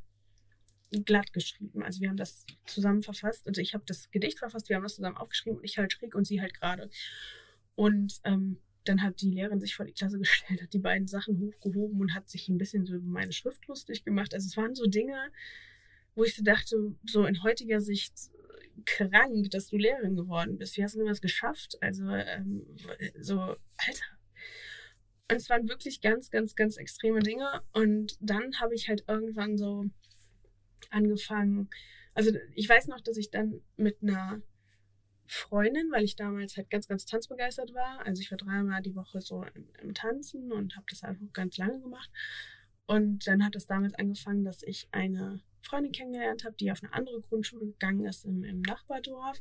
[SPEAKER 2] glatt geschrieben. Also wir haben das zusammen verfasst. Also ich habe das Gedicht verfasst, wir haben das zusammen aufgeschrieben und ich halt schräg und sie halt gerade. Und ähm, dann hat die Lehrerin sich vor die Klasse gestellt, hat die beiden Sachen hochgehoben und hat sich ein bisschen so über meine Schrift lustig gemacht. Also es waren so Dinge, wo ich so dachte, so in heutiger Sicht krank, dass du Lehrerin geworden bist. Wie hast du das geschafft? Also ähm, so, Alter, und es waren wirklich ganz, ganz, ganz extreme Dinge. Und dann habe ich halt irgendwann so angefangen. Also ich weiß noch, dass ich dann mit einer Freundin, weil ich damals halt ganz, ganz tanzbegeistert war. Also ich war dreimal die Woche so im, im Tanzen und habe das einfach ganz lange gemacht. Und dann hat es damals angefangen, dass ich eine Freundin kennengelernt habe, die auf eine andere Grundschule gegangen ist im, im Nachbardorf.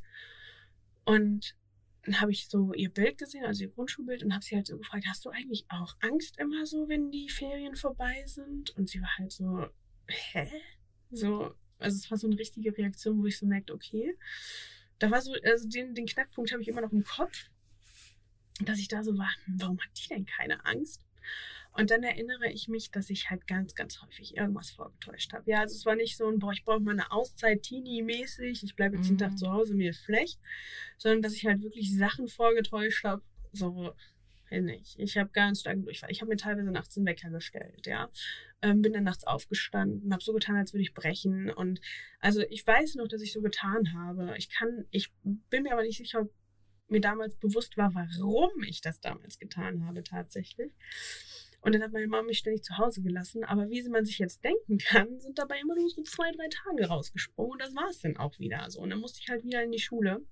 [SPEAKER 2] Und dann habe ich so ihr Bild gesehen, also ihr Grundschulbild, und habe sie halt so gefragt, hast du eigentlich auch Angst immer so, wenn die Ferien vorbei sind? Und sie war halt so, hä? So, also es war so eine richtige Reaktion, wo ich so merkte, okay. Da war so, also den, den Knackpunkt habe ich immer noch im Kopf, dass ich da so war, hm, warum hat die denn keine Angst? Und dann erinnere ich mich, dass ich halt ganz, ganz häufig irgendwas vorgetäuscht habe. Ja, also es war nicht so ein, boah, ich brauche mal eine Auszeit, Teenie-mäßig, ich bleibe jetzt mhm. den Tag mhm. zu Hause, mir ist schlecht, sondern dass ich halt wirklich Sachen vorgetäuscht habe, so, nicht. Ich habe ganz stark Durchfall. Ich habe mir teilweise nachts einen Wecker gestellt, ja. Ähm, bin dann nachts aufgestanden, habe so getan, als würde ich brechen. Und also ich weiß noch, dass ich so getan habe. Ich kann, ich bin mir aber nicht sicher, ob mir damals bewusst war, warum ich das damals getan habe tatsächlich. Und dann hat meine Mama mich ständig zu Hause gelassen. Aber wie man sich jetzt denken kann, sind dabei immer nur so zwei, drei Tage rausgesprungen. Und das war es dann auch wieder. So. Und dann musste ich halt wieder in die Schule.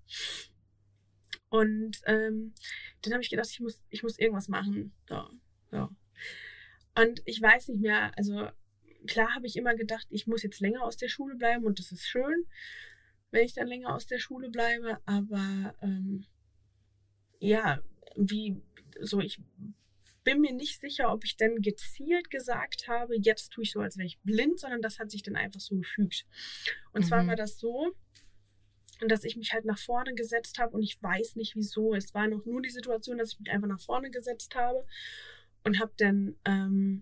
[SPEAKER 2] Und ähm, dann habe ich gedacht, ich muss, ich muss irgendwas machen. So, so. Und ich weiß nicht mehr, also klar habe ich immer gedacht, ich muss jetzt länger aus der Schule bleiben und das ist schön, wenn ich dann länger aus der Schule bleibe. Aber ähm, ja, wie so, ich bin mir nicht sicher, ob ich denn gezielt gesagt habe, jetzt tue ich so, als wäre ich blind, sondern das hat sich dann einfach so gefügt. Und mhm. zwar war das so, dass ich mich halt nach vorne gesetzt habe und ich weiß nicht wieso. Es war noch nur die Situation, dass ich mich einfach nach vorne gesetzt habe und habe dann ähm,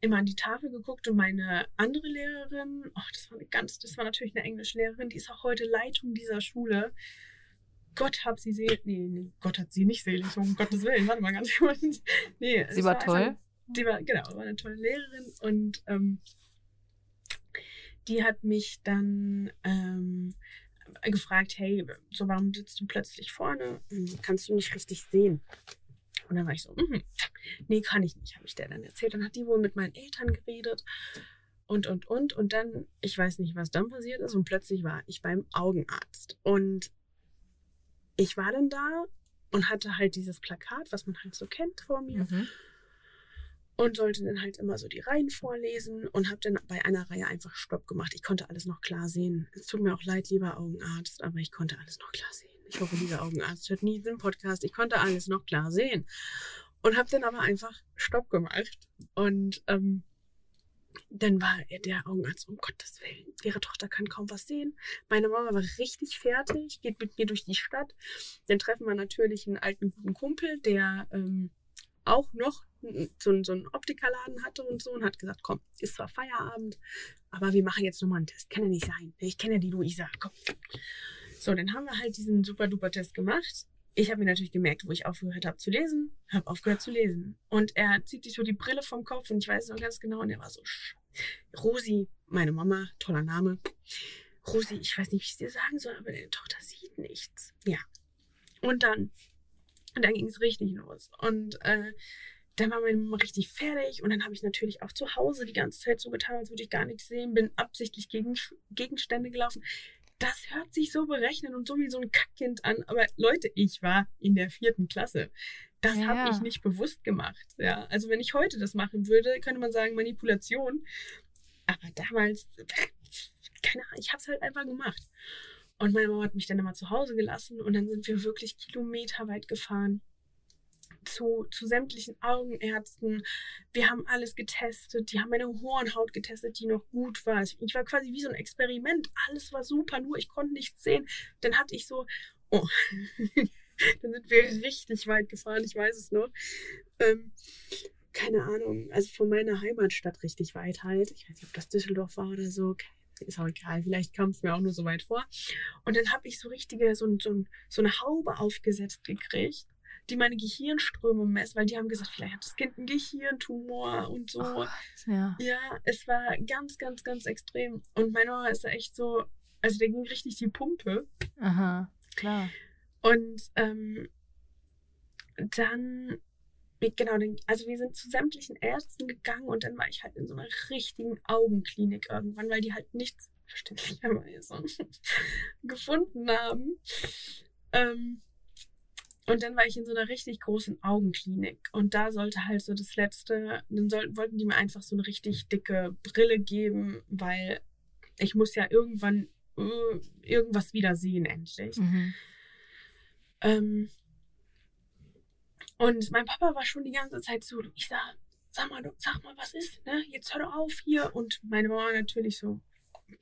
[SPEAKER 2] immer an die Tafel geguckt und meine andere Lehrerin, oh, das war eine ganz, das war natürlich eine Englischlehrerin, die ist auch heute Leitung dieser Schule. Gott hat sie selig, nee, nee, Gott hat sie nicht selig, um Gottes Willen, warte mal ganz kurz.
[SPEAKER 1] Nee, sie war, war toll. Einfach,
[SPEAKER 2] die war, genau, war eine tolle Lehrerin und ähm, die hat mich dann ähm, gefragt, hey, so warum sitzt du plötzlich vorne? Hm, kannst du nicht richtig sehen? Und dann war ich so, mm, nee, kann ich nicht, habe ich der dann erzählt. Dann hat die wohl mit meinen Eltern geredet und, und, und. Und dann, ich weiß nicht, was dann passiert ist. Und plötzlich war ich beim Augenarzt. Und ich war dann da und hatte halt dieses Plakat, was man halt so kennt vor mir. Mhm. Und sollte dann halt immer so die Reihen vorlesen und habe dann bei einer Reihe einfach Stopp gemacht. Ich konnte alles noch klar sehen. Es tut mir auch leid, lieber Augenarzt, aber ich konnte alles noch klar sehen. Ich hoffe, dieser Augenarzt hört nie den Podcast. Ich konnte alles noch klar sehen. Und habe dann aber einfach Stopp gemacht. Und ähm, dann war der Augenarzt, um Gottes Willen, ihre Tochter kann kaum was sehen. Meine Mama war richtig fertig, geht mit mir durch die Stadt. Dann treffen wir natürlich einen alten guten Kumpel, der ähm, auch noch so, so einen Optikerladen hatte und so und hat gesagt, komm, ist zwar Feierabend, aber wir machen jetzt nochmal einen Test. Kann ja nicht sein. Ich kenne ja die Luisa. Komm. So, dann haben wir halt diesen super-duper-Test gemacht. Ich habe mir natürlich gemerkt, wo ich aufgehört habe zu lesen, habe aufgehört zu lesen. Und er zieht sich so die Brille vom Kopf und ich weiß noch ganz genau, und er war so, Rosi, meine Mama, toller Name. Rosi, ich weiß nicht, wie ich es dir sagen soll, aber deine Tochter sieht nichts. Ja. Und dann, und dann ging es richtig los. Und äh, dann war meine Mama richtig fertig und dann habe ich natürlich auch zu Hause die ganze Zeit so getan, als würde ich gar nichts sehen, bin absichtlich gegen Gegenstände gelaufen das hört sich so berechnet und so wie so ein Kackkind an. Aber Leute, ich war in der vierten Klasse. Das ja. habe ich nicht bewusst gemacht. Ja, also wenn ich heute das machen würde, könnte man sagen Manipulation. Aber damals, keine Ahnung, ich habe es halt einfach gemacht. Und meine Mama hat mich dann immer zu Hause gelassen und dann sind wir wirklich kilometerweit gefahren zu, zu sämtlichen Augenärzten. Wir haben alles getestet. Die haben meine Hornhaut getestet, die noch gut war. Ich war quasi wie so ein Experiment. Alles war super, nur ich konnte nichts sehen. Dann hatte ich so, oh, dann sind wir richtig weit gefahren, ich weiß es noch. Ähm, keine Ahnung, also von meiner Heimatstadt richtig weit halt. Ich weiß nicht, ob das Düsseldorf war oder so. Ist auch egal, vielleicht kam es mir auch nur so weit vor. Und dann habe ich so richtige, so, so, so eine Haube aufgesetzt gekriegt die meine Gehirnströme messen, weil die haben gesagt, vielleicht hat das Kind einen Gehirntumor und so. Oh, ja. ja, es war ganz, ganz, ganz extrem. Und meine Mama ist da echt so, also der ging richtig die Pumpe.
[SPEAKER 1] Aha, klar.
[SPEAKER 2] Und ähm, dann, genau, also wir sind zu sämtlichen Ärzten gegangen und dann war ich halt in so einer richtigen Augenklinik irgendwann, weil die halt nichts verständlicherweise gefunden haben. Ähm, und dann war ich in so einer richtig großen Augenklinik. Und da sollte halt so das letzte, dann sollten, wollten die mir einfach so eine richtig dicke Brille geben, weil ich muss ja irgendwann uh, irgendwas wieder sehen, endlich. Mhm. Ähm, und mein Papa war schon die ganze Zeit so, ich sag, sag mal, sag mal, was ist, ne? Jetzt hör doch auf hier. Und meine Mama natürlich so,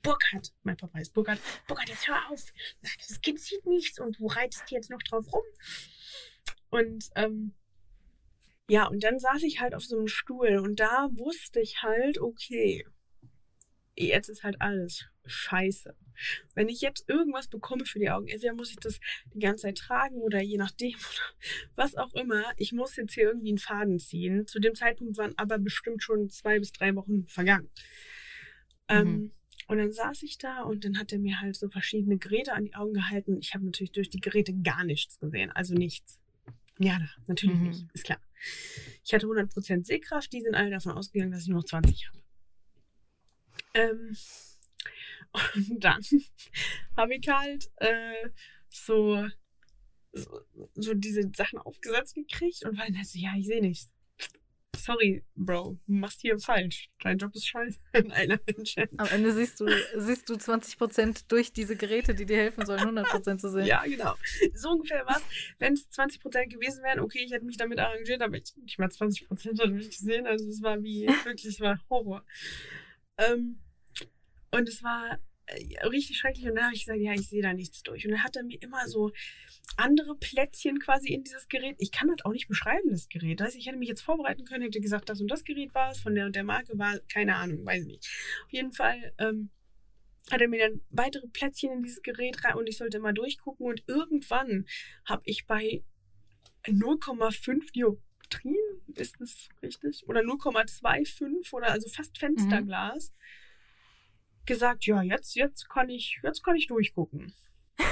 [SPEAKER 2] Burkhard, mein Papa ist Burkhard, Burkhard, jetzt hör auf. Das Kind sieht nichts und du reitest jetzt noch drauf rum. Und ähm, ja, und dann saß ich halt auf so einem Stuhl und da wusste ich halt, okay, jetzt ist halt alles scheiße. Wenn ich jetzt irgendwas bekomme für die Augen, entweder muss ich das die ganze Zeit tragen oder je nachdem oder was auch immer, ich muss jetzt hier irgendwie einen Faden ziehen. Zu dem Zeitpunkt waren aber bestimmt schon zwei bis drei Wochen vergangen. Mhm. Ähm, und dann saß ich da und dann hat er mir halt so verschiedene Geräte an die Augen gehalten. Ich habe natürlich durch die Geräte gar nichts gesehen, also nichts Ja, na, natürlich
[SPEAKER 1] Mhm.
[SPEAKER 2] nicht, ist klar. Ich hatte 100% Sehkraft, die sind alle davon ausgegangen, dass ich nur noch 20 habe. Ähm, und dann habe ich halt äh, so, so, so diese Sachen aufgesetzt gekriegt und war dann so, ja, ich sehe nichts. Sorry, Bro, du machst hier falsch. Dein Job ist scheiße. Nein,
[SPEAKER 1] Am Ende siehst du, siehst du 20% durch diese Geräte, die dir helfen sollen, 100% zu sehen.
[SPEAKER 2] Ja, genau. So ungefähr was. Wenn es 20% gewesen wären, okay, ich hätte mich damit arrangiert, aber ich nicht mal 20% hatte ich gesehen. Also es war wie, wirklich, es war Horror. Ähm, und es war richtig schrecklich. Und dann habe ich gesagt, ja, ich sehe da nichts durch. Und dann hat er mir immer so andere Plättchen quasi in dieses Gerät. Ich kann das auch nicht beschreiben, das Gerät. Das heißt, ich hätte mich jetzt vorbereiten können, hätte gesagt, das und das Gerät war es, von der und der Marke war, keine Ahnung, weiß ich nicht. Auf jeden Fall ähm, hat er mir dann weitere Plättchen in dieses Gerät rein und ich sollte mal durchgucken. Und irgendwann habe ich bei 0,5 Dioptrien, ist das richtig? Oder 0,25 oder also fast Fensterglas gesagt, ja, jetzt, jetzt kann ich, jetzt kann ich durchgucken.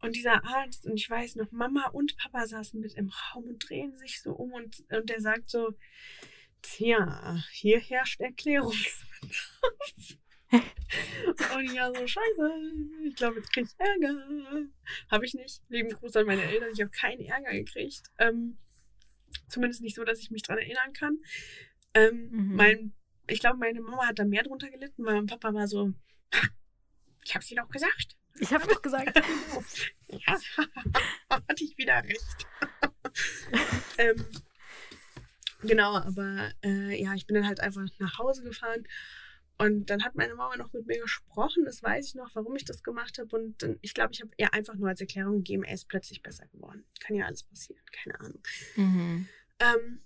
[SPEAKER 2] Und dieser Arzt, und ich weiß noch, Mama und Papa saßen mit im Raum und drehen sich so um und, und der sagt so, tja, hier herrscht Erklärungsbedarf. und ich ja so, scheiße, ich glaube, jetzt krieg ich Ärger. Habe ich nicht. Lieben Gruß an meine Eltern, ich habe keinen Ärger gekriegt. Ähm, zumindest nicht so, dass ich mich dran erinnern kann. Ähm,
[SPEAKER 1] Mhm.
[SPEAKER 2] mein, ich glaube, meine Mama hat da mehr drunter gelitten, weil mein Papa war so, ich habe sie doch gesagt.
[SPEAKER 1] Ich habe doch gesagt.
[SPEAKER 2] Ja, hatte ich wieder recht. ähm, genau, aber äh, ja, ich bin dann halt einfach nach Hause gefahren und dann hat meine Mama noch mit mir gesprochen, das weiß ich noch, warum ich das gemacht habe und dann, ich glaube, ich habe ihr einfach nur als Erklärung gegeben, er ist plötzlich besser geworden. Kann ja alles passieren, keine Ahnung.
[SPEAKER 1] Mhm.
[SPEAKER 2] Ähm,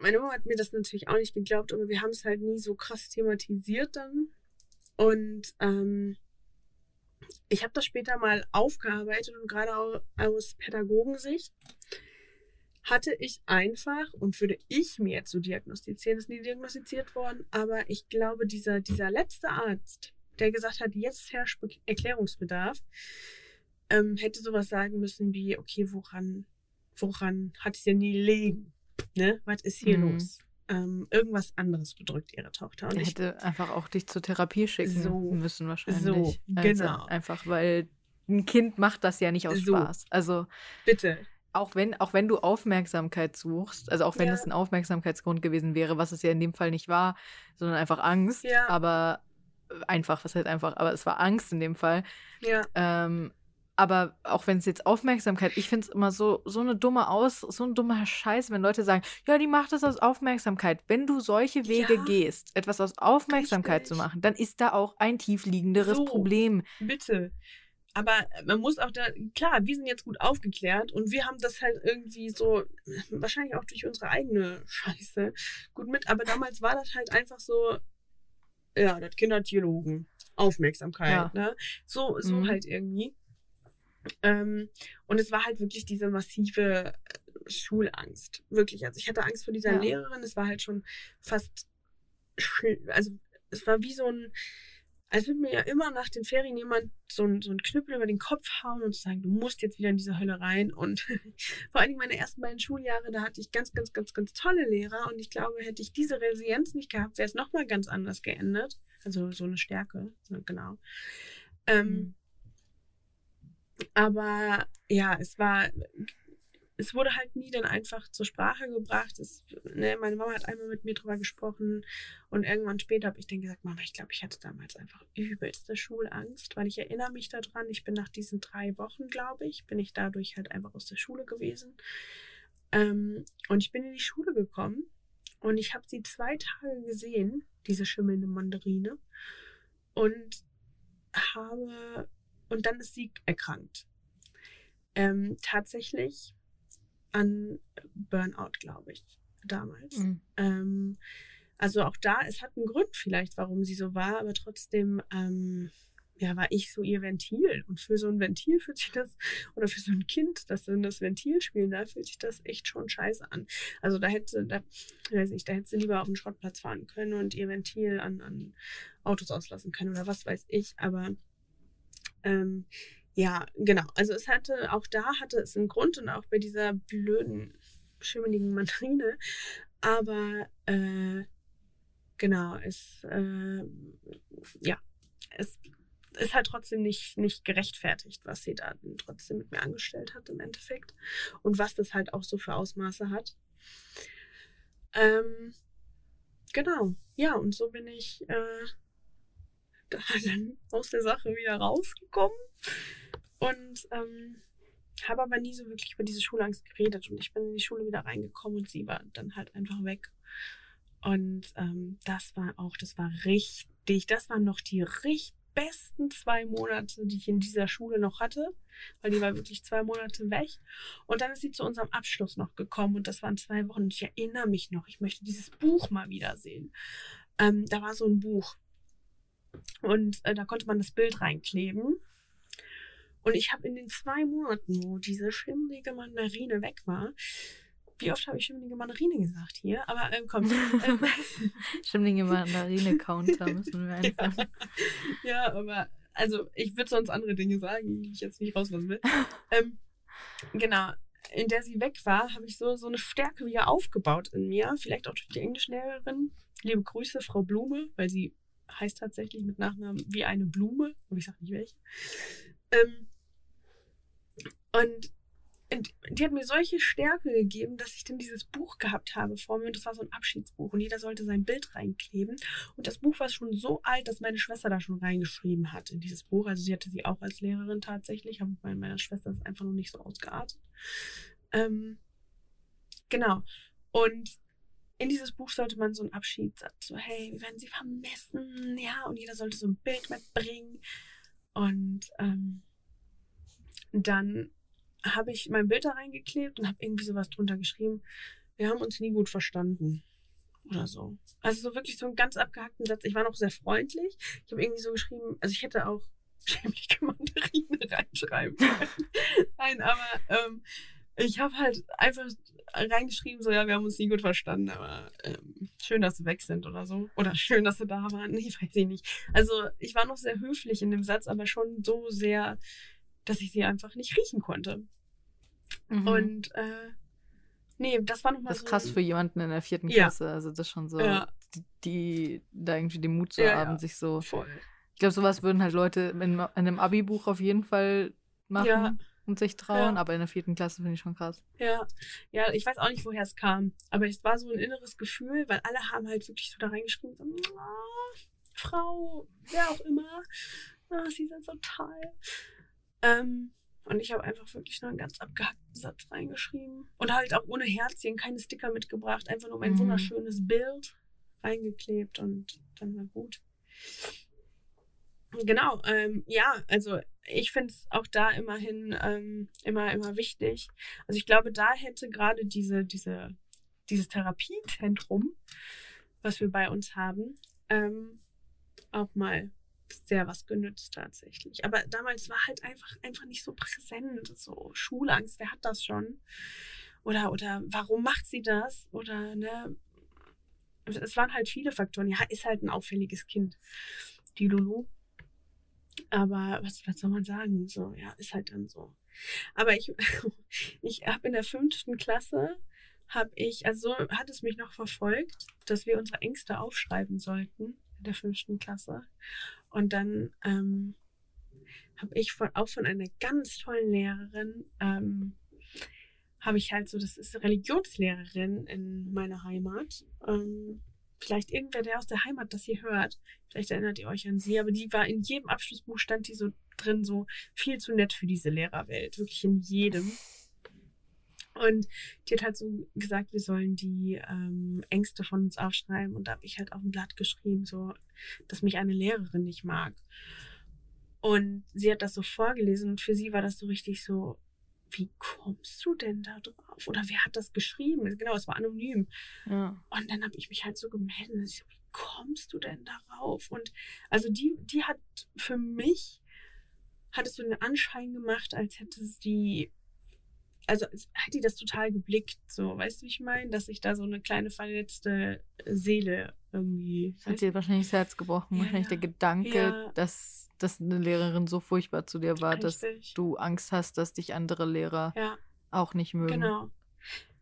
[SPEAKER 2] meine Mama hat mir das natürlich auch nicht geglaubt, aber wir haben es halt nie so krass thematisiert dann. Und ähm, ich habe das später mal aufgearbeitet und gerade au- aus Pädagogensicht hatte ich einfach, und würde ich mir jetzt so diagnostizieren, ist nie diagnostiziert worden, aber ich glaube, dieser, dieser letzte Arzt, der gesagt hat, jetzt herrscht Be Erklärungsbedarf, ähm, hätte sowas sagen müssen wie, okay, woran, woran hat es denn nie liegen? Ne? Was ist hier
[SPEAKER 1] Mhm.
[SPEAKER 2] los? Ähm, irgendwas anderes bedrückt ihre Tochter. Und
[SPEAKER 1] Er
[SPEAKER 2] ich,
[SPEAKER 1] hätte einfach auch dich zur Therapie schicken
[SPEAKER 2] So,
[SPEAKER 1] müssen wahrscheinlich.
[SPEAKER 2] so,
[SPEAKER 1] Also
[SPEAKER 2] genau.
[SPEAKER 1] einfach, weil ein Kind macht das ja nicht aus
[SPEAKER 2] So.
[SPEAKER 1] Spaß. Also
[SPEAKER 2] bitte.
[SPEAKER 1] auch wenn, auch wenn du Aufmerksamkeit suchst, also auch wenn
[SPEAKER 2] Ja.
[SPEAKER 1] es ein Aufmerksamkeitsgrund gewesen wäre, was es ja in dem Fall nicht war, sondern einfach Angst,
[SPEAKER 2] Ja.
[SPEAKER 1] aber einfach, was heißt einfach, aber es war Angst in dem Fall.
[SPEAKER 2] Ja,
[SPEAKER 1] Ähm, aber auch wenn es jetzt Aufmerksamkeit, ich finde es immer so, so eine dumme Aus, so ein dummer Scheiß, wenn Leute sagen, ja, die macht das aus Aufmerksamkeit. Wenn du solche Wege
[SPEAKER 2] Ja.
[SPEAKER 1] gehst, etwas aus Aufmerksamkeit zu
[SPEAKER 2] Richtig.
[SPEAKER 1] machen, dann ist da auch ein tiefliegenderes
[SPEAKER 2] So.
[SPEAKER 1] Problem.
[SPEAKER 2] bitte. Aber man muss auch da, klar, wir sind jetzt gut aufgeklärt und wir haben das halt irgendwie so, wahrscheinlich auch durch unsere eigene Scheiße gut mit, aber damals war das halt einfach so, ja, das Kind hat Dialogen, Aufmerksamkeit,
[SPEAKER 1] Ja.
[SPEAKER 2] ne? So, so
[SPEAKER 1] Mhm.
[SPEAKER 2] halt irgendwie. Ähm, und es war halt wirklich diese massive äh, Schulangst. Wirklich. Also ich hatte Angst vor dieser
[SPEAKER 1] Ja.
[SPEAKER 2] Lehrerin. Es war halt schon fast, also es war wie so ein, als würde mir ja immer nach den Ferien jemand so ein, so ein Knüppel über den Kopf hauen und sagen, du musst jetzt wieder in diese Hölle rein. Und vor allen Dingen meine ersten beiden Schuljahre, da hatte ich ganz, ganz, ganz, ganz tolle Lehrer. Und ich glaube, hätte ich diese Resilienz nicht gehabt, wäre es nochmal ganz anders geendet. Also so eine Stärke, so, genau. Ähm,
[SPEAKER 1] Mhm.
[SPEAKER 2] Aber ja, es war, es wurde halt nie dann einfach zur Sprache gebracht. Es, ne, meine Mama hat einmal mit mir drüber gesprochen und irgendwann später habe ich dann gesagt, Mama, ich glaube, ich hatte damals einfach übelste Schulangst, weil ich erinnere mich daran, ich bin nach diesen drei Wochen, glaube ich, bin ich dadurch halt einfach aus der Schule gewesen. Ähm, und ich bin in die Schule gekommen und ich habe sie zwei Tage gesehen, diese schimmelnde Mandarine, und habe und dann ist sie erkrankt. Ähm, tatsächlich an Burnout, glaube ich, damals.
[SPEAKER 1] Mhm.
[SPEAKER 2] Ähm, also auch da, es hat einen Grund vielleicht, warum sie so war, aber trotzdem, ähm, ja, war ich so ihr Ventil. Und für so ein Ventil fühlt sich das, oder für so ein Kind, das dann das Ventil spielen darf, fühlt sich das echt schon scheiße an. Also da hätte, da, weiß ich, da hätte sie lieber auf den Schrottplatz fahren können und ihr Ventil an, an Autos auslassen können oder was weiß ich. Aber ähm, Ja, genau. Also es hatte, auch da hatte es einen Grund und auch bei dieser blöden, schimmeligen Mandarine. Aber äh, genau, es, äh, ja, es ist halt trotzdem nicht, nicht gerechtfertigt, was sie da trotzdem mit mir angestellt hat im Endeffekt. Und was das halt auch so für Ausmaße hat. Ähm, genau, ja, und so bin ich äh, da dann aus der Sache wieder rausgekommen und ähm, habe aber nie so wirklich über diese Schulangst geredet. Und ich bin in die Schule wieder reingekommen und sie war dann halt einfach weg. Und ähm, das war auch, das war richtig, das waren noch die richtig besten zwei Monate, die ich in dieser Schule noch hatte, weil die war wirklich zwei Monate weg. Und dann ist sie zu unserem Abschluss noch gekommen und das waren zwei Wochen. Und ich erinnere mich noch, ich möchte dieses Buch mal wiedersehen. Ähm, da war so ein Buch und äh, da konnte man das Bild reinkleben. Und ich habe in den zwei Monaten, wo diese schimmelige Mandarine weg war, wie oft habe ich schimmelige Mandarine gesagt hier? Aber ähm, komm. Ähm,
[SPEAKER 1] schimmelige Mandarine-Counter müssen wir einfach.
[SPEAKER 2] ja, aber also ich würde sonst andere Dinge sagen, die ich jetzt nicht rauslassen will. ähm, genau. In der sie weg war, habe ich so, so eine Stärke wieder aufgebaut in mir. Vielleicht auch durch die Englischlehrerin. Liebe Grüße, Frau Blume, weil sie heißt tatsächlich mit Nachnamen wie eine Blume, aber ich sage nicht welche. Ähm, und die hat mir solche Stärke gegeben, dass ich dann dieses Buch gehabt habe vor mir und das war so ein Abschiedsbuch und jeder sollte sein Bild reinkleben und das Buch war schon so alt, dass meine Schwester da schon reingeschrieben hat in dieses Buch. Also sie hatte sie auch als Lehrerin tatsächlich, aber meine, meine Schwester ist einfach noch nicht so ausgeartet. Ähm, genau. Und in dieses Buch sollte man so einen Abschiedssatz, so hey, wir werden sie vermessen, ja, und jeder sollte so ein Bild mitbringen und ähm, dann habe ich mein Bild da reingeklebt und habe irgendwie sowas drunter geschrieben. Wir haben uns nie gut verstanden. Oder so. Also so wirklich so einen ganz abgehackten Satz. Ich war noch sehr freundlich. Ich habe irgendwie so geschrieben, also ich hätte auch schämliche Mandarine reinschreiben können. Nein, aber ähm, ich habe halt einfach reingeschrieben, so ja, wir haben uns nie gut verstanden, aber ähm, schön, dass sie weg sind oder so. Oder schön, dass sie da waren. Nee, weiß ich nicht. Also ich war noch sehr höflich in dem Satz, aber schon so sehr, dass ich sie einfach nicht riechen konnte. Mhm. Und äh, nee, das war nochmal
[SPEAKER 1] Das ist so krass für jemanden in der vierten Klasse. Ja. Also das ist schon so, ja. die, die, da irgendwie den Mut zu ja, haben, sich so. Voll. Ich glaube, sowas würden halt Leute in, in einem Abi-Buch auf jeden Fall machen und sich trauen, aber in der vierten Klasse finde ich schon krass.
[SPEAKER 2] Ja, ja, ich weiß auch nicht, woher es kam. Aber es war so ein inneres Gefühl, weil alle haben halt wirklich so da reingeschrieben, so, Frau, wer auch immer, oh, sie sind so toll. Ähm, und ich habe einfach wirklich nur einen ganz abgehackten Satz reingeschrieben. Und halt auch ohne Herzchen, keine Sticker mitgebracht, einfach nur mein mhm. wunderschönes Bild reingeklebt und dann war gut. Genau, ähm, ja, also ich finde es auch da immerhin ähm, immer, immer wichtig. Also ich glaube, da hätte gerade diese, diese, dieses Therapiezentrum, was wir bei uns haben, ähm, auch mal sehr was genützt tatsächlich. Aber damals war halt einfach, einfach nicht so präsent. So Schulangst, wer hat das schon? Oder, oder warum macht sie das? Oder, ne? Es waren halt viele Faktoren. Ja, ist halt ein auffälliges Kind. Die Lulu. Aber was, was soll man sagen? So, ja, ist halt dann so. Aber ich, ich habe in der fünften Klasse, habe ich, also so hat es mich noch verfolgt, dass wir unsere Ängste aufschreiben sollten in der fünften Klasse. Und dann ähm, habe ich von, auch von einer ganz tollen Lehrerin, ähm, habe ich halt so, das ist Religionslehrerin in meiner Heimat. Ähm, vielleicht irgendwer, der aus der Heimat das hier hört, vielleicht erinnert ihr euch an sie, aber die war in jedem Abschlussbuch stand die so drin, so viel zu nett für diese Lehrerwelt, wirklich in jedem. Und die hat halt so gesagt, wir sollen die ähm, Ängste von uns aufschreiben. Und da habe ich halt auf ein Blatt geschrieben, so, dass mich eine Lehrerin nicht mag. Und sie hat das so vorgelesen und für sie war das so richtig so, wie kommst du denn da drauf? Oder wer hat das geschrieben? Genau, es war anonym. Ja. Und dann habe ich mich halt so gemeldet. So, wie kommst du denn darauf? Und also die, die hat für mich, hat es so den Anschein gemacht, als hätte sie also hat die das total geblickt, so, weißt du, wie ich meine? Dass ich da so eine kleine verletzte Seele irgendwie.
[SPEAKER 1] Das hat dir wahrscheinlich das Herz gebrochen.
[SPEAKER 2] Ja,
[SPEAKER 1] wahrscheinlich der Gedanke,
[SPEAKER 2] Ja.
[SPEAKER 1] dass, dass eine Lehrerin so furchtbar zu dir war, dass
[SPEAKER 2] Richtig.
[SPEAKER 1] du Angst hast, dass dich andere Lehrer
[SPEAKER 2] Ja,
[SPEAKER 1] auch nicht mögen.
[SPEAKER 2] genau.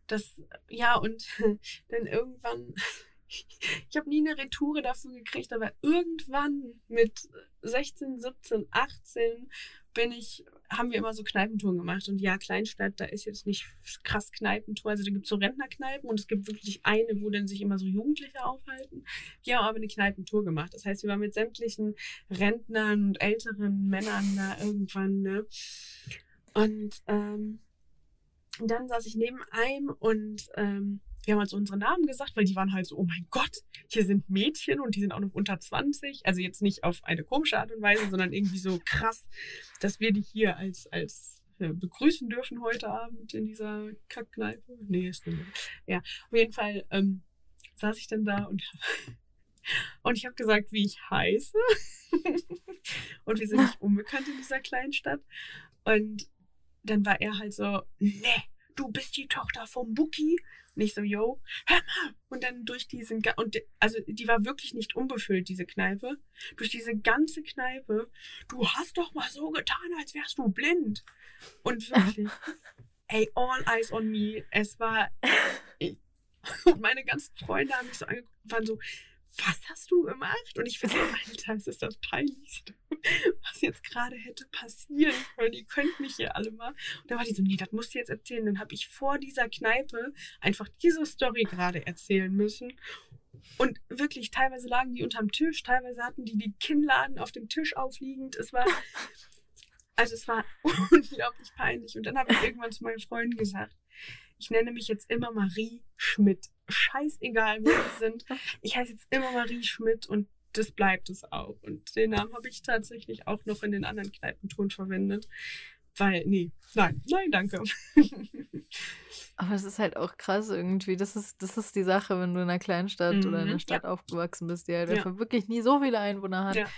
[SPEAKER 2] Das, ja, und dann irgendwann, ich habe nie eine Retoure dafür gekriegt, aber irgendwann mit 16, 17, 18 bin ich, haben wir immer so Kneipentouren gemacht. Und ja, Kleinstadt, da ist jetzt nicht krass Kneipentour. Also da gibt es so Rentnerkneipen und es gibt wirklich eine, wo dann sich immer so Jugendliche aufhalten. Die haben aber eine Kneipentour gemacht. Das heißt, wir waren mit sämtlichen Rentnern und älteren Männern da irgendwann, ne? Und ähm, dann saß ich neben einem und ähm, wir haben halt so unsere Namen gesagt, weil die waren halt so, oh mein Gott, hier sind Mädchen und die sind auch noch unter 20. Also jetzt nicht auf eine komische Art und Weise, sondern irgendwie so krass, dass wir die hier als, als äh, begrüßen dürfen heute Abend in dieser Kackkneipe. Nee, ist nicht. Ja, auf jeden Fall ähm, saß ich dann da und, und ich habe gesagt, wie ich heiße. und wir sind nicht unbekannt in dieser kleinen Stadt. Und dann war er halt so, nee, du bist die Tochter vom Buki. Und ich so, yo, hör mal. Und dann durch diesen, und also die war wirklich nicht unbefüllt, diese Kneipe. Durch diese ganze Kneipe, du hast doch mal so getan, als wärst du blind. Und wirklich, ey, all eyes on me. Es war, ich, und meine ganzen Freunde haben mich so angeguckt und waren so, was hast du gemacht? Und ich finde, Alter, es ist das Peinlichste, was jetzt gerade hätte passieren können. Ihr könnt mich hier alle mal. Und da war die so, nee, das musst du jetzt erzählen. Dann habe ich vor dieser Kneipe einfach diese Story gerade erzählen müssen. Und wirklich, teilweise lagen die unterm Tisch, teilweise hatten die die Kinnladen auf dem Tisch aufliegend. Es war, also es war unglaublich peinlich. Und dann habe ich irgendwann zu meinen Freunden gesagt, ich nenne mich jetzt immer Marie Schmidt. Scheißegal, wo die sind. Ich heiße jetzt immer Marie Schmidt und das bleibt es auch. Und den Namen habe ich tatsächlich auch noch in den anderen Kneipentouren verwendet. Weil, nee, nein, nein, danke.
[SPEAKER 1] Aber es ist halt auch krass irgendwie. Das ist, das ist die Sache, wenn du in einer Kleinstadt oder in
[SPEAKER 2] Mhm,
[SPEAKER 1] einer Stadt aufgewachsen bist, die halt
[SPEAKER 2] Ja.
[SPEAKER 1] wirklich nie so viele Einwohner hat.
[SPEAKER 2] Ja.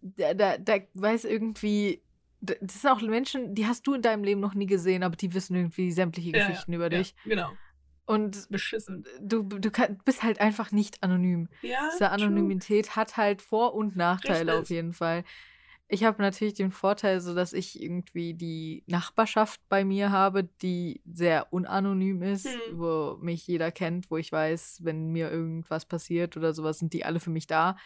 [SPEAKER 1] Da, da, da weiß irgendwie. Das sind auch Menschen, die hast du in deinem Leben noch nie gesehen, aber die wissen irgendwie sämtliche
[SPEAKER 2] Ja,
[SPEAKER 1] Geschichten über
[SPEAKER 2] ja,
[SPEAKER 1] dich.
[SPEAKER 2] Genau.
[SPEAKER 1] Und
[SPEAKER 2] Beschissen.
[SPEAKER 1] du, du kann, bist halt einfach nicht anonym.
[SPEAKER 2] Ja.
[SPEAKER 1] Diese
[SPEAKER 2] true.
[SPEAKER 1] Anonymität hat halt Vor- und Nachteile
[SPEAKER 2] Richtig.
[SPEAKER 1] auf jeden Fall. Ich habe natürlich den Vorteil, so dass ich irgendwie die Nachbarschaft bei mir habe, die sehr unanonym ist,
[SPEAKER 2] Hm.
[SPEAKER 1] wo mich jeder kennt, wo ich weiß, wenn mir irgendwas passiert oder sowas, sind die alle für mich da.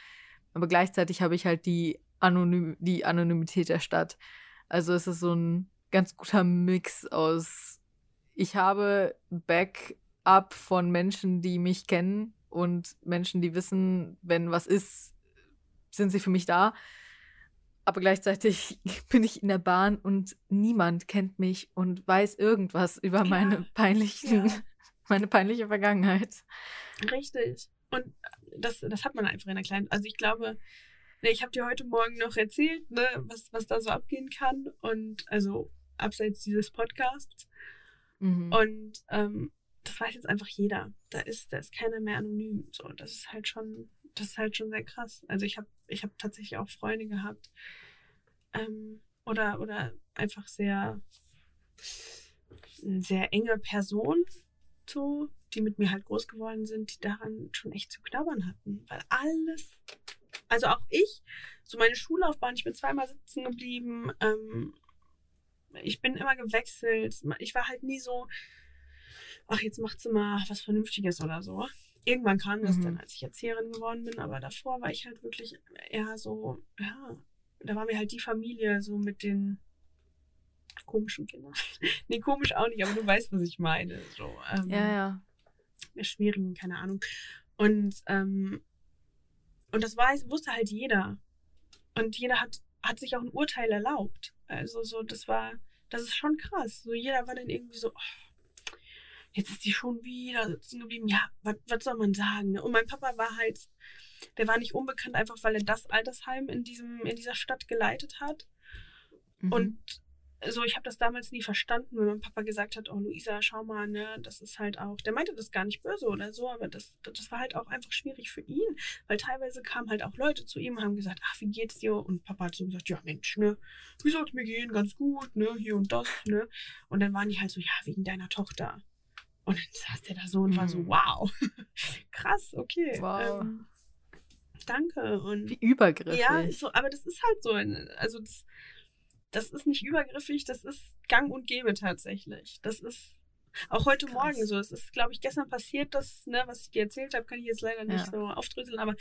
[SPEAKER 1] Aber gleichzeitig habe ich halt die, Anonym die Anonymität der Stadt. Also es ist so ein ganz guter Mix aus, ich habe Backup von Menschen, die mich kennen und Menschen, die wissen, wenn was ist, sind sie für mich da. Aber gleichzeitig bin ich in der Bahn und niemand kennt mich und weiß irgendwas über
[SPEAKER 2] Ja.
[SPEAKER 1] meine peinlichen,
[SPEAKER 2] Ja.
[SPEAKER 1] meine peinliche Vergangenheit.
[SPEAKER 2] Richtig. Und das, das hat man einfach in der kleinen. Also ich glaube, ich habe dir heute Morgen noch erzählt, ne, was, was da so abgehen kann. Und also abseits dieses Podcasts.
[SPEAKER 1] Mhm.
[SPEAKER 2] Und ähm, das weiß jetzt einfach jeder. Da ist, da ist keiner mehr anonym. So, das ist halt schon, das ist halt schon sehr krass. Also ich habe, ich habe tatsächlich auch Freunde gehabt. Ähm, oder, oder einfach sehr, sehr enge Personen, so, die mit mir halt groß geworden sind, die daran schon echt zu knabbern hatten. Weil alles, also auch ich, so meine Schullaufbahn, ich bin zweimal sitzen geblieben, ähm, ich bin immer gewechselt. Ich war halt nie so, ach, jetzt macht sie mal was Vernünftiges oder so. Irgendwann kam das
[SPEAKER 1] Mhm.
[SPEAKER 2] dann, als ich Erzieherin geworden bin, aber davor war ich halt wirklich eher so, ja, da war mir halt die Familie so mit den komischen Kindern. nee, komisch auch nicht, aber du weißt, was ich meine. So, ähm,
[SPEAKER 1] ja, ja.
[SPEAKER 2] schwierigen, keine Ahnung. Und, ähm, und das weiß, wusste halt jeder. Und jeder hat, hat sich auch ein Urteil erlaubt. Also so, das war, das ist schon krass. So jeder war dann irgendwie so, oh, jetzt ist die schon wieder sitzen geblieben. Ja, was was soll man sagen? Ne? Und mein Papa war halt, der war nicht unbekannt, einfach weil er das Altersheim in diesem, in dieser Stadt geleitet hat.
[SPEAKER 1] Mhm.
[SPEAKER 2] Und so, ich habe das damals nie verstanden, wenn mein Papa gesagt hat, oh Luisa, schau mal, ne, das ist halt auch, der meinte das gar nicht böse oder so, aber das, das war halt auch einfach schwierig für ihn, weil teilweise kamen halt auch Leute zu ihm und haben gesagt, ach, wie geht's dir? Und Papa hat so gesagt, ja Mensch, ne, wie soll's mir gehen? Ganz gut, ne, hier und das, ne. Und dann waren die halt so, ja, wegen deiner Tochter. Und dann saß der da so und war so,
[SPEAKER 1] Mhm.
[SPEAKER 2] wow, krass, okay.
[SPEAKER 1] Wow.
[SPEAKER 2] Ähm, danke. Und
[SPEAKER 1] Wie übergriffig.
[SPEAKER 2] ja, so, aber das ist halt so. ein- Also das, das ist nicht übergriffig, das ist gang und gäbe tatsächlich. Das ist auch heute
[SPEAKER 1] Krass.
[SPEAKER 2] Morgen so. Es ist, glaube ich, gestern passiert, das, ne, was ich dir erzählt habe, kann ich jetzt leider nicht
[SPEAKER 1] Ja.
[SPEAKER 2] so aufdröseln, aber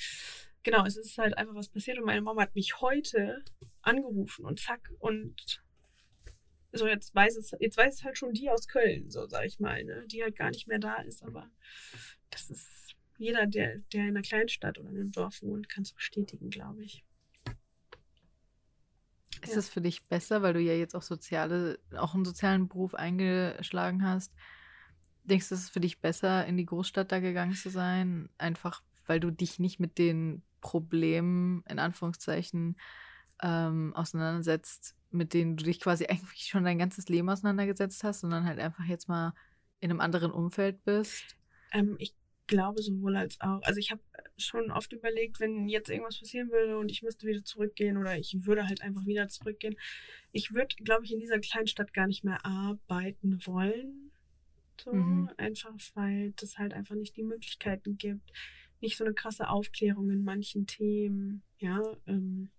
[SPEAKER 2] genau, es ist halt einfach was passiert und meine Mama hat mich heute angerufen und zack und so jetzt weiß es, jetzt weiß es halt schon die aus Köln, so sag ich mal, ne, die halt gar nicht mehr da ist, aber das ist jeder, der, der in einer Kleinstadt oder in einem Dorf wohnt, kann es bestätigen, glaube ich.
[SPEAKER 1] Ist
[SPEAKER 2] Ja.
[SPEAKER 1] das für dich besser, weil du ja jetzt auch soziale, auch einen sozialen Beruf eingeschlagen hast? Denkst du, es ist für dich besser, in die Großstadt da gegangen zu sein? Einfach, weil du dich nicht mit den Problemen, in Anführungszeichen, ähm, auseinandersetzt, mit denen du dich quasi eigentlich schon dein ganzes Leben auseinandergesetzt hast, sondern halt einfach jetzt mal in einem anderen Umfeld bist?
[SPEAKER 2] Ähm, ich glaube sowohl als auch. Also ich habe schon oft überlegt, wenn jetzt irgendwas passieren würde und ich müsste wieder zurückgehen oder ich würde halt einfach wieder zurückgehen. Ich würde, glaube ich, in dieser Kleinstadt gar nicht mehr arbeiten wollen. So,
[SPEAKER 1] Mhm.
[SPEAKER 2] einfach weil das halt einfach nicht die Möglichkeiten gibt. Nicht so eine krasse Aufklärung in manchen Themen, ja. Ähm,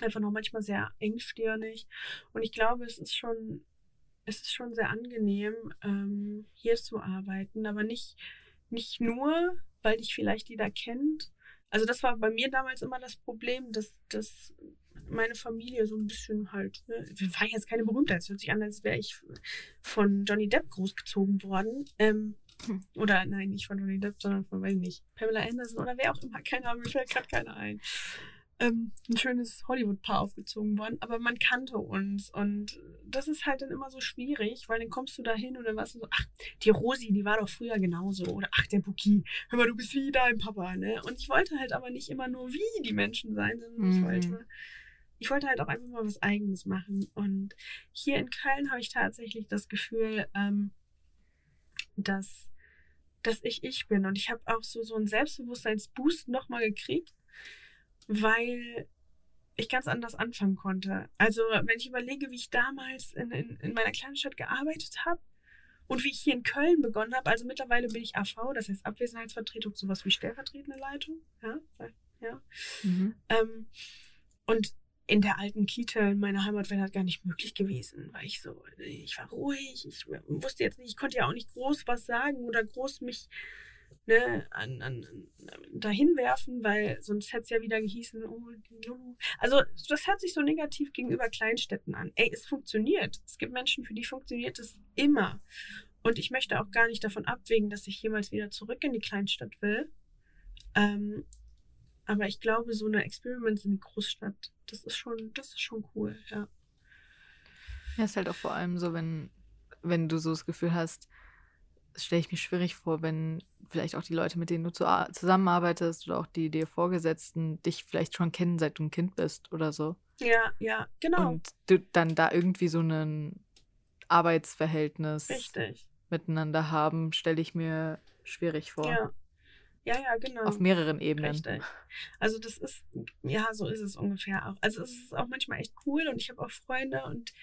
[SPEAKER 2] einfach noch manchmal sehr engstirnig. Und ich glaube, es ist schon, es ist schon sehr angenehm, ähm, hier zu arbeiten, aber nicht, nicht nur, weil dich vielleicht jeder kennt. Also das war bei mir damals immer das Problem, dass, dass meine Familie so ein bisschen halt, ne, waren jetzt keine Berühmtheit, es hört sich an, als wäre ich von Johnny Depp großgezogen worden. Ähm,
[SPEAKER 1] Hm.
[SPEAKER 2] oder nein, nicht von Johnny Depp, sondern von, weiß ich nicht, Pamela Anderson oder wer auch immer, keine Ahnung, mir fällt gerade keiner ein. Ähm, ein schönes Hollywood-Paar aufgezogen worden, aber man kannte uns und das ist halt dann immer so schwierig, weil dann kommst du da hin und dann warst du so, ach, die Rosi, die war doch früher genauso oder ach, der Buki, hör mal, du bist wie dein Papa, ne? Und ich wollte halt aber nicht immer nur wie die Menschen sein, sondern ich
[SPEAKER 1] Mhm.
[SPEAKER 2] wollte ich wollte halt auch einfach mal was Eigenes machen. Und hier in Köln habe ich tatsächlich das Gefühl, ähm, dass, dass ich ich bin. Und ich habe auch so, so einen Selbstbewusstseinsboost nochmal gekriegt, weil ich ganz anders anfangen konnte. Also wenn ich überlege, wie ich damals in, in, in meiner kleinen Stadt gearbeitet habe und wie ich hier in Köln begonnen habe, also mittlerweile bin ich AV, das heißt Abwesenheitsvertretung, sowas wie stellvertretende Leitung. Ja, ja.
[SPEAKER 1] Mhm.
[SPEAKER 2] Ähm, und in der alten Kita in meiner Heimat wäre das gar nicht möglich gewesen, weil ich so, ich war ruhig, ich wusste jetzt nicht, ich konnte ja auch nicht groß was sagen oder groß mich ne, an, an, dahin werfen, weil sonst hätte es ja wieder gehießen, oh, Lulu. Also das hört sich so negativ gegenüber Kleinstädten an. Ey, es funktioniert. Es gibt Menschen, für die funktioniert es immer. Und ich möchte auch gar nicht davon abwägen, dass ich jemals wieder zurück in die Kleinstadt will. Ähm, aber ich glaube, so eine Experiments in die Großstadt, das ist schon, das ist schon cool, ja.
[SPEAKER 1] Ja, ist halt auch vor allem so, wenn, wenn du so das Gefühl hast, stelle ich mir schwierig vor, wenn vielleicht auch die Leute, mit denen du zu, zusammenarbeitest oder auch die dir Vorgesetzten dich vielleicht schon kennen, seit du ein Kind bist oder so.
[SPEAKER 2] Ja, ja, genau.
[SPEAKER 1] Und du dann da irgendwie so ein Arbeitsverhältnis
[SPEAKER 2] Richtig.
[SPEAKER 1] miteinander haben, stelle ich mir schwierig vor.
[SPEAKER 2] Ja. Ja, ja, genau.
[SPEAKER 1] Auf mehreren Ebenen.
[SPEAKER 2] Richtig. Also das ist, ja, so ist es ungefähr auch. Also es ist auch manchmal echt cool und ich habe auch Freunde und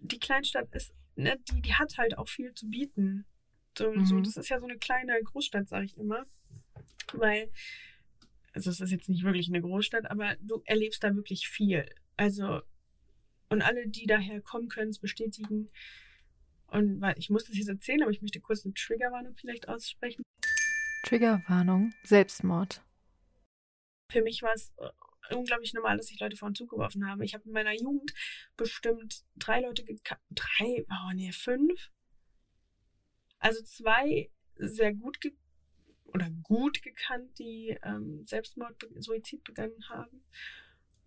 [SPEAKER 2] die Kleinstadt ist, ne, die, die hat halt auch viel zu bieten. So,
[SPEAKER 1] Mhm.
[SPEAKER 2] so, das ist ja so eine kleine Großstadt, sage ich immer. Weil, also es ist jetzt nicht wirklich eine Großstadt, aber du erlebst da wirklich viel. Also, und alle, die daher kommen, können es bestätigen. Und weil ich muss das jetzt erzählen, aber ich möchte kurz eine Triggerwarnung vielleicht aussprechen.
[SPEAKER 1] Triggerwarnung, Selbstmord.
[SPEAKER 2] Für mich war es äh, unglaublich normal, dass ich Leute vor den Zug geworfen habe. Ich habe in meiner Jugend bestimmt drei Leute gekannt. Drei? Oh, nee, fünf. Also zwei sehr gut ge oder gut gekannt, die ähm, Selbstmord, Suizid begangen haben.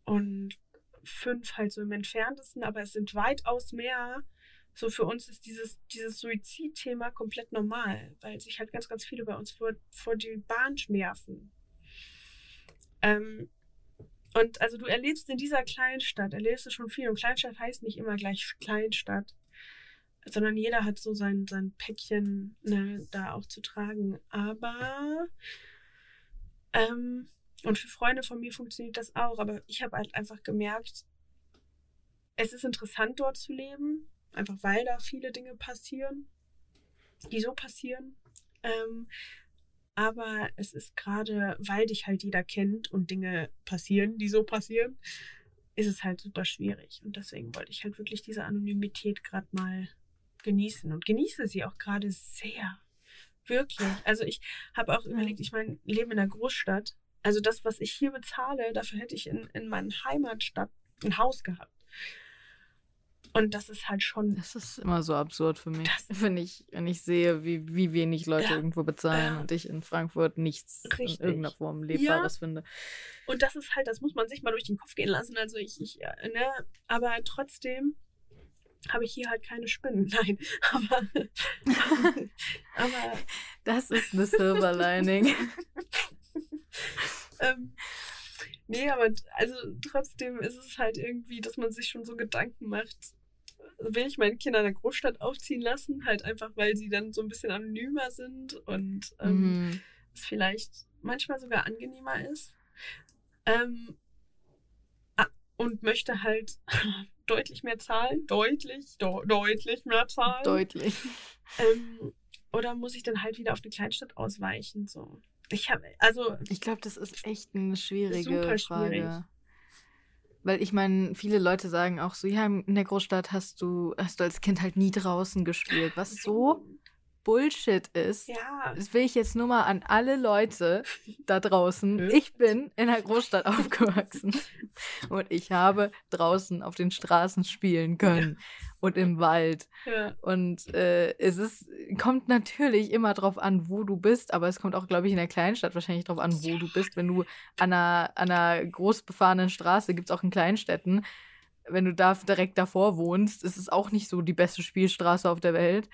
[SPEAKER 2] Und fünf halt so im entferntesten, aber es sind weitaus mehr. So für uns ist dieses, dieses Suizidthema komplett normal, weil sich halt ganz, ganz viele bei uns vor, vor die Bahn schmerfen. Ähm, und also du erlebst in dieser Kleinstadt, erlebst du schon viel. Und Kleinstadt heißt nicht immer gleich Kleinstadt, sondern jeder hat so sein, sein Päckchen ne, da auch zu tragen. Aber ähm, und für Freunde von mir funktioniert das auch. Aber ich habe halt einfach gemerkt, es ist interessant dort zu leben, einfach weil da viele Dinge passieren. die so passieren. Ähm, aber es ist gerade, weil dich halt jeder kennt und Dinge passieren, die so passieren, ist es halt super schwierig. Und deswegen wollte ich halt wirklich diese Anonymität gerade mal genießen und genieße sie auch gerade sehr. Wirklich. Also ich habe auch überlegt, ich meine, lebe in einer Großstadt. Also das, was ich hier bezahle, dafür hätte ich in, in meiner Heimatstadt ein Haus gehabt. Und das ist halt schon.
[SPEAKER 1] Das ist immer so absurd für mich. Wenn ich, wenn ich sehe, wie, wie wenig Leute ja. irgendwo bezahlen ja. und ich in Frankfurt nichts Richtig. in irgendeiner Form Lebbares ja. finde.
[SPEAKER 2] Und das ist halt, das muss man sich mal durch den Kopf gehen lassen. Also ich, ich ne, aber trotzdem habe ich hier halt keine Spinnen. Nein, aber.
[SPEAKER 1] aber das ist eine Silver Lining.
[SPEAKER 2] ähm, nee, aber also trotzdem ist es halt irgendwie, dass man sich schon so Gedanken macht, will ich meine Kinder in der Großstadt aufziehen lassen, halt einfach, weil sie dann so ein bisschen anonymer sind und ähm, mhm. es vielleicht manchmal sogar angenehmer ist. Ähm, und möchte halt deutlich mehr zahlen. Deutlich, de deutlich mehr zahlen.
[SPEAKER 1] Deutlich.
[SPEAKER 2] Ähm, oder muss ich dann halt wieder auf die Kleinstadt ausweichen? So. Ich habe, also.
[SPEAKER 1] Ich glaube, das ist echt eine schwierige super Frage. Schwierig. Weil ich meine, viele Leute sagen auch so, ja, in der Großstadt hast du, hast du als Kind halt nie draußen gespielt. Was so Bullshit ist.
[SPEAKER 2] Ja.
[SPEAKER 1] Das will ich jetzt nur mal an alle Leute da draußen. Ich bin in der Großstadt aufgewachsen und ich habe draußen auf den Straßen spielen können und im Wald.
[SPEAKER 2] Ja.
[SPEAKER 1] Und äh, es ist, kommt natürlich immer drauf an, wo du bist, aber es kommt auch, glaube ich, in der Kleinstadt wahrscheinlich drauf an, wo du bist. Wenn du an einer, an einer groß befahrenen Straße, gibt es auch in Kleinstädten, wenn du da direkt davor wohnst, ist es auch nicht so die beste Spielstraße auf der Welt.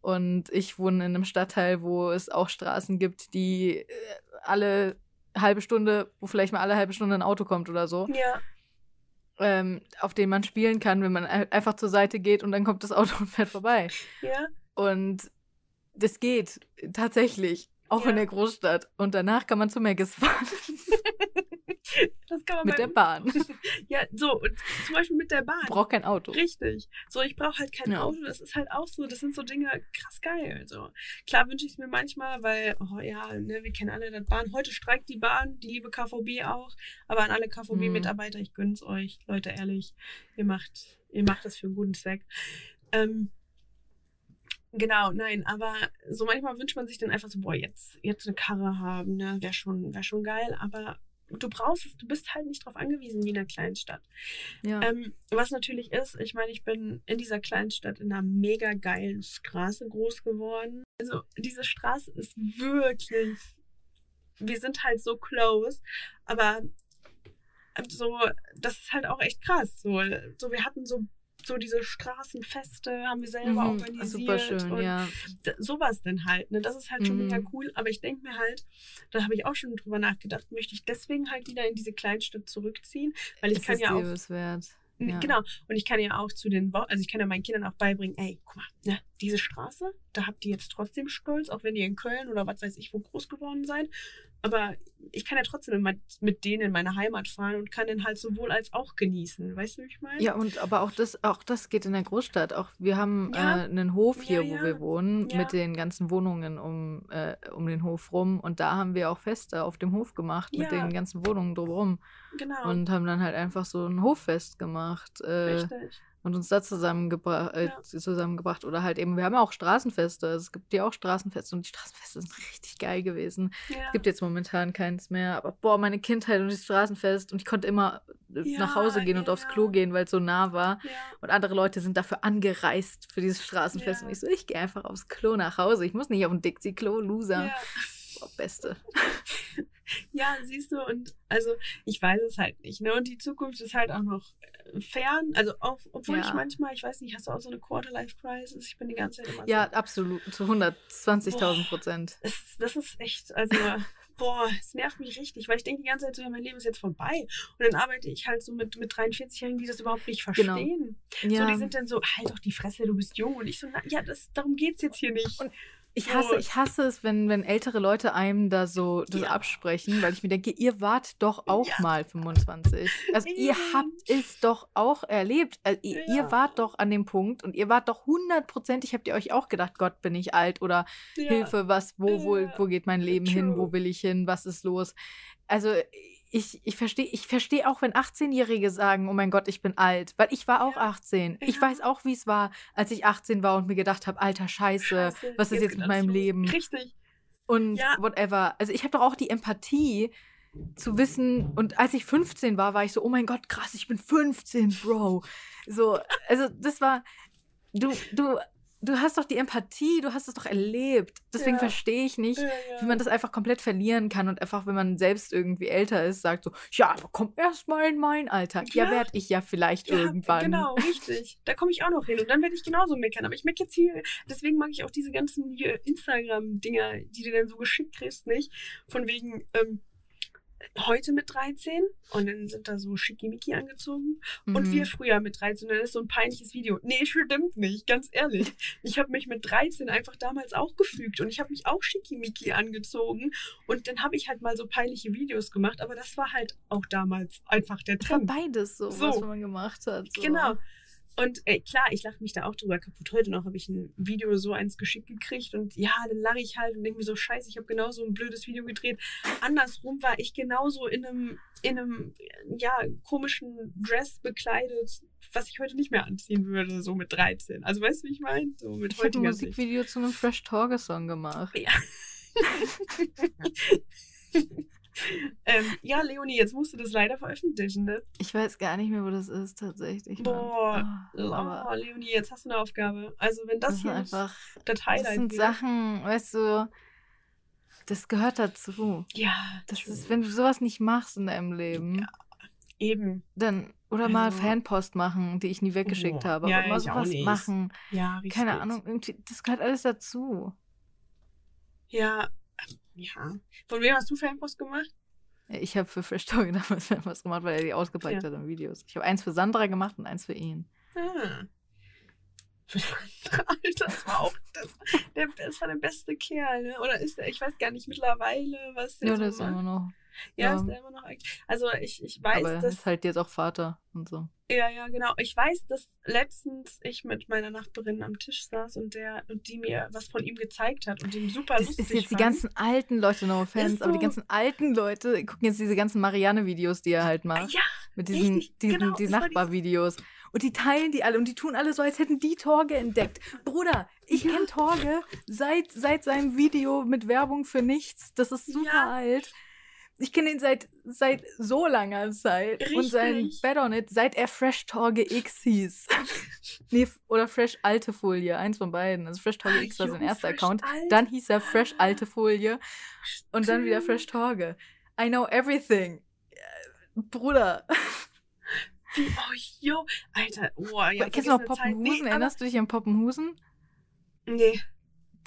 [SPEAKER 1] Und ich wohne in einem Stadtteil, wo es auch Straßen gibt, die äh, alle halbe Stunde, wo vielleicht mal alle halbe Stunde ein Auto kommt oder so.
[SPEAKER 2] Ja.
[SPEAKER 1] Ähm, auf denen man spielen kann, wenn man einfach zur Seite geht und dann kommt das Auto und fährt vorbei.
[SPEAKER 2] Ja.
[SPEAKER 1] Und das geht tatsächlich, auch ja. in der Großstadt. Und danach kann man zu Megas fahren.
[SPEAKER 2] Das kann man
[SPEAKER 1] mit der Bahn.
[SPEAKER 2] Ja, so, und zum Beispiel mit der Bahn.
[SPEAKER 1] Braucht kein Auto.
[SPEAKER 2] Richtig. So, ich brauche halt kein ja. Auto. Das ist halt auch so, das sind so Dinge krass geil. So. Klar wünsche ich es mir manchmal, weil, oh ja, ne, wir kennen alle das Bahn. Heute streikt die Bahn, die liebe KVB auch. Aber an alle KVB-Mitarbeiter, mhm. ich gönn's euch. Leute, ehrlich, ihr macht, ihr macht das für einen guten Zweck. Ähm, Genau, nein, aber so manchmal wünscht man sich dann einfach so, boah, jetzt, jetzt eine Karre haben, ne, wäre schon, wär schon geil, aber du brauchst es, du bist halt nicht darauf angewiesen wie in einer Kleinstadt.
[SPEAKER 1] Ja.
[SPEAKER 2] Ähm, was natürlich ist, ich meine, ich bin in dieser Kleinstadt in einer mega geilen Straße groß geworden. Also diese Straße ist wirklich, wir sind halt so close, aber so, das ist halt auch echt krass. So, so wir hatten so so diese Straßenfeste haben wir selber mhm, organisiert. Super schön, und ja. Sowas denn halt. Ne? Das ist halt schon mhm. mega cool. Aber ich denke mir halt, da habe ich auch schon drüber nachgedacht, möchte ich deswegen halt wieder in diese Kleinstadt zurückziehen, weil ich es kann ja auch. Ja. Genau. Und ich kann ja auch zu den, also ich kann ja meinen Kindern auch beibringen, ey, guck mal, ne, diese Straße, da habt ihr jetzt trotzdem Stolz, auch wenn ihr in Köln oder was weiß ich wo groß geworden seid. Aber ich kann ja trotzdem mit denen in meine Heimat fahren und kann den halt sowohl als auch genießen. Weißt du, wie ich meine?
[SPEAKER 1] Ja, und aber auch das, auch das geht in der Großstadt. Auch wir haben ja. äh, einen Hof hier, ja, ja. wo wir wohnen, mit den ganzen Wohnungen um, äh, um den Hof rum. Und da haben wir auch Feste auf dem Hof gemacht, mit den ganzen Wohnungen drumherum.
[SPEAKER 2] Genau.
[SPEAKER 1] Und haben dann halt einfach so ein Hoffest gemacht. Äh, Richtig und uns da zusammengebra äh, ja. zusammengebracht. Oder halt eben, wir haben ja auch Straßenfeste. Es gibt ja auch Straßenfeste und die Straßenfeste sind richtig geil gewesen. Ja. Es gibt jetzt momentan keins mehr. Aber boah, meine Kindheit und das Straßenfest und ich konnte immer äh, ja, nach Hause gehen und aufs Klo gehen, weil es so nah war. Und andere Leute sind dafür angereist für dieses Straßenfest. Und ich so, ich gehe einfach aufs Klo nach Hause. Ich muss nicht auf ein Dixie-Klo, Loser. Boah, Beste.
[SPEAKER 2] Ja, siehst du, und also ich weiß es halt nicht. Ne? Und die Zukunft ist halt auch noch fern. Also auch, obwohl ja. ich manchmal, ich weiß nicht, hast du auch so eine Quarter-Life-Crisis? Ich bin die ganze Zeit immer
[SPEAKER 1] Ja, so, absolut, zu 120.000 Prozent.
[SPEAKER 2] Das, das ist echt, also boah, es nervt mich richtig, weil ich denke die ganze Zeit so, ja, mein Leben ist jetzt vorbei. Und dann arbeite ich halt so mit, mit 43-Jährigen, die das überhaupt nicht genau. verstehen. Genau. Ja. So, die sind dann so, halt doch die Fresse, du bist jung. Und ich so, na, ja, das, darum geht's jetzt hier nicht.
[SPEAKER 1] Und Ich hasse, ich hasse es, wenn, wenn ältere Leute einem da so das
[SPEAKER 2] Ja.
[SPEAKER 1] absprechen, weil ich mir denke, ihr wart doch auch
[SPEAKER 2] Ja.
[SPEAKER 1] mal 25. Also ihr
[SPEAKER 2] Ja.
[SPEAKER 1] habt es doch auch erlebt. Also ihr, ihr wart doch an dem Punkt und ihr wart doch hundertprozentig, habt ihr euch auch gedacht, Gott, bin ich alt oder. Hilfe, was, wo, wo, wo geht mein Leben hin,
[SPEAKER 2] True.
[SPEAKER 1] wo will ich hin, was ist los? Also ich, ich verstehe ich versteh auch, wenn 18-Jährige sagen, oh mein Gott, ich bin alt, weil ich war auch
[SPEAKER 2] Ja.
[SPEAKER 1] 18. Ich
[SPEAKER 2] Ja.
[SPEAKER 1] weiß auch, wie es war, als ich 18 war und mir gedacht habe, alter Scheiße,
[SPEAKER 2] Scheiße,
[SPEAKER 1] was ist jetzt mit meinem
[SPEAKER 2] los.
[SPEAKER 1] Leben?
[SPEAKER 2] Richtig.
[SPEAKER 1] und
[SPEAKER 2] Ja.
[SPEAKER 1] whatever. Also ich habe doch auch die Empathie zu wissen und als ich 15 war, war ich so, oh mein Gott, krass, ich bin 15, Bro. So, also das war du du du hast doch die Empathie, du hast es doch erlebt. Deswegen
[SPEAKER 2] Ja.
[SPEAKER 1] verstehe ich nicht,
[SPEAKER 2] Ja, ja.
[SPEAKER 1] wie man das einfach komplett verlieren kann und einfach, wenn man selbst irgendwie älter ist, sagt so, ja, aber komm erst mal in mein Alter. Ja,
[SPEAKER 2] Ja.
[SPEAKER 1] werd ich ja vielleicht irgendwann.
[SPEAKER 2] Genau, richtig. Da komme ich auch noch hin. Und dann werde ich genauso meckern. Aber ich meckere jetzt hier, deswegen mag ich auch diese ganzen Instagram-Dinger, die du dann so geschickt kriegst, nicht? Von wegen, ähm, heute mit 13 und dann sind da so Schickimicki angezogen und
[SPEAKER 1] Mhm.
[SPEAKER 2] wir früher mit 13 und dann ist so ein peinliches Video. Nee, stimmt nicht, ganz ehrlich. Ich habe mich mit 13 einfach damals auch gefügt und ich habe mich auch Schickimicki angezogen und dann habe ich halt mal so peinliche Videos gemacht, aber das war halt auch damals einfach der
[SPEAKER 1] Es war
[SPEAKER 2] Trend.
[SPEAKER 1] beides so,
[SPEAKER 2] So.
[SPEAKER 1] was man gemacht hat. So.
[SPEAKER 2] Genau. Und ey, klar, ich lache mich da auch drüber kaputt. Heute noch habe ich ein Video so eins geschickt gekriegt und ja, dann lache ich halt und denke mir so, scheiße, ich habe genauso ein blödes Video gedreht. Andersrum war ich genauso in einem, in einem, ja, komischen Dress bekleidet, was ich heute nicht mehr anziehen würde, so mit 13. Also weißt du, wie ich meine? So mit
[SPEAKER 1] Ich habe ein
[SPEAKER 2] heutiger Sicht.
[SPEAKER 1] Musikvideo zu einem Fresh Torge Song gemacht.
[SPEAKER 2] Ja. ähm, ja, Leonie, jetzt musst du das leider veröffentlichen, ne?
[SPEAKER 1] Ich weiß gar nicht mehr, wo das ist tatsächlich.
[SPEAKER 2] Boah,
[SPEAKER 1] Ah, aber
[SPEAKER 2] Oh, Leonie, jetzt hast du eine Aufgabe. Also wenn das,
[SPEAKER 1] das,
[SPEAKER 2] hier
[SPEAKER 1] einfach,
[SPEAKER 2] das
[SPEAKER 1] das
[SPEAKER 2] Highlight
[SPEAKER 1] sind
[SPEAKER 2] wird.
[SPEAKER 1] Sachen, weißt du, das gehört dazu.
[SPEAKER 2] Ja,
[SPEAKER 1] Das
[SPEAKER 2] true.
[SPEAKER 1] ist, wenn du sowas nicht machst in deinem Leben,
[SPEAKER 2] Ja. eben.
[SPEAKER 1] dann oder mal
[SPEAKER 2] Also-
[SPEAKER 1] Fanpost machen, die ich nie weggeschickt
[SPEAKER 2] Oh,
[SPEAKER 1] habe,
[SPEAKER 2] ja,
[SPEAKER 1] aber mal sowas machen,
[SPEAKER 2] Ja, richtig.
[SPEAKER 1] keine Ahnung, das gehört alles dazu.
[SPEAKER 2] Ja, ja. Von wem hast du Fanpost gemacht?
[SPEAKER 1] Ich habe für Fresh Torge damals was gemacht, weil er die ausgepackt
[SPEAKER 2] Ja.
[SPEAKER 1] hat in Videos. Ich habe eins für Sandra gemacht und eins für ihn.
[SPEAKER 2] Ah. Alter, das war auch das, der, das war der beste Kerl, ne? Oder ist er, ich weiß gar nicht mittlerweile, was der
[SPEAKER 1] Ja,
[SPEAKER 2] so
[SPEAKER 1] das ist immer noch.
[SPEAKER 2] Ja,
[SPEAKER 1] ja.
[SPEAKER 2] ist der immer noch? Also ich, ich weiß,
[SPEAKER 1] aber er
[SPEAKER 2] dass
[SPEAKER 1] ist halt jetzt auch Vater und so.
[SPEAKER 2] Ja, ja, genau. Ich weiß, dass letztens ich mit meiner Nachbarin am Tisch saß und der und die mir was von ihm gezeigt hat und den super
[SPEAKER 1] Das
[SPEAKER 2] lustig
[SPEAKER 1] ist jetzt die
[SPEAKER 2] fand.
[SPEAKER 1] ganzen alten Leute, no offense,
[SPEAKER 2] Ist
[SPEAKER 1] aber die ganzen alten Leute gucken jetzt diese ganzen Marianne-Videos, die er halt macht.
[SPEAKER 2] Ja,
[SPEAKER 1] mit diesen,
[SPEAKER 2] richtig,
[SPEAKER 1] diesen
[SPEAKER 2] genau,
[SPEAKER 1] die Nachbarvideos. Und die teilen die alle und die tun alle so, als hätten die Torge entdeckt. Bruder, ich
[SPEAKER 2] Ja.
[SPEAKER 1] kenne Torge seit, seit seinem Video mit Werbung für nichts. Das ist super
[SPEAKER 2] Ja.
[SPEAKER 1] alt. Ich kenne ihn seit, seit so langer Zeit. Und sein
[SPEAKER 2] Richtig.
[SPEAKER 1] Bet on It, seit er Fresh Torge X hieß. nee, oder Fresh Alte Folie, eins von beiden. Also Fresh Torge X war sein erster
[SPEAKER 2] Fresh
[SPEAKER 1] Account.
[SPEAKER 2] Alt.
[SPEAKER 1] Dann hieß er Fresh Alte Folie. Und dann wieder Fresh Torge. I know everything. Bruder.
[SPEAKER 2] Wie, oh, jo. Alter, oh, ja.
[SPEAKER 1] Kennst du noch. Poppenhusen? Erinnerst du dich an Poppenhusen?
[SPEAKER 2] Nee.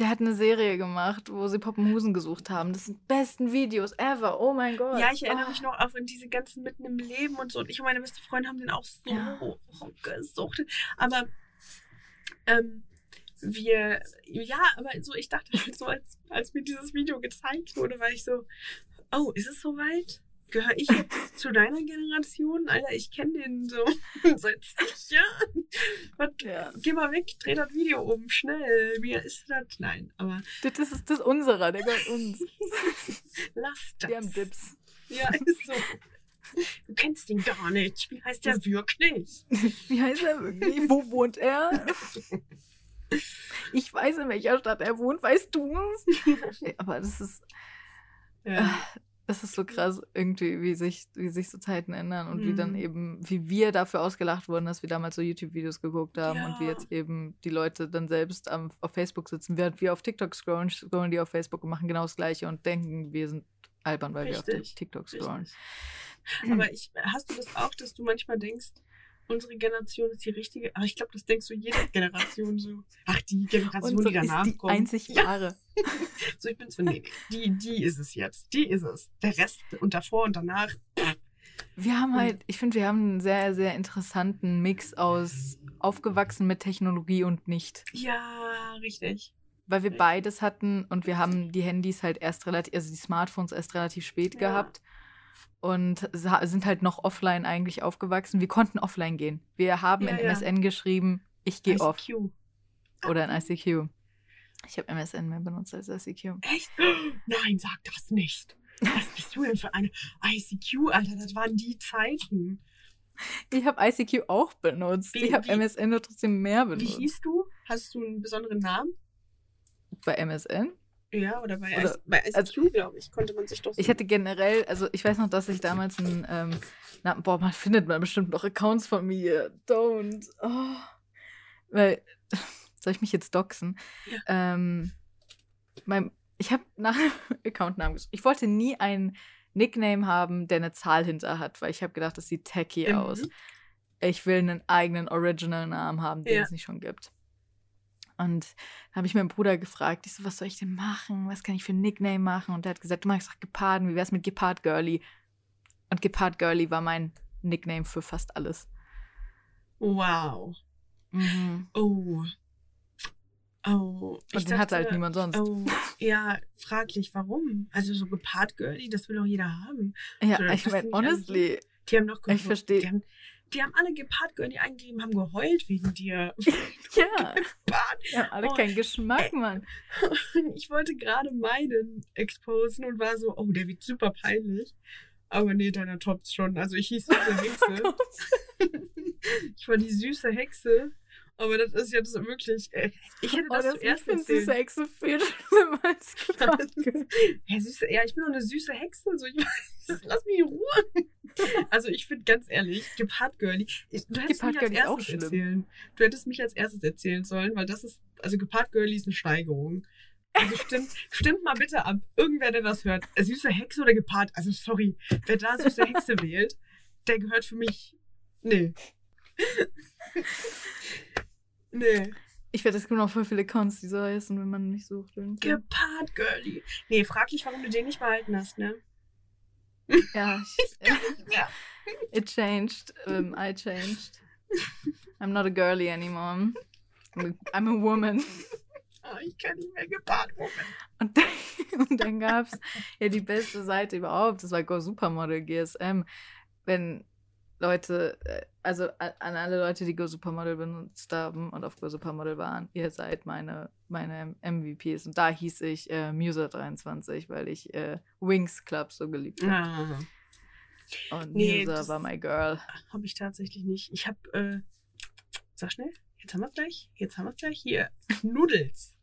[SPEAKER 1] Der hat eine Serie gemacht, wo sie Poppenhusen gesucht haben. Das sind die besten Videos ever. Oh mein Gott.
[SPEAKER 2] Ja, ich erinnere
[SPEAKER 1] Ah.
[SPEAKER 2] mich noch auf in diese ganzen mitten im Leben und so. Und ich und meine beste Freundin haben den auch so
[SPEAKER 1] Ja.
[SPEAKER 2] gesucht. Aber ähm, wir, ja, aber so, ich dachte halt so, als, als mir dieses Video gezeigt wurde, war ich so, oh, ist es soweit? Gehöre ich jetzt zu deiner Generation? Alter, ich kenne den so seit zig Jahren.
[SPEAKER 1] Ja.
[SPEAKER 2] Geh mal weg, dreh das Video um, schnell. Wie ist das? Nein, aber
[SPEAKER 1] Das ist, das unserer, der gehört uns.
[SPEAKER 2] lass das.
[SPEAKER 1] Wir haben Dips.
[SPEAKER 2] Ja, ist so. Du kennst ihn gar nicht. Wie heißt der wirklich?
[SPEAKER 1] Wie heißt er wirklich? Wo wohnt er? Ich weiß, in welcher Stadt er wohnt. Weißt du es? Aber das ist,
[SPEAKER 2] Ja.
[SPEAKER 1] Das ist so krass, irgendwie, wie sich, wie sich so Zeiten ändern und wie dann
[SPEAKER 2] Mhm.
[SPEAKER 1] eben, wie wir dafür ausgelacht wurden, dass wir damals so YouTube-Videos geguckt haben und wie
[SPEAKER 2] Ja.
[SPEAKER 1] jetzt eben die Leute dann selbst am, auf Facebook sitzen, während wir auf TikTok scrollen, scrollen die auf Facebook und machen genau das Gleiche und denken, wir sind albern, weil wir auf
[SPEAKER 2] Richtig.
[SPEAKER 1] TikTok scrollen.
[SPEAKER 2] Richtig. Aber ich, hast du das auch, dass du manchmal denkst, unsere Generation ist die richtige? Aber ich glaube, das denkst du jede Generation so. Ach, die Generation,
[SPEAKER 1] so
[SPEAKER 2] die danach
[SPEAKER 1] ist die
[SPEAKER 2] kommt.
[SPEAKER 1] einzig
[SPEAKER 2] Ja.
[SPEAKER 1] wahre.
[SPEAKER 2] So, ich bin so, nee, die, die ist es jetzt. Die ist es. Der Rest und davor und danach.
[SPEAKER 1] Wir haben halt, ich finde, wir haben einen sehr, sehr interessanten Mix aus aufgewachsen mit Technologie und nicht.
[SPEAKER 2] Ja, richtig.
[SPEAKER 1] weil wir beides hatten und wir haben die Handys halt erst relativ, also die Smartphones erst relativ spät
[SPEAKER 2] Ja.
[SPEAKER 1] gehabt und sind halt noch offline eigentlich aufgewachsen. Wir konnten offline gehen. Wir haben
[SPEAKER 2] Ja,
[SPEAKER 1] in
[SPEAKER 2] ja.
[SPEAKER 1] MSN geschrieben, ich gehe off
[SPEAKER 2] ICQ.
[SPEAKER 1] oder in ICQ. Ich habe MSN mehr benutzt als ICQ.
[SPEAKER 2] Echt? Nein, sag das nicht. Was bist du denn für eine ICQ, Alter? Das waren die Zeiten.
[SPEAKER 1] Ich habe ICQ auch benutzt.
[SPEAKER 2] Wie-
[SPEAKER 1] ich habe
[SPEAKER 2] wie-
[SPEAKER 1] MSN nur trotzdem mehr
[SPEAKER 2] Wie
[SPEAKER 1] benutzt.
[SPEAKER 2] hieß du? Hast du einen besonderen Namen?
[SPEAKER 1] Bei MSN?
[SPEAKER 2] Ja, oder bei,
[SPEAKER 1] Oder-
[SPEAKER 2] bei ICQ,
[SPEAKER 1] also-
[SPEAKER 2] glaube ich, konnte man sich doch so
[SPEAKER 1] Ich hatte generell, also ich weiß noch, dass ich damals ein, ähm, na, boah, man findet man bestimmt noch Accounts von mir. Don't. Oh. Weil, soll ich mich jetzt doxen? Ähm, mein, ich habe nach Accountnamen gesucht. Ich wollte nie einen Nickname haben, der eine Zahl hinter hat, weil ich habe gedacht, das sieht tacky
[SPEAKER 2] Mhm.
[SPEAKER 1] aus. Ich will einen eigenen Original-Namen haben, den
[SPEAKER 2] Ja.
[SPEAKER 1] es nicht schon gibt. Und da habe ich meinen Bruder gefragt, ich so, was soll ich denn machen? Was kann ich für ein Nickname machen? Und der hat gesagt, du magst doch Geparden, wie wär's mit Gepard Girly? Und Gepard Girly war mein Nickname für fast alles.
[SPEAKER 2] Wow.
[SPEAKER 1] Mhm.
[SPEAKER 2] Oh. Oh.
[SPEAKER 1] Und den hatte halt niemand sonst.
[SPEAKER 2] Oh, ja, fraglich, warum? Also so gepaart Girly, das will doch jeder haben.
[SPEAKER 1] Ja,
[SPEAKER 2] so,
[SPEAKER 1] ich meine, honestly,
[SPEAKER 2] Die haben doch
[SPEAKER 1] Ich versteh.
[SPEAKER 2] Die haben, alle gepaart Girly eingegeben, haben geheult wegen dir.
[SPEAKER 1] ja,
[SPEAKER 2] Gepaart.
[SPEAKER 1] die haben alle
[SPEAKER 2] Oh,
[SPEAKER 1] keinen Geschmack, Mann.
[SPEAKER 2] Ich wollte gerade meinen exposen und war so, oh, der wird super peinlich. Aber nee, deiner tops schon. Also ich hieß süße Hexe. ich war die süße Hexe. Aber das ist jetzt wirklich. Äh, ich hätte
[SPEAKER 1] Oh,
[SPEAKER 2] das
[SPEAKER 1] das, ich
[SPEAKER 2] zuerst erzählt.
[SPEAKER 1] süße Hexe viel schlimmer als Gepard.
[SPEAKER 2] Ja, süße, ja, ich bin doch eine süße Hexe. So, ich lass mich in Ruhe. Also ich finde ganz ehrlich, Gepard Girly. Ich, du hättest
[SPEAKER 1] Gepard
[SPEAKER 2] mich als erstes erzählen. Du hättest mich als erstes erzählen sollen, weil das ist, also Gepard Girly ist eine Steigerung. Also stimmt, stimmt mal bitte ab. Irgendwer, der das hört. Äh, Süße Hexe oder Gepard? Also sorry, wer da süße Hexe wählt, der gehört für mich. Nee. nee.
[SPEAKER 1] Ich werde, es noch voll viele Accounts, die so heißen, wenn man mich sucht.
[SPEAKER 2] Gepard Girly. Nee, frag dich, warum du den nicht behalten hast, ne?
[SPEAKER 1] Ja, ich,
[SPEAKER 2] Ja.
[SPEAKER 1] it changed. Um, I changed. I'm not a girly anymore. I'm a, woman.
[SPEAKER 2] Ah, ich kann nicht mehr Gepard Woman.
[SPEAKER 1] Und dann, und dann gab es ja die beste Seite überhaupt, das war Go Supermodel GSM. Wenn Leute, äh, also an alle Leute, die Go Supermodel benutzt haben und auf Go Supermodel waren, ihr seid meine, meine MVPs. Und da hieß ich äh, Muser23, weil ich äh, Wings Club so geliebt habe.
[SPEAKER 2] Ah.
[SPEAKER 1] Und
[SPEAKER 2] Nee,
[SPEAKER 1] Muser
[SPEAKER 2] das-
[SPEAKER 1] war my girl.
[SPEAKER 2] Habe ich tatsächlich nicht. Ich habe, äh, sag schnell, jetzt haben wir es gleich. Jetzt haben wir es gleich. Hier, Knuddels.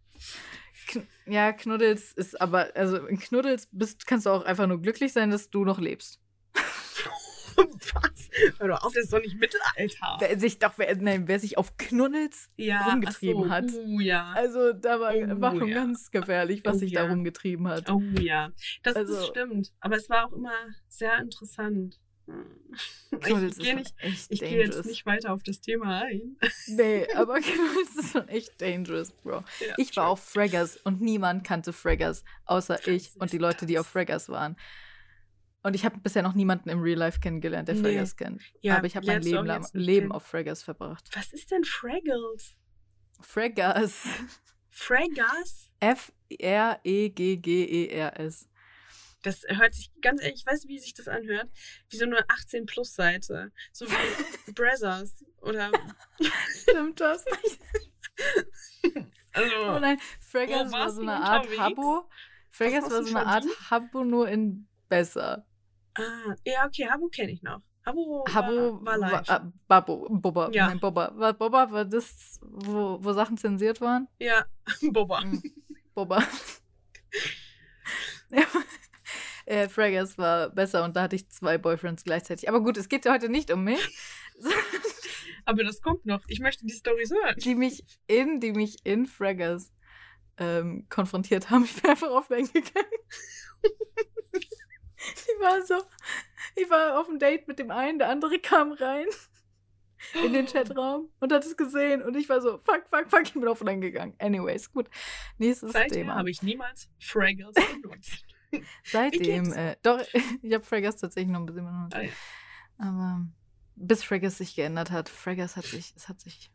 [SPEAKER 1] Kn ja, Knuddels ist aber, also in Knuddels bist, kannst du auch einfach nur glücklich sein, dass du noch lebst.
[SPEAKER 2] Was? Hör doch auf, das ist doch nicht Mittelalter.
[SPEAKER 1] Wer sich doch, wer, nein, wer sich auf Knuddels
[SPEAKER 2] ja,
[SPEAKER 1] rumgetrieben
[SPEAKER 2] so.
[SPEAKER 1] hat.
[SPEAKER 2] Oh ja.
[SPEAKER 1] Also da war,
[SPEAKER 2] Oh,
[SPEAKER 1] war schon
[SPEAKER 2] ja.
[SPEAKER 1] ganz gefährlich, was
[SPEAKER 2] Oh,
[SPEAKER 1] sich
[SPEAKER 2] ja.
[SPEAKER 1] da rumgetrieben hat.
[SPEAKER 2] Oh ja. Das,
[SPEAKER 1] Also-
[SPEAKER 2] das stimmt. Aber es war auch immer sehr interessant.
[SPEAKER 1] Knuddels
[SPEAKER 2] Ich gehe nicht, ich gehe jetzt nicht weiter auf das Thema ein.
[SPEAKER 1] Nee, aber Knuddels ist schon echt dangerous, Bro.
[SPEAKER 2] Ja,
[SPEAKER 1] Ich war auf Fraggers und niemand kannte Fraggers, außer
[SPEAKER 2] Was
[SPEAKER 1] ich und die Leute, die
[SPEAKER 2] das?
[SPEAKER 1] auf Fraggers waren. Und ich habe bisher noch niemanden im Real Life kennengelernt, der
[SPEAKER 2] Nee.
[SPEAKER 1] Fraggers kennt.
[SPEAKER 2] Ja,
[SPEAKER 1] aber ich habe mein Leben, lang,
[SPEAKER 2] nicht
[SPEAKER 1] Leben auf Fraggers verbracht.
[SPEAKER 2] Was ist denn Fraggles?
[SPEAKER 1] Fraggers.
[SPEAKER 2] Fraggers?
[SPEAKER 1] F-R-E-G-G-E-R-S.
[SPEAKER 2] Das hört sich ganz ehrlich, ich weiß, wie sich das anhört, wie so eine 18-Plus-Seite. So wie Brothers oder.
[SPEAKER 1] Stimmt das?
[SPEAKER 2] Also,
[SPEAKER 1] Oh nein, Fraggers
[SPEAKER 2] Wo
[SPEAKER 1] war so eine Art
[SPEAKER 2] unterwegs?
[SPEAKER 1] Habbo. Fraggers war so eine Art? Habbo nur in besser.
[SPEAKER 2] Ah, ja, okay, Habo kenne ich noch. Habo,
[SPEAKER 1] Habbo
[SPEAKER 2] war, war live.
[SPEAKER 1] äh, Boba,
[SPEAKER 2] Ja.
[SPEAKER 1] nein, Boba. War, Boba war das, wo, wo Sachen zensiert waren?
[SPEAKER 2] ja, Boba.
[SPEAKER 1] Mhm. Boba. Ja. äh, Fraggers war besser und da hatte ich zwei Boyfriends gleichzeitig. Aber gut, es geht ja heute nicht um mich.
[SPEAKER 2] Aber das kommt noch. Ich möchte die Storys hören.
[SPEAKER 1] die mich in, die mich in Fraggers ähm, konfrontiert haben. Ich bin einfach offline gegangen. Ich war so, ich war auf dem Date mit dem einen, der andere kam rein in den Chatraum und hat es gesehen und ich war so, fuck, fuck, fuck, ich bin offline gegangen. Anyways, gut. Nächstes
[SPEAKER 2] Seither
[SPEAKER 1] Thema.
[SPEAKER 2] habe ich niemals Fraggles benutzt.
[SPEAKER 1] Seitdem, äh, doch, ich habe Fraggers tatsächlich noch ein bisschen benutzt.
[SPEAKER 2] Ah, ja.
[SPEAKER 1] Aber bis Fraggers sich geändert hat, Fraggers hat sich, es hat sich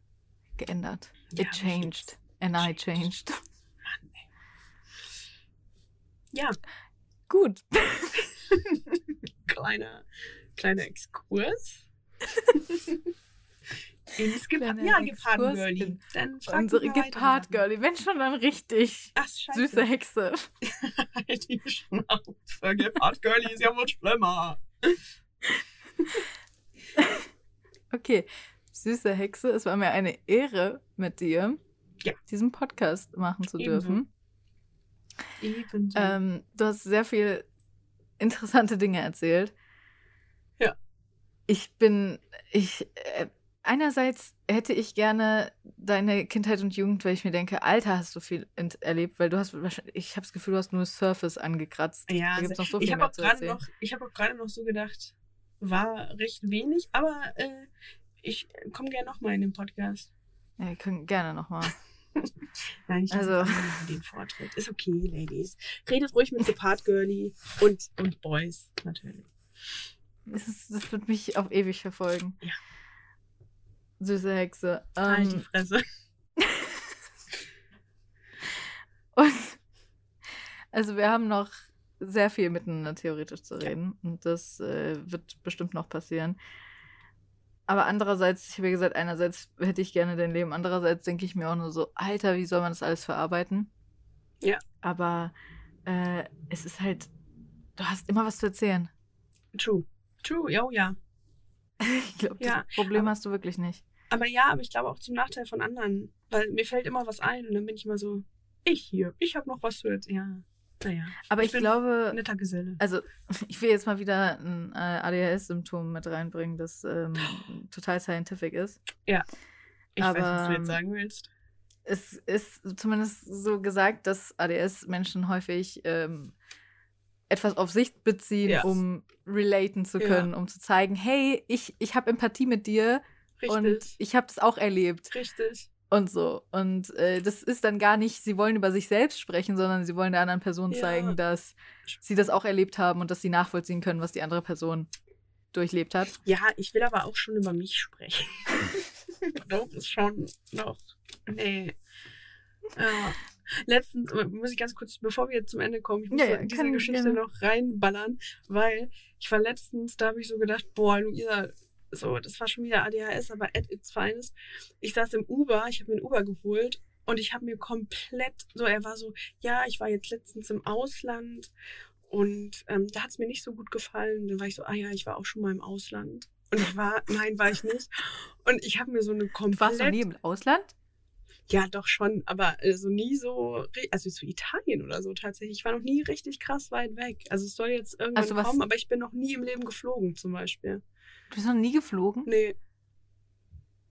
[SPEAKER 1] geändert.
[SPEAKER 2] Ja,
[SPEAKER 1] It changed. And I changed.
[SPEAKER 2] Ja,
[SPEAKER 1] Gut.
[SPEAKER 2] kleiner, kleiner Exkurs. Ins Gepa ja,
[SPEAKER 1] Exkurs
[SPEAKER 2] Geparden-Girlie.
[SPEAKER 1] in
[SPEAKER 2] Dann
[SPEAKER 1] Unsere
[SPEAKER 2] weiter.
[SPEAKER 1] Gepard-Girlie. Wenn schon, dann richtig.
[SPEAKER 2] Ach, scheiße.
[SPEAKER 1] Süße Hexe.
[SPEAKER 2] Die Schnauze. Gepard-Girlie ist ja wohl schlimmer.
[SPEAKER 1] Okay. Süße Hexe, es war mir eine Ehre, mit dir
[SPEAKER 2] Ja.
[SPEAKER 1] diesen Podcast machen zu
[SPEAKER 2] Ebenso.
[SPEAKER 1] dürfen.
[SPEAKER 2] Ebenso.
[SPEAKER 1] Ähm, du hast sehr viel interessante Dinge erzählt.
[SPEAKER 2] Ja.
[SPEAKER 1] Ich bin, ich, äh, einerseits hätte ich gerne deine Kindheit und Jugend, weil ich mir denke, Alter, hast du viel erlebt, weil du hast wahrscheinlich, ich habe das Gefühl, du hast nur Surface angekratzt.
[SPEAKER 2] ja,
[SPEAKER 1] da gibt es noch so
[SPEAKER 2] ich
[SPEAKER 1] viel
[SPEAKER 2] habe
[SPEAKER 1] mehr
[SPEAKER 2] auch gerade noch, ich habe auch gerade noch so gedacht, war recht wenig, aber äh, ich komme gerne nochmal in den Podcast.
[SPEAKER 1] Ja, können gerne nochmal.
[SPEAKER 2] Nein, ich
[SPEAKER 1] Also-
[SPEAKER 2] den Vortritt. Ist okay, Ladies. Redet ruhig mit Gepard Girlie und, und Boys, natürlich.
[SPEAKER 1] Das, ist- das wird mich auf ewig verfolgen.
[SPEAKER 2] Ja.
[SPEAKER 1] Süße Hexe.
[SPEAKER 2] Halt die
[SPEAKER 1] Ähm,
[SPEAKER 2] Fresse.
[SPEAKER 1] Und also wir haben noch sehr viel miteinander theoretisch zu reden und das äh, wird bestimmt noch passieren. Aber andererseits, ich habe ja gesagt, einerseits hätte ich gerne dein Leben, andererseits denke ich mir auch nur so, Alter, wie soll man das alles verarbeiten?
[SPEAKER 2] Ja.
[SPEAKER 1] Aber äh, es ist halt, du hast immer was zu erzählen.
[SPEAKER 2] True. True, ja, oh ja.
[SPEAKER 1] Ich glaube, das
[SPEAKER 2] Ja,
[SPEAKER 1] Problem
[SPEAKER 2] aber-
[SPEAKER 1] hast du wirklich nicht.
[SPEAKER 2] Aber ja, aber ich glaube auch zum Nachteil von anderen. Weil mir fällt immer was ein und dann bin ich immer so, ich hier, ich habe noch was zu erzählen. Ja, naja,
[SPEAKER 1] Aber
[SPEAKER 2] Ich
[SPEAKER 1] ich, glaube,
[SPEAKER 2] netter Geselle.
[SPEAKER 1] Also, ich will jetzt mal wieder ein äh, ADHS-Symptom mit reinbringen, das ähm, total scientific ist.
[SPEAKER 2] Ich weiß, was
[SPEAKER 1] aber,
[SPEAKER 2] du jetzt sagen willst.
[SPEAKER 1] Es ist zumindest so gesagt, dass ADS-Menschen häufig ähm, etwas auf sich beziehen,
[SPEAKER 2] Ja.
[SPEAKER 1] um relaten zu
[SPEAKER 2] Ja.
[SPEAKER 1] können, um zu zeigen, hey, ich, ich habe Empathie mit dir und
[SPEAKER 2] Richtig.
[SPEAKER 1] ich habe es auch erlebt
[SPEAKER 2] Richtig.
[SPEAKER 1] Und so. Und äh, das ist dann gar nicht, sie wollen über sich selbst sprechen, sondern sie wollen der anderen Person
[SPEAKER 2] Ja.
[SPEAKER 1] zeigen, dass sie das auch erlebt haben und dass sie nachvollziehen können, was die andere Person durchlebt hat.
[SPEAKER 2] Ja, ich will aber auch schon über mich sprechen. Doch, ist schon noch. Nee. Ja. Letztens, äh, muss ich ganz kurz, bevor wir zum Ende kommen, ich muss
[SPEAKER 1] Ja, ja,
[SPEAKER 2] in diese Geschichte noch reinballern, weil ich war letztens, da habe ich so gedacht, boah, Luisa, so, das war schon wieder ADHS, aber at its finest. Ich saß im Uber, ich habe mir ein Uber geholt und ich habe mir komplett, so, er war so, ja, ich war jetzt letztens im Ausland und ähm, da hat es mir nicht so gut gefallen. Dann war ich so, ah ja, ich war auch schon mal im Ausland. Und ich war, nein, war ich nicht. Und ich habe mir so eine komplett.
[SPEAKER 1] Warst du nie im Ausland?
[SPEAKER 2] Ja, doch schon, aber also nie so, also zu Italien oder so tatsächlich. Ich war noch nie richtig krass weit weg. Also es soll jetzt irgendwann
[SPEAKER 1] Also
[SPEAKER 2] kommen, aber ich bin noch nie im Leben geflogen zum Beispiel.
[SPEAKER 1] Du bist noch nie geflogen?
[SPEAKER 2] Nee,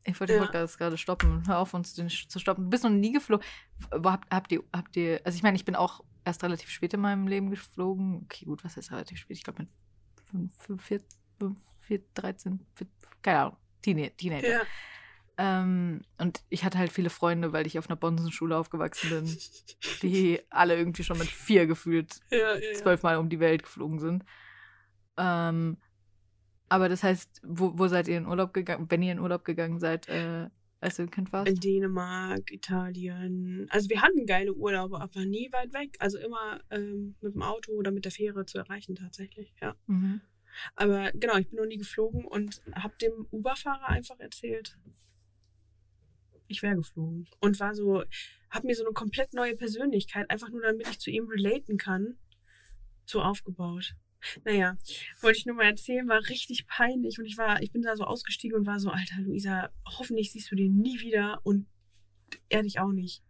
[SPEAKER 1] Ich wollte
[SPEAKER 2] Ja.
[SPEAKER 1] das gerade stoppen. Hör auf, uns den zu stoppen. Du bist noch nie geflogen. Habt, habt, ihr, habt ihr, also ich meine, ich bin auch erst relativ spät in meinem Leben geflogen. Okay, gut, was ist relativ spät? Ich glaube mit 5, 5, 4, 5, 4, 13, 4, keine Ahnung, Teenie- Teenager.
[SPEAKER 2] ja.
[SPEAKER 1] Ähm, und ich hatte halt viele Freunde, weil ich auf einer Bonsenschule aufgewachsen bin, die alle irgendwie schon mit vier gefühlt
[SPEAKER 2] ja.
[SPEAKER 1] zwölfmal um die Welt geflogen sind. Ähm, aber das heißt, wo, wo seid ihr in Urlaub gegangen, wenn ihr in Urlaub gegangen seid, äh, als du ein Kind warst?
[SPEAKER 2] In Dänemark, Italien. Also wir hatten geile Urlaube, aber nie weit weg. Also immer ähm, mit dem Auto oder mit der Fähre zu erreichen tatsächlich, ja.
[SPEAKER 1] Mhm.
[SPEAKER 2] Aber genau, ich bin noch nie geflogen und habe dem Uber-Fahrer einfach erzählt, ich wäre geflogen. Und war so, habe mir so eine komplett neue Persönlichkeit, einfach nur damit ich zu ihm relaten kann, so aufgebaut. Naja, wollte ich nur mal erzählen, war richtig peinlich und ich war, ich bin da so ausgestiegen und war so, Alter, Luisa, hoffentlich siehst du den nie wieder und er dich auch nicht.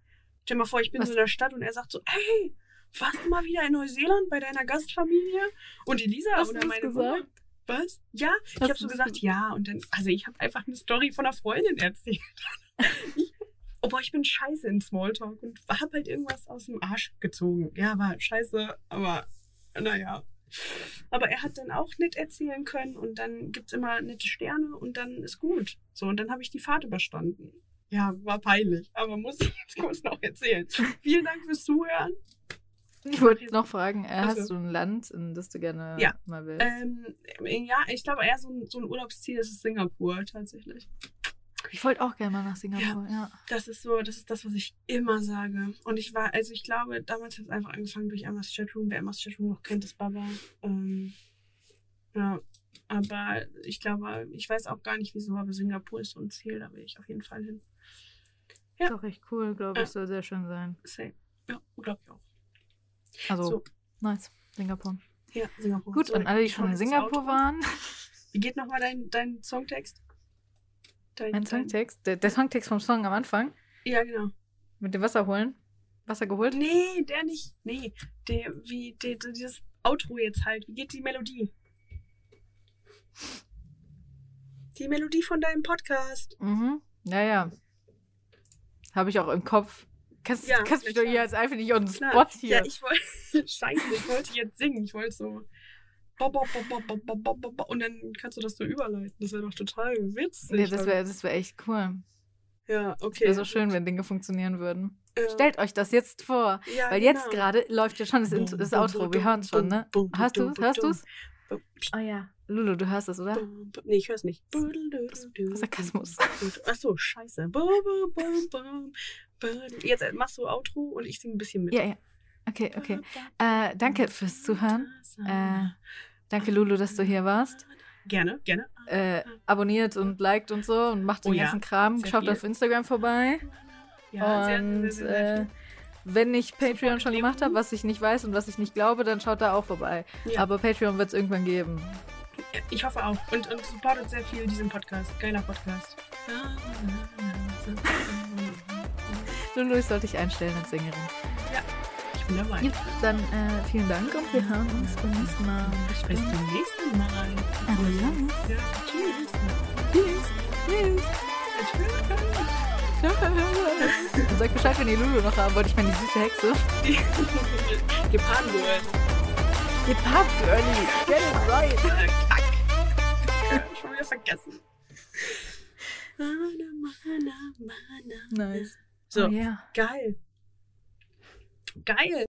[SPEAKER 2] Stell dir mal vor, ich bin
[SPEAKER 1] Was?
[SPEAKER 2] so in der Stadt und er sagt so, hey, warst du mal wieder in Neuseeland bei deiner Gastfamilie? Und die Lisa
[SPEAKER 1] Hast
[SPEAKER 2] oder
[SPEAKER 1] das
[SPEAKER 2] meine
[SPEAKER 1] gesagt?
[SPEAKER 2] Mutter- was? Ja, ich
[SPEAKER 1] Hast
[SPEAKER 2] habe
[SPEAKER 1] du
[SPEAKER 2] so gesagt,
[SPEAKER 1] ge-
[SPEAKER 2] ja. Und dann, also ich habe einfach eine Story von einer Freundin erzählt. ich, oh boah, ich bin scheiße in Smalltalk und habe halt irgendwas aus dem Arsch gezogen. Ja, war scheiße, aber naja. Aber er hat dann auch nett erzählen können und dann gibt's immer nette Sterne und dann ist gut. So, und dann habe ich die Fahrt überstanden. Ja, war peinlich, aber muss ich jetzt kurz noch erzählen. Vielen Dank fürs Zuhören.
[SPEAKER 1] Ich wollte noch fragen, äh,
[SPEAKER 2] Also.
[SPEAKER 1] hast du ein Land, in das du gerne
[SPEAKER 2] Ja.
[SPEAKER 1] mal willst?
[SPEAKER 2] Ähm, ja, ich glaube eher so ein, so ein Urlaubsziel ist es Singapur tatsächlich.
[SPEAKER 1] Ich wollte auch gerne mal nach Singapur, ja.
[SPEAKER 2] Das ist so, das ist das, was ich immer sage. Und ich war, also ich glaube, damals hat es einfach angefangen durch Emmas Chatroom. Wer Emmas Chatroom noch kennt, ist Baba. Ähm, ja, aber ich glaube, ich weiß auch gar nicht wieso, aber Singapur ist so ein Ziel, da will ich auf jeden Fall hin. Ja.
[SPEAKER 1] Ist auch echt cool, glaube ich.
[SPEAKER 2] Ja.
[SPEAKER 1] Soll sehr schön sein.
[SPEAKER 2] Same. Ja, glaube ich auch.
[SPEAKER 1] Also,
[SPEAKER 2] So,
[SPEAKER 1] nice. Singapur.
[SPEAKER 2] ja, Singapur.
[SPEAKER 1] Gut,
[SPEAKER 2] So,
[SPEAKER 1] und alle, die schon in Singapur waren.
[SPEAKER 2] Wie geht nochmal dein, dein Songtext? Dein,
[SPEAKER 1] Mein Songtext. Der, der Songtext vom Song am Anfang.
[SPEAKER 2] Ja, genau.
[SPEAKER 1] Mit dem Wasser holen. Wasser geholt.
[SPEAKER 2] Nee, der nicht. Nee, der, wie, der, der, dieses Outro jetzt halt. Wie geht die Melodie? Die Melodie von deinem Podcast.
[SPEAKER 1] Mhm. Ja, ja. Habe ich auch im Kopf. Kannst,
[SPEAKER 2] Ja,
[SPEAKER 1] kannst mich doch hier jetzt einfach nicht on
[SPEAKER 2] Klar.
[SPEAKER 1] spot hier.
[SPEAKER 2] Ja, ich wollte. Scheiße, ich wollte jetzt singen. Ich wollte so. Und dann kannst du das so überleiten. Das wäre doch total witzig.
[SPEAKER 1] nee, das wäre das wär echt cool.
[SPEAKER 2] Ja,
[SPEAKER 1] Es
[SPEAKER 2] okay.
[SPEAKER 1] wäre so schön, wenn Dinge funktionieren würden.
[SPEAKER 2] Ja.
[SPEAKER 1] Stellt euch das jetzt vor.
[SPEAKER 2] ja,
[SPEAKER 1] Weil jetzt
[SPEAKER 2] genau.
[SPEAKER 1] gerade läuft ja schon das, Int- das Outro. Wir hören es schon, ne? Hast du Hörst du es? Oh ja. Lulu, du hörst es, oder?
[SPEAKER 2] Bum, bum. Nee, ich hör's nicht.
[SPEAKER 1] Sarkasmus.
[SPEAKER 2] Achso, scheiße. Bum, bum, bum, bum, bum. Jetzt äh, machst du Outro und ich singe ein bisschen mit.
[SPEAKER 1] Ja, ja. Okay, okay. Äh, danke fürs Zuhören. Äh, danke, Lulu, dass du hier warst.
[SPEAKER 2] Gerne, gerne.
[SPEAKER 1] Äh, abonniert und liked und so und macht den
[SPEAKER 2] Oh ja,
[SPEAKER 1] ganzen Kram.
[SPEAKER 2] sehr
[SPEAKER 1] Schaut
[SPEAKER 2] viel.
[SPEAKER 1] auf Instagram vorbei.
[SPEAKER 2] Ja, sehr,
[SPEAKER 1] und
[SPEAKER 2] sehr, sehr, sehr
[SPEAKER 1] äh, wenn ich Patreon schon gemacht habe, was ich nicht weiß und was ich nicht glaube, dann schaut da auch vorbei.
[SPEAKER 2] Ja,
[SPEAKER 1] Aber Patreon wird es irgendwann geben.
[SPEAKER 2] ich hoffe auch. Und, und supportet sehr viel diesen Podcast. Geiler Podcast.
[SPEAKER 1] Lulu, ich sollte dich einstellen als Sängerin.
[SPEAKER 2] Bin dabei.
[SPEAKER 1] Gut, dann äh, vielen Dank und wir hören uns beim nächsten Mal. Bis
[SPEAKER 2] zum nächsten Mal.
[SPEAKER 1] Adios.
[SPEAKER 2] Ja, tschüss.
[SPEAKER 1] Tschüss. Tschüss. Und sagt Bescheid, wenn ihr Lulu noch haben wollt. Ich meine, die süße Hexe.
[SPEAKER 2] Gepardenwurst.
[SPEAKER 1] Ihr Pub, Girlie. Get it right.
[SPEAKER 2] Kack. Schon wieder vergessen.
[SPEAKER 1] Nice.
[SPEAKER 2] So,
[SPEAKER 1] Oh, ja.
[SPEAKER 2] geil. Geil.